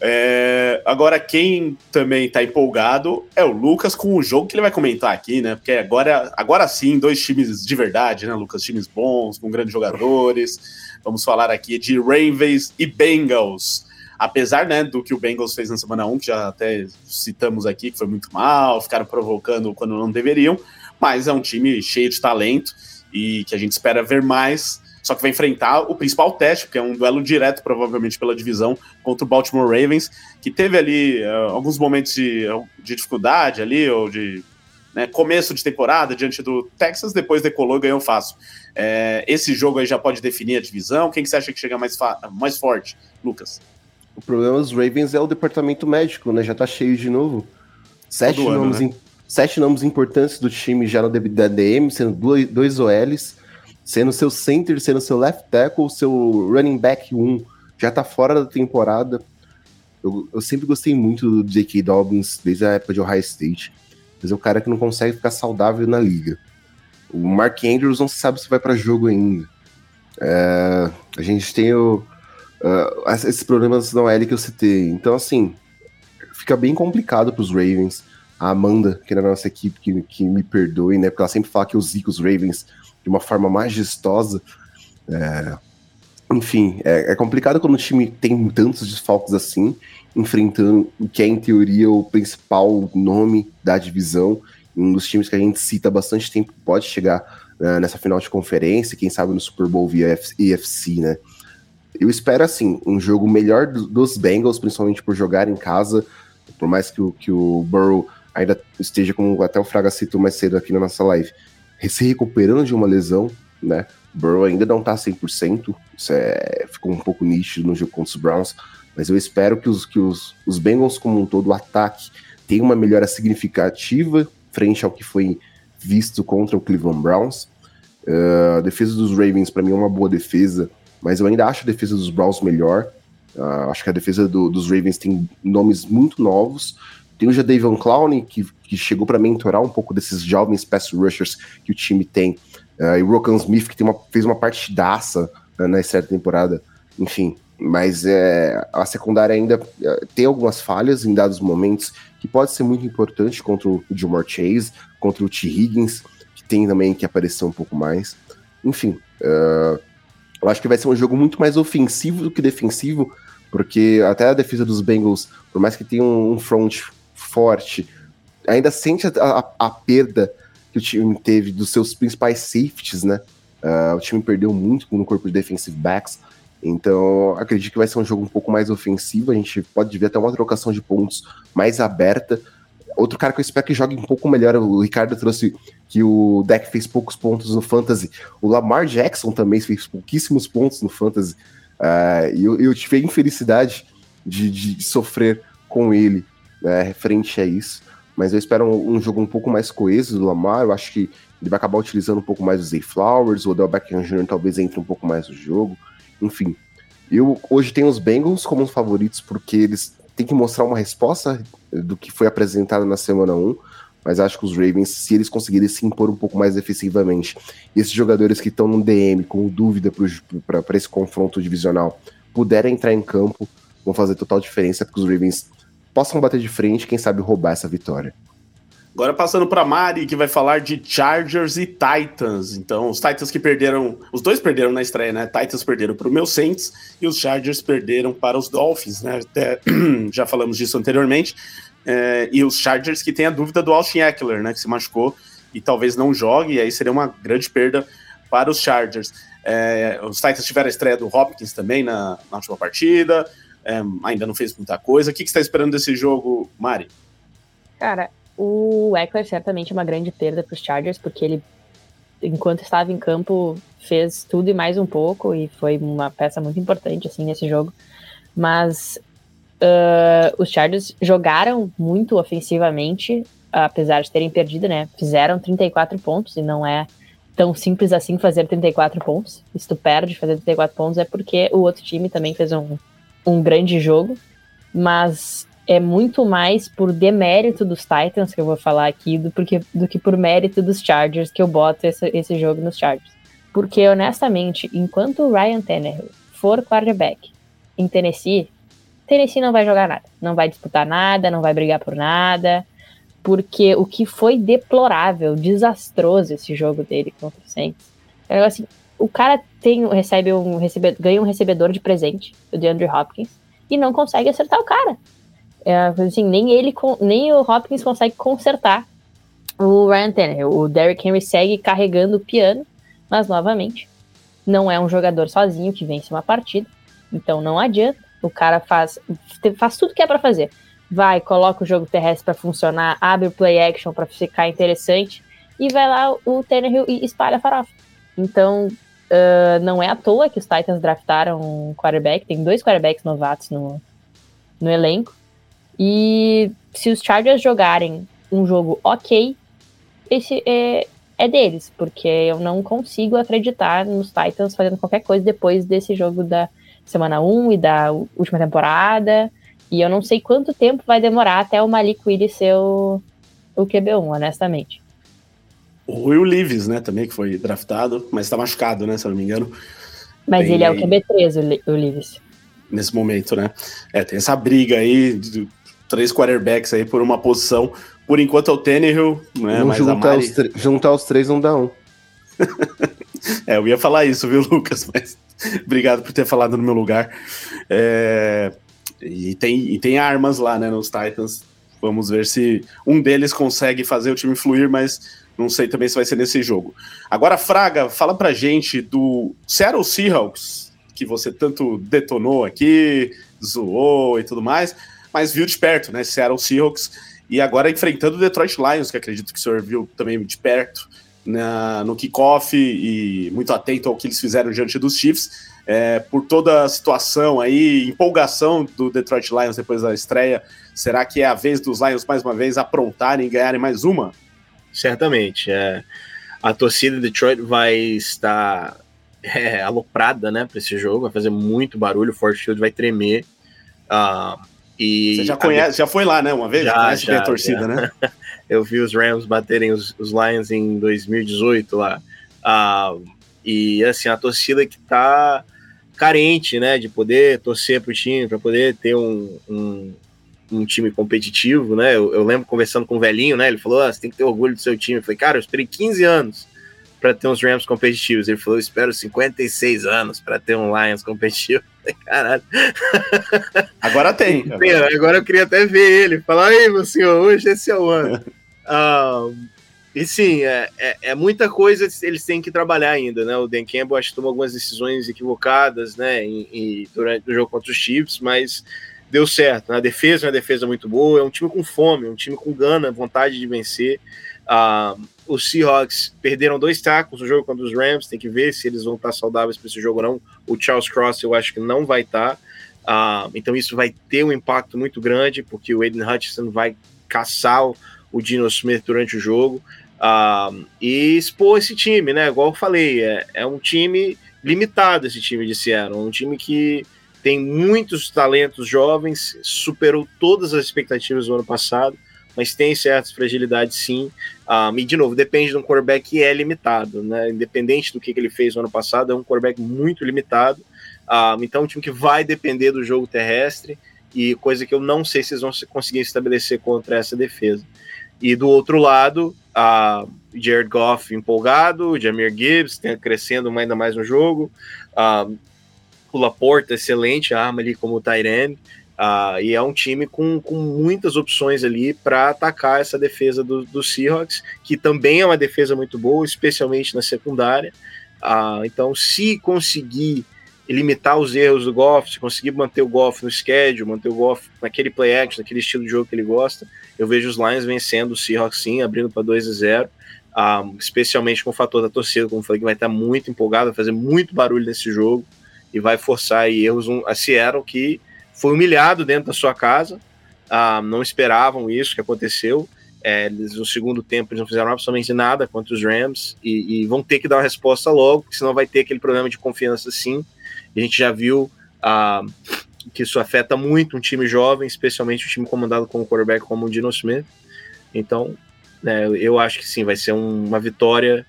É, agora, quem também está empolgado é o Lucas com o jogo que ele vai comentar aqui, né? Porque agora, agora sim, dois times de verdade, né, Lucas? Times bons, com grandes jogadores. Vamos falar aqui de Ravens e Bengals. Apesar né, do que o Bengals fez na semana 1, que já até citamos aqui, que foi muito mal, ficaram provocando quando não deveriam, mas é um time cheio de talento e que a gente espera ver mais só que vai enfrentar o principal teste, porque é um duelo direto, provavelmente, pela divisão contra o Baltimore Ravens, que teve ali uh, alguns momentos de, de, dificuldade ali, ou de né, começo de temporada diante do Texas, depois decolou e ganhou fácil. É, esse jogo aí já pode definir a divisão. Quem que você acha que chega mais, mais forte, Lucas? O problema dos Ravens é o departamento médico, né? Já tá cheio de novo. Sete, nomes, né? sete nomes importantes do time já no DM, sendo dois, dois OLs sendo seu center, sendo seu left tackle, seu running back 1, já tá fora da temporada. Eu, eu sempre gostei muito do J.K. Dobbins, desde a época de Ohio State, mas é um cara que não consegue ficar saudável na liga. O Mark Andrews não se sabe se vai para jogo ainda. É, a gente tem o, uh, esses problemas na OL que eu citei. Então, assim, fica bem complicado para os Ravens. A Amanda, que é da nossa equipe, que, que me perdoe, né? Porque ela sempre fala que eu zico os Ravens de uma forma majestosa. É, enfim, é, é, complicado quando o time tem tantos desfalques assim, enfrentando o que é, em teoria, o principal nome da divisão, um dos times que a gente cita há bastante tempo pode chegar uh, nessa final de conferência, quem sabe no Super Bowl via EFC, né? Eu espero, assim, um jogo melhor do, dos Bengals, principalmente por jogar em casa, por mais que o, que o Burrow ainda esteja, como até o Fraga citou mais cedo aqui na nossa live, se recuperando de uma lesão, né? Burrow ainda não tá 100%, isso é, ficou um pouco nítido no jogo contra os Browns, mas eu espero que os, que os, os Bengals como um todo, o ataque, tenha uma melhora significativa frente ao que foi visto contra o Cleveland Browns. Uh, a defesa dos Ravens, para mim, é uma boa defesa, mas eu ainda acho a defesa dos Browns melhor. Uh, acho que a defesa do, dos Ravens tem nomes muito novos, tem o Jadavion Clowney, que, que chegou para mentorar um pouco desses jovens pass rushers que o time tem. Uh, e o Rokan Smith, que tem uma, fez uma partidaça uh, na da temporada. Enfim, mas é, a secundária ainda tem algumas falhas em dados momentos, que pode ser muito importante contra o Jamar Chase, contra o T. Higgins, que tem também que aparecer um pouco mais. Enfim, uh, eu acho que vai ser um jogo muito mais ofensivo do que defensivo, porque até a defesa dos Bengals, por mais que tenha um, front forte, ainda sente a, a, a, perda que o time teve dos seus principais safeties, né? Uh, o time perdeu muito no corpo de defensive backs, então acredito que vai ser um jogo um pouco mais ofensivo. A gente pode ver até uma trocação de pontos mais aberta. Outro cara que eu espero que jogue um pouco melhor, o Ricardo trouxe que o deck fez poucos pontos no Fantasy. O Lamar Jackson também fez pouquíssimos pontos no Fantasy. Uh, e eu, eu tive a infelicidade de, de sofrer com ele né, referente a isso. Mas eu espero um, um, jogo um pouco mais coeso do Lamar. Eu acho que ele vai acabar utilizando um pouco mais o Zay Flowers, o Odell Beckham Jr. talvez entre um pouco mais no jogo. Enfim, eu hoje tenho os Bengals como os favoritos porque eles têm que mostrar uma resposta do que foi apresentado na semana 1. Mas acho que os Ravens, se eles conseguirem se impor um pouco mais efetivamente, e esses jogadores que estão no DM com dúvida para esse confronto divisional puderem entrar em campo, vão fazer total diferença, porque os Ravens possam bater de frente, quem sabe roubar essa vitória. Agora passando para Mari, que vai falar de Chargers e Titans. Então, os Titans que perderam, os dois perderam na estreia, né? Titans perderam para o meu Saints e os Chargers perderam para os Dolphins, né? Até, [clears throat] já falamos disso anteriormente. É, e os Chargers que tem a dúvida do Austin Eckler, né? Que se machucou e talvez não jogue, e aí seria uma grande perda para os Chargers. É, os Titans tiveram a estreia do Hopkins também na, na última partida é, ainda não fez muita coisa. O que, que você está esperando desse jogo, Mari? Cara, o Eckler certamente é uma grande perda para os Chargers, porque ele, enquanto estava em campo, fez tudo e mais um pouco, e foi uma peça muito importante assim nesse jogo. Mas uh, os Chargers jogaram muito ofensivamente, apesar de terem perdido, né? Fizeram 34 pontos, e não é tão simples assim fazer 34 pontos. Se tu perde fazer 34 pontos, é porque o outro time também fez um, um grande jogo, mas é muito mais por demérito dos Titans que eu vou falar aqui do, porque, do que por mérito dos Chargers que eu boto esse, esse jogo nos Chargers. Porque, honestamente, enquanto o Ryan Tannehill for quarterback em Tennessee, Tennessee não vai jogar nada, não vai disputar nada, não vai brigar por nada, porque o que foi deplorável, desastroso esse jogo dele contra o Saints. É assim, o cara tem, recebe um, recebe, ganha um recebedor de presente, o DeAndre Hopkins, e não consegue acertar o cara. É, assim, nem ele, nem o Hopkins consegue consertar o Ryan Tannehill. O Derrick Henry segue carregando o piano, mas novamente, não é um jogador sozinho que vence uma partida, então não adianta. O cara faz, faz tudo que é para fazer. Vai, coloca o jogo terrestre para funcionar, abre o play action para ficar interessante, e vai lá o Tannehill e espalha a farofa. Então, uh, não é à toa que os Titans draftaram um quarterback, tem dois quarterbacks novatos no, no elenco. E se os Chargers jogarem um jogo ok, esse é, é deles, porque eu não consigo acreditar nos Titans fazendo qualquer coisa depois desse jogo da semana 1 e da última temporada. E eu não sei quanto tempo vai demorar até o Malik Willis ser o, o QB1, honestamente. O Will Leaves, né, também, que foi draftado, mas tá machucado, né, se eu não me engano. Mas tem... ele é o QB3, o Leaves. Nesse momento, né? É, tem essa briga aí, três quarterbacks aí por uma posição. Por enquanto é o Tannehill, né, mas juntar, Mari... os juntar os três não dá um. [laughs] é, eu ia falar isso, viu, [laughs] Lucas? Mas [laughs] obrigado por ter falado no meu lugar. É... E, tem, e tem armas lá, né, nos Titans. Vamos ver se um deles consegue fazer o time fluir, mas não sei também se vai ser nesse jogo. Agora, Fraga, fala pra gente do Seattle Seahawks, que você tanto detonou aqui, zoou e tudo mais, mas viu de perto, né? Seattle Seahawks, e agora enfrentando o Detroit Lions, que acredito que o senhor viu também de perto na, no kickoff e muito atento ao que eles fizeram diante dos Chiefs. É, por toda a situação aí, empolgação do Detroit Lions depois da estreia, será que é a vez dos Lions mais uma vez aprontarem e ganharem mais uma? certamente. É, a torcida de Detroit vai estar [laughs] é, aloprada né, para esse jogo, vai fazer muito barulho, o Ford Field vai tremer. Uh, e Você já conhece, a... já foi lá, né? Uma vez? Já, já, a torcida, já. né? [laughs] Eu vi os Rams baterem os, os Lions em 2018 lá. Uh, e assim, a torcida que tá carente, né, de poder torcer pro time, para poder ter um, um, um time competitivo, né? Eu, eu, lembro conversando com o velhinho, né? Ele falou: ah, você tem que ter orgulho do seu time. Eu falei, cara, eu esperei 15 anos para ter uns Rams competitivos. Ele falou: espero 56 anos para ter um Lions competitivo. [laughs] Caralho. [laughs] Agora tem. Agora. agora eu queria até ver ele. Falar, aí, meu senhor, hoje esse é o ano. [laughs] um, e sim, é, é, é, muita coisa eles têm que trabalhar ainda, né? O Dan Campbell acho que tomou algumas decisões equivocadas, né? Em, em, durante o jogo contra os Chiefs, mas deu certo. Né? A defesa é uma defesa muito boa, é um time com fome, é um time com gana, vontade de vencer. Os Seahawks perderam dois tacos no jogo contra os Rams, tem que ver se eles vão estar saudáveis para esse jogo ou não. O Charles Cross eu acho que não vai estar. Uh, então isso vai ter um impacto muito grande, porque o Aiden Hutchinson vai caçar o, o Dino Smith durante o jogo. Uh, e expor esse time, né? Igual eu falei, é, é um time limitado esse time de Seattle, um time que tem muitos talentos jovens, superou todas as expectativas do ano passado, mas tem certas fragilidades sim. Um, ah, e de novo, depende de um quarterback que é limitado, né? Independente do que, que ele fez no ano passado, é um quarterback muito limitado. Um, ah, então, é um time que vai depender do jogo terrestre, e coisa que eu não sei se eles vão conseguir estabelecer contra essa defesa. E do outro lado, a Jared Goff empolgado, Jamir Gibbs crescendo ainda mais no jogo, uh, o Laporta, excelente arma ali como Tyrene. Uh, e é um time com, com muitas opções ali para atacar essa defesa do, do, Seahawks, que também é uma defesa muito boa, especialmente na secundária. Uh, então, se conseguir limitar os erros do Goff, se conseguir manter o Goff no schedule, manter o Goff naquele play action, naquele estilo de jogo que ele gosta, eu vejo os Lions vencendo o Seahawks sim, abrindo para 2 a 0. Uh, ah, especialmente com o fator da torcida, como falei, que vai estar muito empolgado, vai fazer muito barulho nesse jogo e vai forçar erros a Seattle que foi humilhado dentro da sua casa, ah, não esperavam isso que aconteceu. É, eles, no segundo tempo eles não fizeram absolutamente nada contra os Rams e, e, vão ter que dar uma resposta logo, porque senão vai ter aquele problema de confiança sim. a gente já viu ah, que isso afeta muito um time jovem, especialmente um time comandado com um quarterback como o Dino Smith. Então, né, eu acho que sim, vai ser um, uma vitória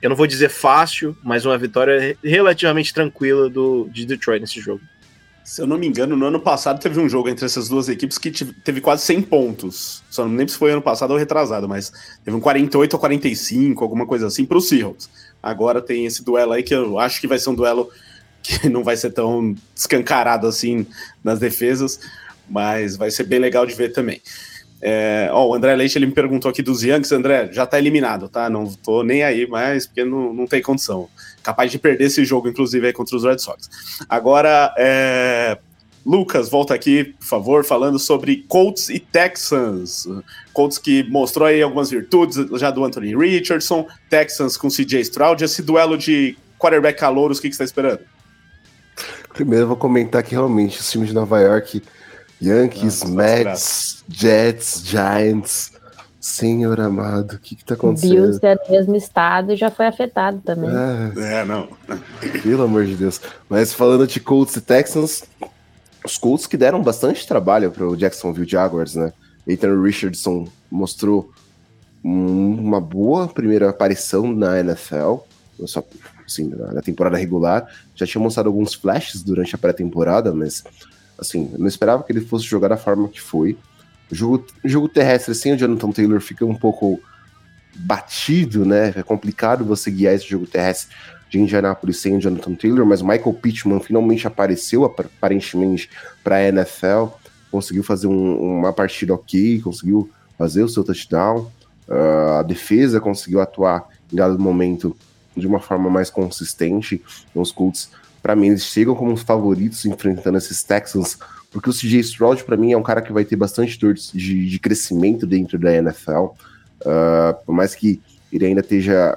eu não vou dizer fácil, mas uma vitória relativamente tranquila do, de Detroit nesse jogo. Se eu não me engano, no ano passado teve um jogo entre essas duas equipes que teve quase 100 pontos. Só não lembro se foi ano passado ou retrasado, mas teve um 48 ou 45, alguma coisa assim, para os Seahawks. Agora tem esse duelo aí que eu acho que vai ser um duelo que [laughs] não vai ser tão escancarado assim nas defesas, mas vai ser bem legal de ver também. É, ó, o André Leite ele me perguntou aqui dos Yankees, André, já tá eliminado, tá? Não tô nem aí mais, porque não, não tem condição. Capaz de perder esse jogo, inclusive, aí contra os Red Sox. Agora, é, Lucas, volta aqui, por favor, falando sobre Colts e Texans. Colts que mostrou aí algumas virtudes já do Anthony Richardson, Texans com CJ Stroud. Esse duelo de quarterback calouros, o que, que você está esperando? Primeiro eu vou comentar que realmente os times de Nova York Yankees, Nossa, Mets, Jets, Giants. Senhor amado, o que que tá acontecendo? Bills é do mesmo estado e já foi afetado também. É, é, não. Pelo amor de Deus. Mas falando de Colts e Texans, os Colts que deram bastante trabalho para o Jacksonville Jaguars, né? Ethan Richardson mostrou um, uma boa primeira aparição na NFL, só, assim, na temporada regular. Já tinha mostrado alguns flashes durante a pré-temporada, mas Assim, eu não esperava que ele fosse jogar da forma que foi. O jogo, jogo terrestre sem o Jonathan Taylor fica um pouco batido, né? É complicado você guiar esse jogo terrestre de Indianapolis sem o Jonathan Taylor, mas o Michael Pittman finalmente apareceu aparentemente para a NFL, conseguiu fazer um, uma partida ok, conseguiu fazer o seu touchdown, uh, a defesa conseguiu atuar em dado momento de uma forma mais consistente, os Colts para mim, eles chegam como os favoritos enfrentando esses Texans, porque o CJ Stroud, para mim, é um cara que vai ter bastante dor de, de crescimento dentro da NFL. Uh, ah, por mais que ele ainda esteja,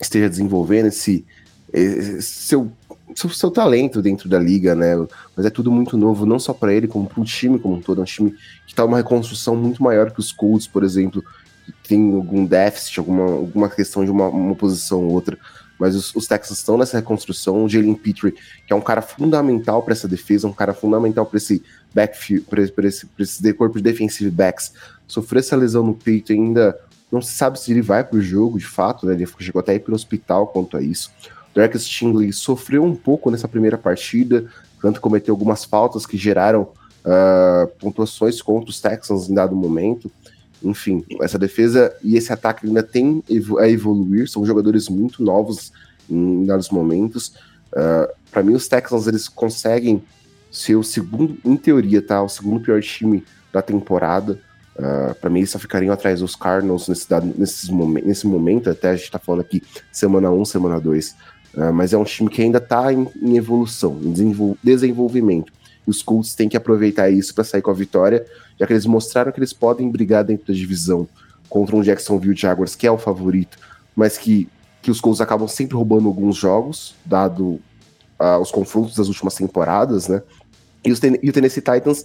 esteja desenvolvendo esse, esse seu, seu, seu, talento dentro da liga, né? Mas é tudo muito novo, não só para ele, como para o time como um todo. É um time que está uma reconstrução muito maior que os Colts, por exemplo, que tem algum déficit, alguma, alguma questão de uma, uma posição ou outra mas os, os Texans estão nessa reconstrução. O Jalen Petrie, que é um cara fundamental para essa defesa, um cara fundamental para esse backfield, para esse, pra esse corpo de defensive backs, sofreu essa lesão no peito ainda. Não se sabe se ele vai para o jogo de fato, né? Ele chegou até ir para o hospital quanto a isso. Derek Stingley sofreu um pouco nessa primeira partida, tanto cometeu algumas faltas que geraram uh, pontuações contra os Texans em dado momento. Enfim, essa defesa e esse ataque ainda tem a evoluir, são jogadores muito novos em dados momentos. Uh, ah, para mim, os Texans eles conseguem ser o segundo, em teoria, tá? O segundo pior time da temporada. Uh, para mim, eles só ficariam atrás dos Cardinals nesse, nesse, momen nesse momento. Até a gente tá falando aqui semana 1, semana 2. Uh, ah, mas é um time que ainda tá em, em evolução, em desenvol desenvolvimento. Os Colts têm que aproveitar isso para sair com a vitória já que eles mostraram que eles podem brigar dentro da divisão contra um Jacksonville Jaguars, que é o favorito, mas que, que os Colts acabam sempre roubando alguns jogos, dado uh, os confrontos das últimas temporadas, né? E, os, e o Tennessee Titans,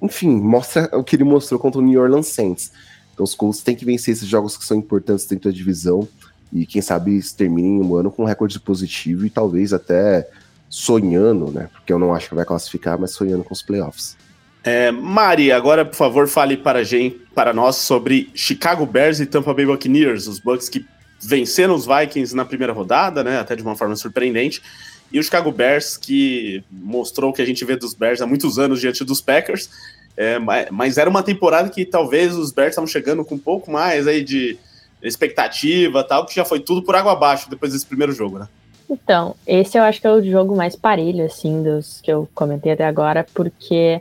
enfim, mostra o que ele mostrou contra o New Orleans Saints. Então os Colts têm que vencer esses jogos que são importantes dentro da divisão e quem sabe terminem o ano com um recorde positivo e talvez até sonhando, né? Porque eu não acho que vai classificar, mas sonhando com os playoffs. É, Mari, agora, por favor, fale para, gente, para nós sobre Chicago Bears e Tampa Bay Buccaneers, os Bucks que venceram os Vikings na primeira rodada, né, até de uma forma surpreendente, e o Chicago Bears que mostrou o que a gente vê dos Bears há muitos anos diante dos Packers, é, mas era uma temporada que talvez os Bears estavam chegando com um pouco mais aí de expectativa tal, que já foi tudo por água abaixo depois desse primeiro jogo, né? Então, esse eu acho que é o jogo mais parelho, assim, dos que eu comentei até agora, porque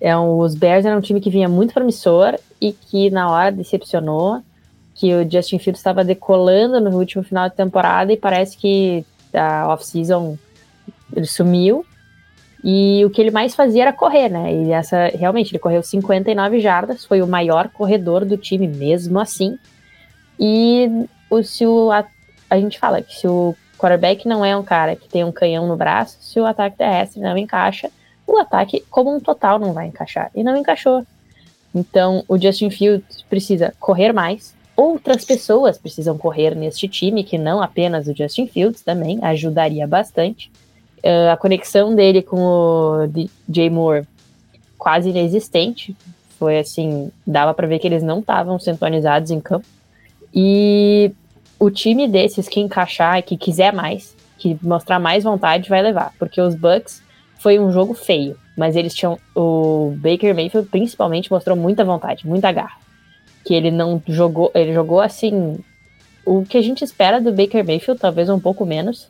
é um, os Bears eram um time que vinha muito promissor e que na hora decepcionou, que o Justin Fields estava decolando no último final de temporada e parece que a off-season ele sumiu. E o que ele mais fazia era correr, né? E essa realmente ele correu 59 jardas, foi o maior corredor do time mesmo assim. E o, se o, a, a gente fala que se o quarterback não é um cara que tem um canhão no braço, se o ataque terrestre não encaixa, o ataque como um total não vai encaixar. E não encaixou. Então, o Justin Fields precisa correr mais. Outras pessoas precisam correr neste time, que não apenas o Justin Fields também, ajudaria bastante. Uh, a conexão dele com o DJ Moore quase inexistente. Foi assim, dava para ver que eles não estavam sintonizados em campo. E o time desses que encaixar e que quiser mais, que mostrar mais vontade, vai levar. Porque os Bucks foi um jogo feio, mas eles tinham. O Baker Mayfield principalmente mostrou muita vontade, muita garra. Que ele não jogou. Ele jogou assim. O que a gente espera do Baker Mayfield, talvez um pouco menos.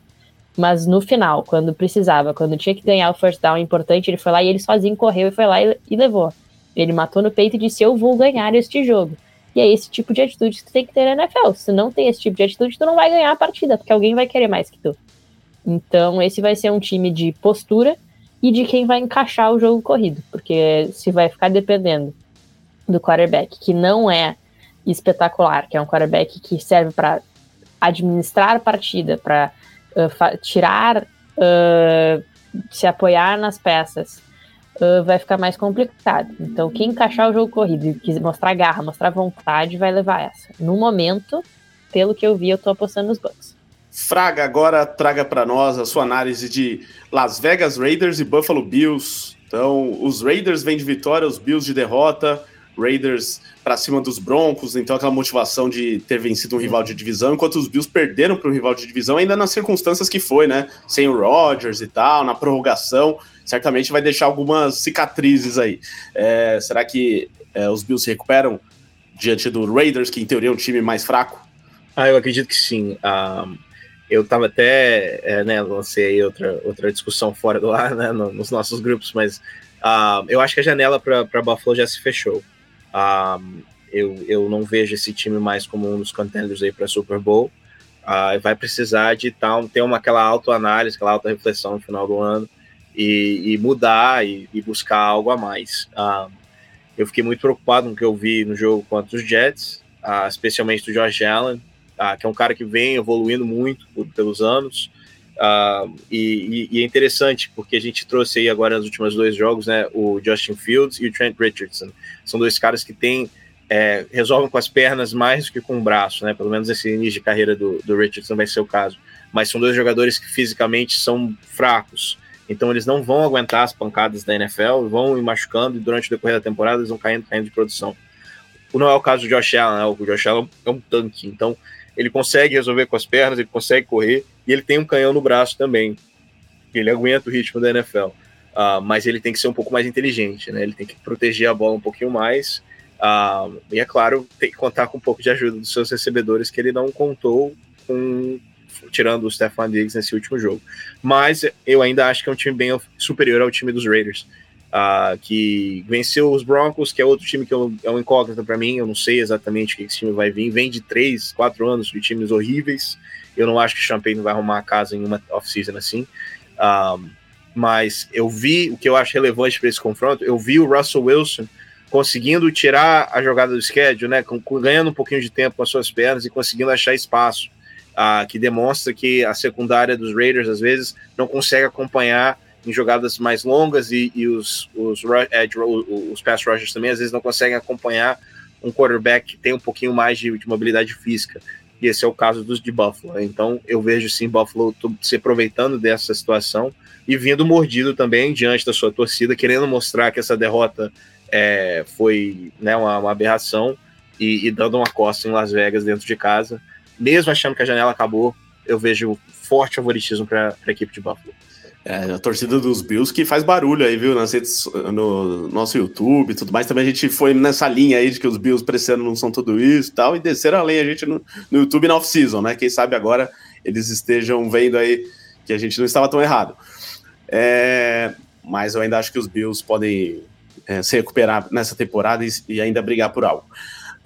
Mas no final, quando precisava, quando tinha que ganhar o first down importante, ele foi lá e ele sozinho correu e foi lá e, e levou. Ele matou no peito e disse: Eu vou ganhar este jogo. E é esse tipo de atitude que tu tem que ter na NFL. Se não tem esse tipo de atitude, tu não vai ganhar a partida, porque alguém vai querer mais que tu. Então, esse vai ser um time de postura e de quem vai encaixar o jogo corrido, porque se vai ficar dependendo do quarterback, que não é espetacular, que é um quarterback que serve para administrar a partida, para uh, tirar, uh, se apoiar nas peças, uh, vai ficar mais complicado. Então, quem encaixar o jogo corrido e mostrar garra, mostrar vontade, vai levar essa. No momento, pelo que eu vi, eu tô apostando nos Bucks. Fraga, agora traga para nós a sua análise de Las Vegas Raiders e Buffalo Bills. Então, os Raiders vêm de vitória, os Bills de derrota. Raiders para cima dos Broncos, então aquela motivação de ter vencido um rival de divisão, enquanto os Bills perderam para um rival de divisão, ainda nas circunstâncias que foi, né? Sem o Rodgers e tal, na prorrogação, certamente vai deixar algumas cicatrizes aí. É, será que é, os Bills se recuperam diante do Raiders, que em teoria é um time mais fraco? Ah, eu acredito que sim. Um, eu estava até, é, né, lancei outra, outra discussão fora do ar, [laughs] né, nos nossos grupos, mas uh, eu acho que a janela para Buffalo já se fechou. Uh, eu, eu não vejo esse time mais como um dos contenders aí para Super Bowl. Uh, vai precisar de tal, ter uma, aquela autoanálise, aquela auto reflexão no final do ano e, e mudar e, e, buscar algo a mais. Uh, eu fiquei muito preocupado com o que eu vi no jogo contra os Jets, uh, especialmente do Josh Allen uh, que é um cara que vem evoluindo muito por, pelos anos. Uh, e, e, é interessante porque a gente trouxe aí agora nos últimos dois jogos, né, o Justin Fields e o Trent Richardson. São dois caras que têm é, resolvem com as pernas mais do que com o braço, né? Pelo menos esse início de carreira do, do Richardson vai ser o caso. Mas são dois jogadores que fisicamente são fracos. Então eles não vão aguentar as pancadas da NFL, vão ir machucando e durante o decorrer da temporada eles vão caindo, caindo de produção. Não é o caso do Josh Allen, né? o Josh Allen é um tanque. Então ele consegue resolver com as pernas, ele consegue correr, e ele tem um canhão no braço também. Ele aguenta o ritmo da NFL. Uh, ah, mas ele tem que ser um pouco mais inteligente, né? Ele tem que proteger a bola um pouquinho mais. Uh, e é claro, tem que contar com um pouco de ajuda dos seus recebedores, que ele não contou com tirando o Stefan Diggs nesse último jogo. Mas eu ainda acho que é um time bem superior ao time dos Raiders uh, que venceu os Broncos, que é outro time que eu, é um incógnito para mim. Eu não sei exatamente o que esse time vai vir. Vem de três, quatro anos de times horríveis. Eu não acho que o Champagne vai arrumar a casa em uma off-season assim. Ah, mas eu vi o que eu acho relevante para esse confronto. Eu vi o Russell Wilson conseguindo tirar a jogada do schedule, né, com, ganhando um pouquinho de tempo com as suas pernas e conseguindo achar espaço, que demonstra que a secundária dos Raiders às vezes não consegue acompanhar em jogadas mais longas e, e os, os, edge, os pass rushers também às vezes não conseguem acompanhar um quarterback que tem um pouquinho mais de, de mobilidade física. E esse é o caso dos de Buffalo. Então eu vejo sim Buffalo se aproveitando dessa situação e vindo mordido também diante da sua torcida, querendo mostrar que essa derrota é, foi né, uma, uma aberração e, e, dando uma costa em Las Vegas dentro de casa. Mesmo achando que a janela acabou, eu vejo forte favoritismo para a equipe de Buffalo. É, a torcida dos Bills que faz barulho aí, viu? Nas redes, no nosso YouTube e tudo mais. Também a gente foi nessa linha aí de que os Bills precisando não são tudo isso e tal. E desceram além a gente no, no YouTube na off-season, né? Quem sabe agora eles estejam vendo aí que a gente não estava tão errado. É, mas eu ainda acho que os Bills podem é, se recuperar nessa temporada e, e ainda brigar por algo.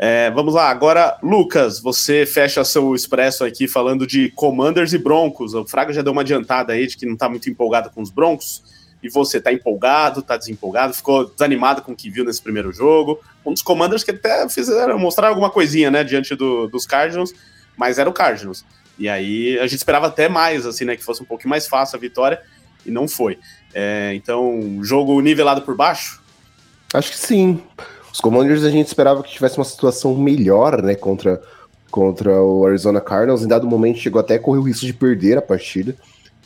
É, vamos lá, agora, Lucas, você fecha seu expresso aqui falando de Commanders e Broncos. O Fraga já deu uma adiantada aí de que não está muito empolgado com os Broncos. E você está empolgado, está desempolgado, ficou desanimado com o que viu nesse primeiro jogo. Um dos Commanders que até fizeram, mostraram alguma coisinha, né, diante do, dos Cardinals, mas era o Cardinals. E aí a gente esperava até mais, assim, né, que fosse um pouquinho mais fácil a vitória, e não foi. É, então, jogo nivelado por baixo? Acho que sim. Os Commanders a gente esperava que tivesse uma situação melhor, né, contra, contra o Arizona Cardinals. Em dado momento chegou até a correr o risco de perder a partida,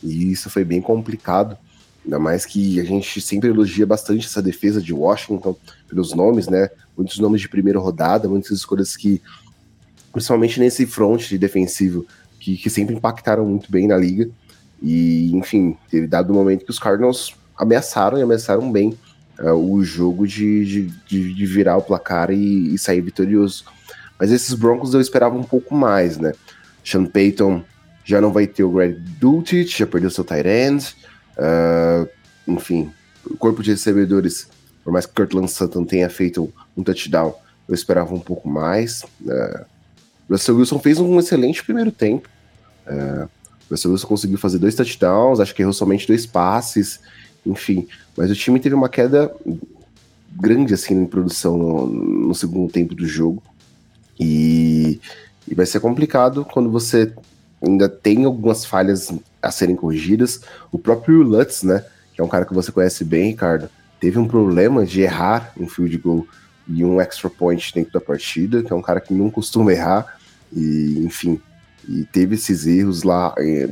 e isso foi bem complicado. Ainda mais que a gente sempre elogia bastante essa defesa de Washington, pelos nomes, né? Muitos nomes de primeira rodada, muitas escolhas que, principalmente nesse front defensivo, que, que sempre impactaram muito bem na liga. E, enfim, teve dado o momento que os Cardinals ameaçaram e ameaçaram bem o jogo de, de, de, virar o placar e, e, sair vitorioso. Mas esses Broncos eu esperava um pouco mais, né? Sean Payton já não vai ter o Greg Dulcich, já perdeu seu tight end. Uh, enfim, o corpo de recebedores, por mais que Cortland Sutton tenha feito um touchdown, eu esperava um pouco mais. Uh, Russell Wilson fez um excelente primeiro tempo. Uh, Russell Wilson conseguiu fazer dois touchdowns, acho que errou somente dois passes, enfim. Mas o time teve uma queda grande assim em produção no, no segundo tempo do jogo. E, e, vai ser complicado quando você ainda tem algumas falhas a serem corrigidas. O próprio Lutz, né, que é um cara que você conhece bem, Ricardo, teve um problema de errar um field goal e um extra point dentro da partida, que é um cara que não costuma errar. E, enfim, e teve esses erros lá é,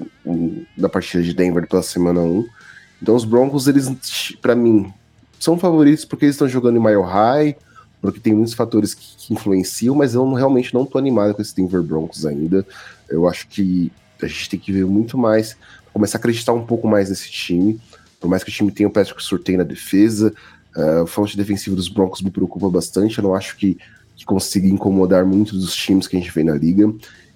na partida de Denver pela semana 1. Então os Broncos, eles, para mim, são favoritos porque eles estão jogando em Mile High, porque tem muitos fatores que, que, influenciam, mas eu não, realmente não tô animado com esse Denver Broncos ainda. Eu acho que a gente tem que ver muito mais, começar a acreditar um pouco mais nesse time. Por mais que o time tenha o Patrick Surtain na defesa, uh, o front defensivo dos Broncos me preocupa bastante. Eu não acho que, que consiga incomodar muito dos times que a gente vê na liga.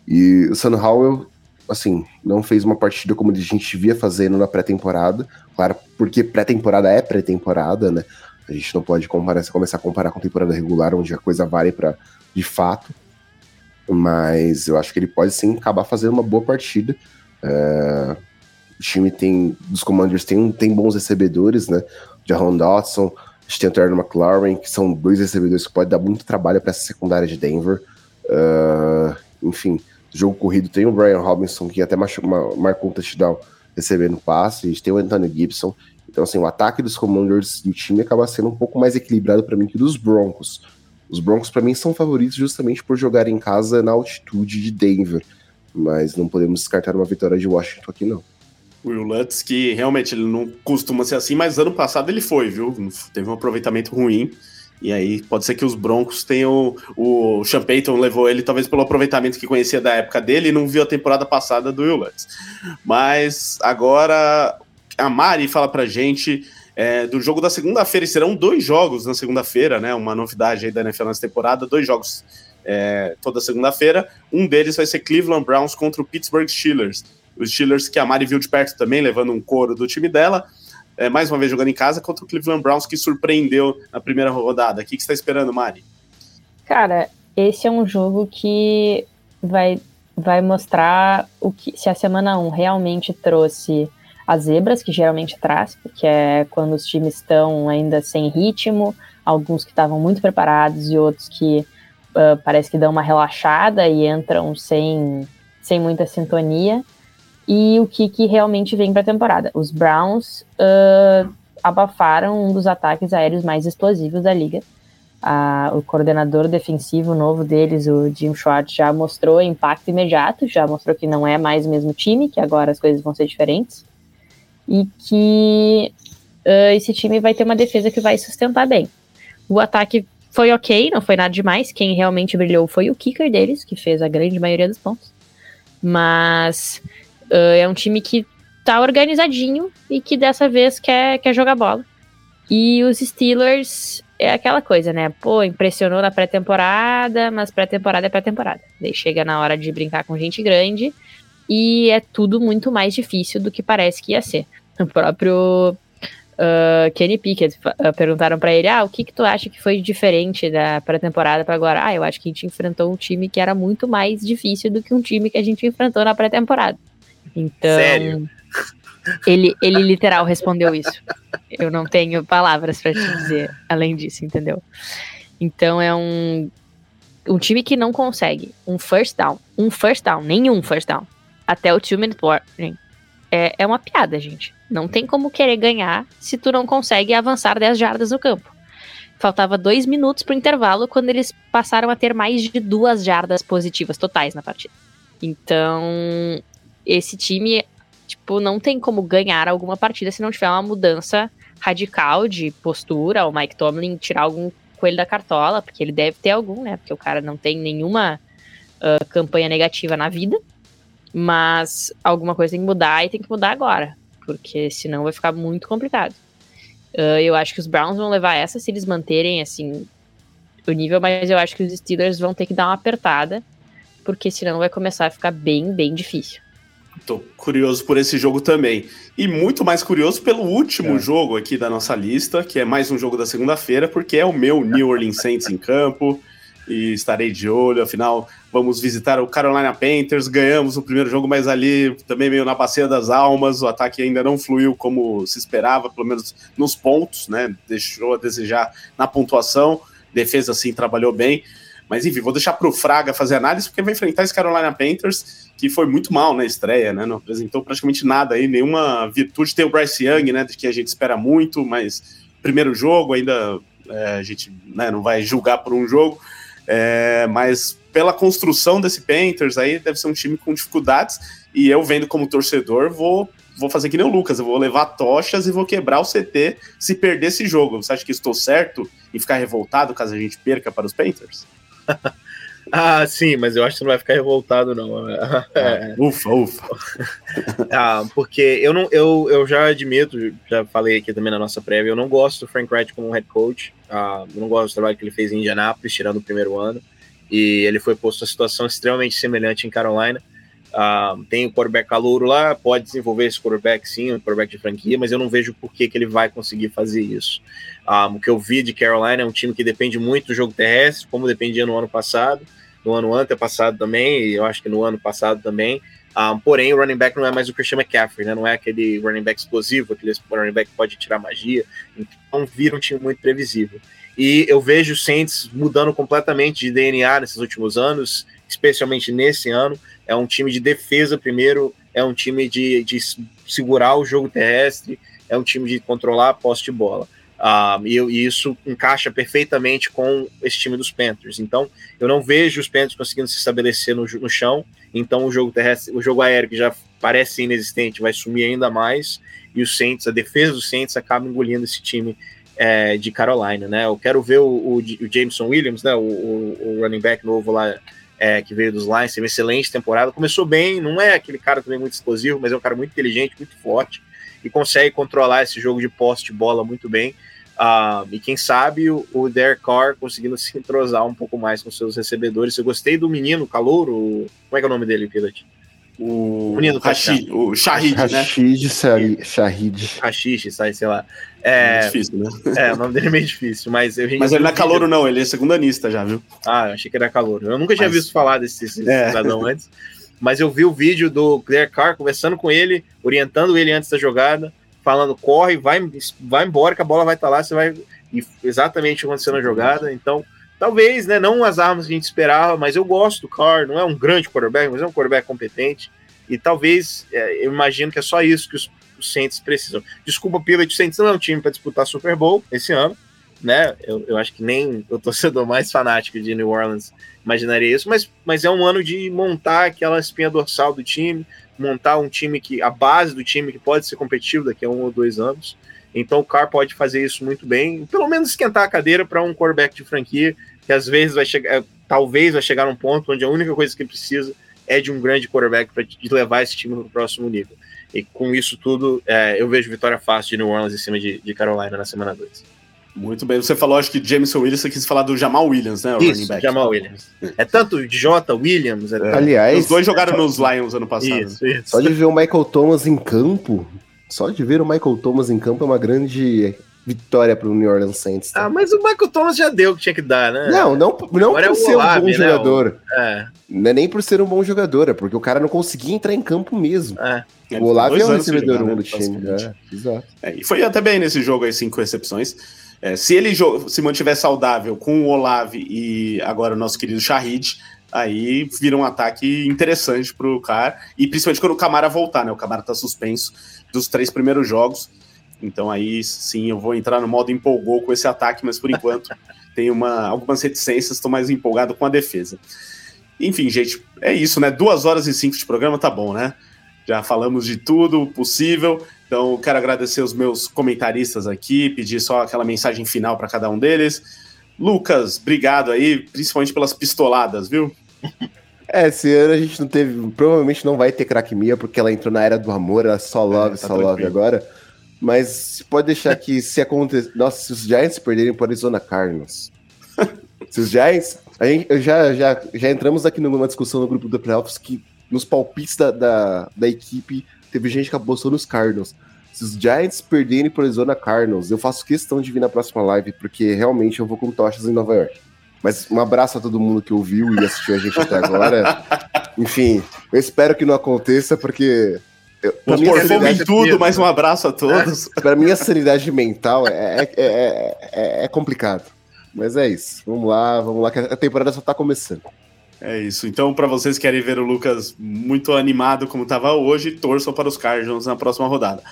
E o Sam Howell, assim, não fez uma partida como a gente via fazendo na pré-temporada. Claro, porque pré-temporada é pré-temporada, né? A gente não pode comparar, começar a comparar com temporada regular, onde a coisa vale para de fato. Mas eu acho que ele pode sim acabar fazendo uma boa partida. É, o time tem, dos Commanders tem, tem bons recebedores, né? Jaron Dodson, a gente tem o que são dois recebedores que podem dar muito trabalho para essa secundária de Denver. Uh, enfim, jogo corrido tem o Brian Robinson, que até marcou um touchdown recebendo passe, a gente tem o Anthony Gibson. Então, assim, o ataque dos Commanders do time acaba sendo um pouco mais equilibrado para mim que dos Broncos. Os Broncos, para mim, são favoritos justamente por jogar em casa na altitude de Denver. Mas não podemos descartar uma vitória de Washington aqui, não. Will Lutz, que realmente ele não costuma ser assim, mas ano passado ele foi, viu? Teve um aproveitamento ruim. E aí pode ser que os Broncos tenham. O Sean Payton levou ele, talvez pelo aproveitamento que conhecia da época dele, e não viu a temporada passada do Will Lutz. Mas agora a Mari fala pra gente é, do jogo da segunda-feira, e serão dois jogos na segunda-feira, né? Uma novidade aí da NFL nessa temporada, dois jogos é, toda segunda-feira. Um deles vai ser Cleveland Browns contra o Pittsburgh Steelers. Os Steelers que a Mari viu de perto também, levando um couro do time dela é, mais uma vez jogando em casa contra o Cleveland Browns, que surpreendeu na primeira rodada. O que, você está esperando, Mari? Cara, esse é um jogo que vai, vai mostrar o que se a semana 1 realmente trouxe as zebras, que geralmente traz, porque é quando os times estão ainda sem ritmo, alguns que estavam muito preparados e outros que uh, parece que dão uma relaxada e entram sem, sem muita sintonia e o que, que realmente vem para a temporada. Os Browns uh, abafaram um dos ataques aéreos mais explosivos da liga. Uh, o coordenador defensivo novo deles, o Jim Schwartz, já mostrou impacto imediato, já mostrou que não é mais o mesmo time, que agora as coisas vão ser diferentes. E que uh, esse time vai ter uma defesa que vai sustentar bem. O ataque foi ok, não foi nada demais. Quem realmente brilhou foi o kicker deles, que fez a grande maioria dos pontos. Mas Uh, é um time que tá organizadinho e que dessa vez quer, quer jogar bola. E os Steelers é aquela coisa, né? Pô, impressionou na pré-temporada, mas pré-temporada é pré-temporada. Daí chega na hora de brincar com gente grande e é tudo muito mais difícil do que parece que ia ser. O próprio uh, Kenny Pickett uh, perguntaram para ele: ah, o que, que tu acha que foi diferente da pré-temporada para agora? Ah, eu acho que a gente enfrentou um time que era muito mais difícil do que um time que a gente enfrentou na pré-temporada. Então. Sério? Ele, ele literal respondeu isso. Eu não tenho palavras para te dizer além disso, entendeu? Então é um, um time que não consegue um first down, um first down, nenhum first down, até o two minute warning. É, é uma piada, gente. Não tem como querer ganhar se tu não consegue avançar 10 jardas no campo. Faltava dois minutos pro intervalo quando eles passaram a ter mais de duas jardas positivas totais na partida. Então, esse time, tipo, não tem como ganhar alguma partida se não tiver uma mudança radical de postura, o Mike Tomlin tirar algum coelho da cartola, porque ele deve ter algum, né? Porque o cara não tem nenhuma uh, campanha negativa na vida. Mas alguma coisa tem que mudar e tem que mudar agora, porque senão vai ficar muito complicado. Uh, eu acho que os Browns vão levar essa se eles manterem, assim, o nível, mas eu acho que os Steelers vão ter que dar uma apertada, porque senão vai começar a ficar bem, bem difícil. Tô curioso por esse jogo também. E muito mais curioso pelo último é. jogo aqui da nossa lista, que é mais um jogo da segunda-feira, porque é o meu New Orleans Saints em campo. E estarei de olho, afinal, vamos visitar o Carolina Panthers. Ganhamos o primeiro jogo, mas ali também meio na bacia das almas. O ataque ainda não fluiu como se esperava, pelo menos nos pontos, né? Deixou a desejar na pontuação. Defesa, sim, trabalhou bem. Mas enfim, vou deixar para o Fraga fazer análise, porque vai enfrentar esse Carolina Panthers, que foi muito mal na estreia, né? Não apresentou praticamente nada aí, nenhuma virtude. Tem o Bryce Young, né? De que a gente espera muito, mas primeiro jogo ainda é, a gente né, não vai julgar por um jogo. É, mas pela construção desse Panthers aí, deve ser um time com dificuldades. E eu, vendo como torcedor, vou, vou fazer que nem o Lucas, eu vou levar tochas e vou quebrar o CT se perder esse jogo. Você acha que estou certo em ficar revoltado caso a gente perca para os Panthers? Ah, sim, mas eu acho que você não vai ficar revoltado, não. [laughs] É. ufa, ufa. [laughs] ah, porque eu não, eu, eu já admito, já falei aqui também na nossa prévia, eu não gosto do Frank Wright como head coach. Ah, eu não gosto do trabalho que ele fez em Indianápolis, tirando o primeiro ano. E ele foi posto a situação extremamente semelhante em Carolina. Uh, tem o quarterback calouro lá, pode desenvolver esse quarterback sim, um quarterback de franquia, mas eu não vejo por que, que ele vai conseguir fazer isso. Um, ah, o que eu vi de Carolina é um time que depende muito do jogo terrestre, como dependia no ano passado, no ano antepassado também, e eu acho que no ano passado também. Um, ah, porém, o running back não é mais o Christian McCaffrey, né? não é aquele running back explosivo, aquele running back que pode tirar magia, então vira um time muito previsível. E eu vejo o Saints mudando completamente de DNA nesses últimos anos, especialmente nesse ano é um time de defesa primeiro, é um time de, de segurar o jogo terrestre, é um time de controlar a posse de bola. Uh, e, e, isso encaixa perfeitamente com esse time dos Panthers. Então, eu não vejo os Panthers conseguindo se estabelecer no, no chão. Então, o jogo terrestre, o jogo aéreo que já parece inexistente, vai sumir ainda mais. E os Saints, a defesa dos Saints acaba engolindo esse time é, de Carolina, né? Eu quero ver o, o, o Jameson Williams, né? O, o, running back novo lá é, que veio dos Lions, teve uma excelente temporada. Começou bem, não é aquele cara também muito explosivo, mas é um cara muito inteligente, muito forte e consegue controlar esse jogo de posse de bola muito bem. Uh, e quem sabe o, o Derek Carr conseguindo [laughs] se entrosar um pouco mais com seus recebedores. Eu gostei do menino, Calouro. Como é que é o nome dele, Pilot? O, menino Rashid, o Shahid, né? Rashid, Shahid. Rashid, sai, sei lá. É, é difícil, né? É, o nome dele é meio difícil, mas eu Mas ele não é calouro, não, ele é segundanista já, viu? Ah, eu achei que era calouro. Eu nunca tinha mas... visto falar desse, desse é. cidadão antes, mas eu vi o vídeo do Claire Carr conversando com ele, orientando ele antes da jogada, falando: corre, vai, vai embora, que a bola vai estar tá lá, você vai. E exatamente aconteceu na jogada, então. Talvez, né? Não as armas que a gente esperava, mas eu gosto do Carr, não é um grande quarterback, mas é um quarterback competente. E talvez, é, eu imagino que é só isso que os, os Saints precisam. Desculpa, Pivot, o Saints não é um time para disputar Super Bowl esse ano, né? Eu, eu acho que nem [laughs] o torcedor mais fanático de New Orleans imaginaria isso, mas, mas é um ano de montar aquela espinha dorsal do time, montar um time que, a base do time que pode ser competitivo daqui a um ou dois anos. Então o Carr pode fazer isso muito bem, pelo menos esquentar a cadeira para um quarterback de franquia que às vezes vai chegar, talvez vai chegar num ponto onde a única coisa que precisa é de um grande quarterback para levar esse time para o próximo nível. E com isso tudo, é, eu vejo vitória fácil de New Orleans em cima de, de Carolina na semana 2. Muito bem. Você falou, acho que Jameson Williams, você quis falar do Jamal Williams, né? O Isso, Jamal Williams. É tanto J. Williams. É... Aliás. Os dois jogaram nos Lions ano passado. Isso, isso. Só de ver o Michael Thomas em campo. Só de ver o Michael Thomas em campo é uma grande vitória para o New Orleans Saints. Tá? Ah, mas o Michael Thomas já deu o que tinha que dar, né? Não, não, não por é ser Olave, um bom né? jogador. O... É. Não é nem por ser um bom jogador, é porque o cara não conseguia entrar em campo mesmo. É. O Olave é um recebedor um né, do time. É, exato. É, e foi até bem nesse jogo aí, cinco recepções. É, se ele se mantiver saudável com o Olave e agora o nosso querido Shahid, aí vira um ataque interessante para o cara. E principalmente quando o Camara voltar, né? O Camara está suspenso dos três primeiros jogos. Então aí sim eu vou entrar no modo empolgou com esse ataque, mas por enquanto [laughs] tenho uma, algumas reticências, estou mais empolgado com a defesa. Enfim, gente, é isso, né? Duas horas e cinco de programa tá bom, né? Já falamos de tudo possível. Então, quero agradecer os meus comentaristas aqui, pedir só aquela mensagem final para cada um deles. Lucas, obrigado aí, principalmente pelas pistoladas, viu? É, esse ano a gente não teve, provavelmente não vai ter crack Mia, porque ela entrou na era do amor, ela só love, é, tá só love agora. Mas pode deixar que se acontecer. Nossa, se os Giants perderem para Arizona Cardinals. [laughs] se os Giants. A gente, já, já, já entramos aqui numa discussão no grupo do Playoffs que nos palpites da, da, da equipe teve gente que apostou nos Cardinals. Se os Giants perderem para Arizona Cardinals, eu faço questão de vir na próxima live, porque realmente eu vou com tochas em Nova York. Mas um abraço a todo mundo que ouviu e assistiu a gente até agora. Enfim, eu espero que não aconteça, porque pôr fogo em tudo, mas um abraço a todos. Para mim, a sanidade mental é, é, é, é, complicado. Mas é isso. Vamos lá, vamos lá, que a temporada só tá começando. É isso. Então, para vocês que querem ver o Lucas muito animado como estava hoje, torçam para os Cardinals na próxima rodada.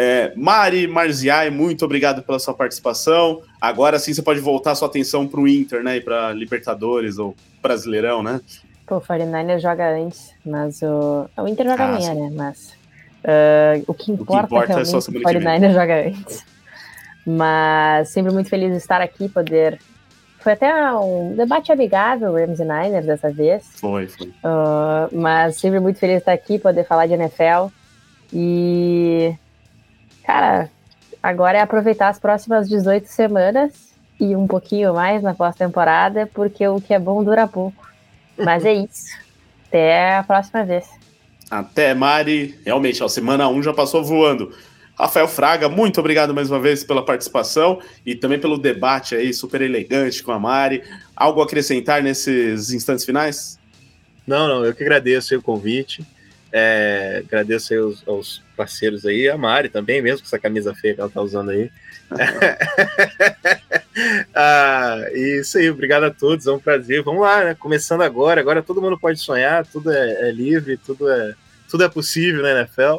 É, Mari Marziai, muito obrigado pela sua participação. Agora sim você pode voltar sua atenção para o Inter, né? E para Libertadores ou Brasileirão, né? Pô, o 49 joga antes, mas o. O Inter joga ah, amanhã, né? Mas. Uh, o que importa, o que importa é só o 49 joga antes. Mas sempre muito feliz de estar aqui, poder. Foi até um debate amigável, Rams e Niners, dessa vez. Foi, foi. Uh, mas sempre muito feliz de estar aqui, poder falar de NFL. E. Cara, agora é aproveitar as próximas 18 semanas e um pouquinho mais na pós-temporada, porque o que é bom dura pouco. Mas é isso. Até a próxima vez. Até, Mari. Realmente, a semana 1 já passou voando. Rafael Fraga, muito obrigado mais uma vez pela participação e também pelo debate aí, super elegante com a Mari. Algo a acrescentar nesses instantes finais? Não, não, eu que agradeço o convite. É, agradeço aos, aos, parceiros aí, a Mari também, mesmo com essa camisa feia que ela tá usando aí. [laughs] ah, isso aí, obrigado a todos, é um prazer. Vamos lá, né? Começando agora, agora todo mundo pode sonhar, tudo é, é livre, tudo é, tudo é possível na NFL.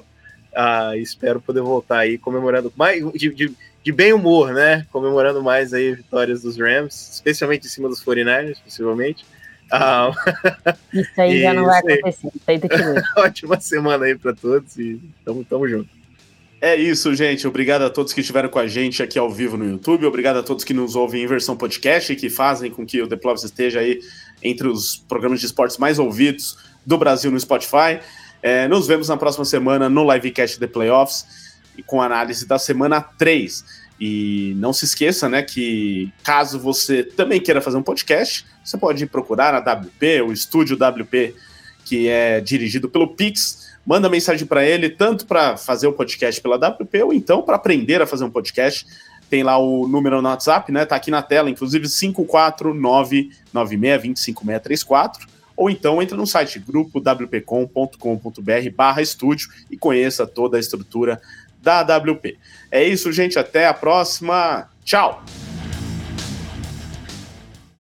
Ah, espero poder voltar aí comemorando mais de, de, de, bem humor, né? Comemorando mais aí vitórias dos Rams, especialmente em cima dos 49ers, possivelmente. Ah, isso aí já não vai acontecer. Isso aí [laughs] Ótima semana aí para todos e tamo, tamo junto. É isso, gente. Obrigado a todos que estiveram com a gente aqui ao vivo no YouTube. Obrigado a todos que nos ouvem em versão podcast e que fazem com que o The Plops esteja aí entre os programas de esportes mais ouvidos do Brasil no Spotify. É, nos vemos na próxima semana no Livecast The Playoffs e com análise da semana 3. E não se esqueça, né, que caso você também queira fazer um podcast, você pode procurar a WP, o estúdio WP, que é dirigido pelo Pix manda mensagem para ele, tanto para fazer o podcast pela WP ou então para aprender a fazer um podcast. Tem lá o número no WhatsApp, né? Tá aqui na tela, inclusive 54996256634. Ou então entra no site grupo wpcom.com.br barra estúdio e conheça toda a estrutura da WP. É isso, gente. Até a próxima. Tchau!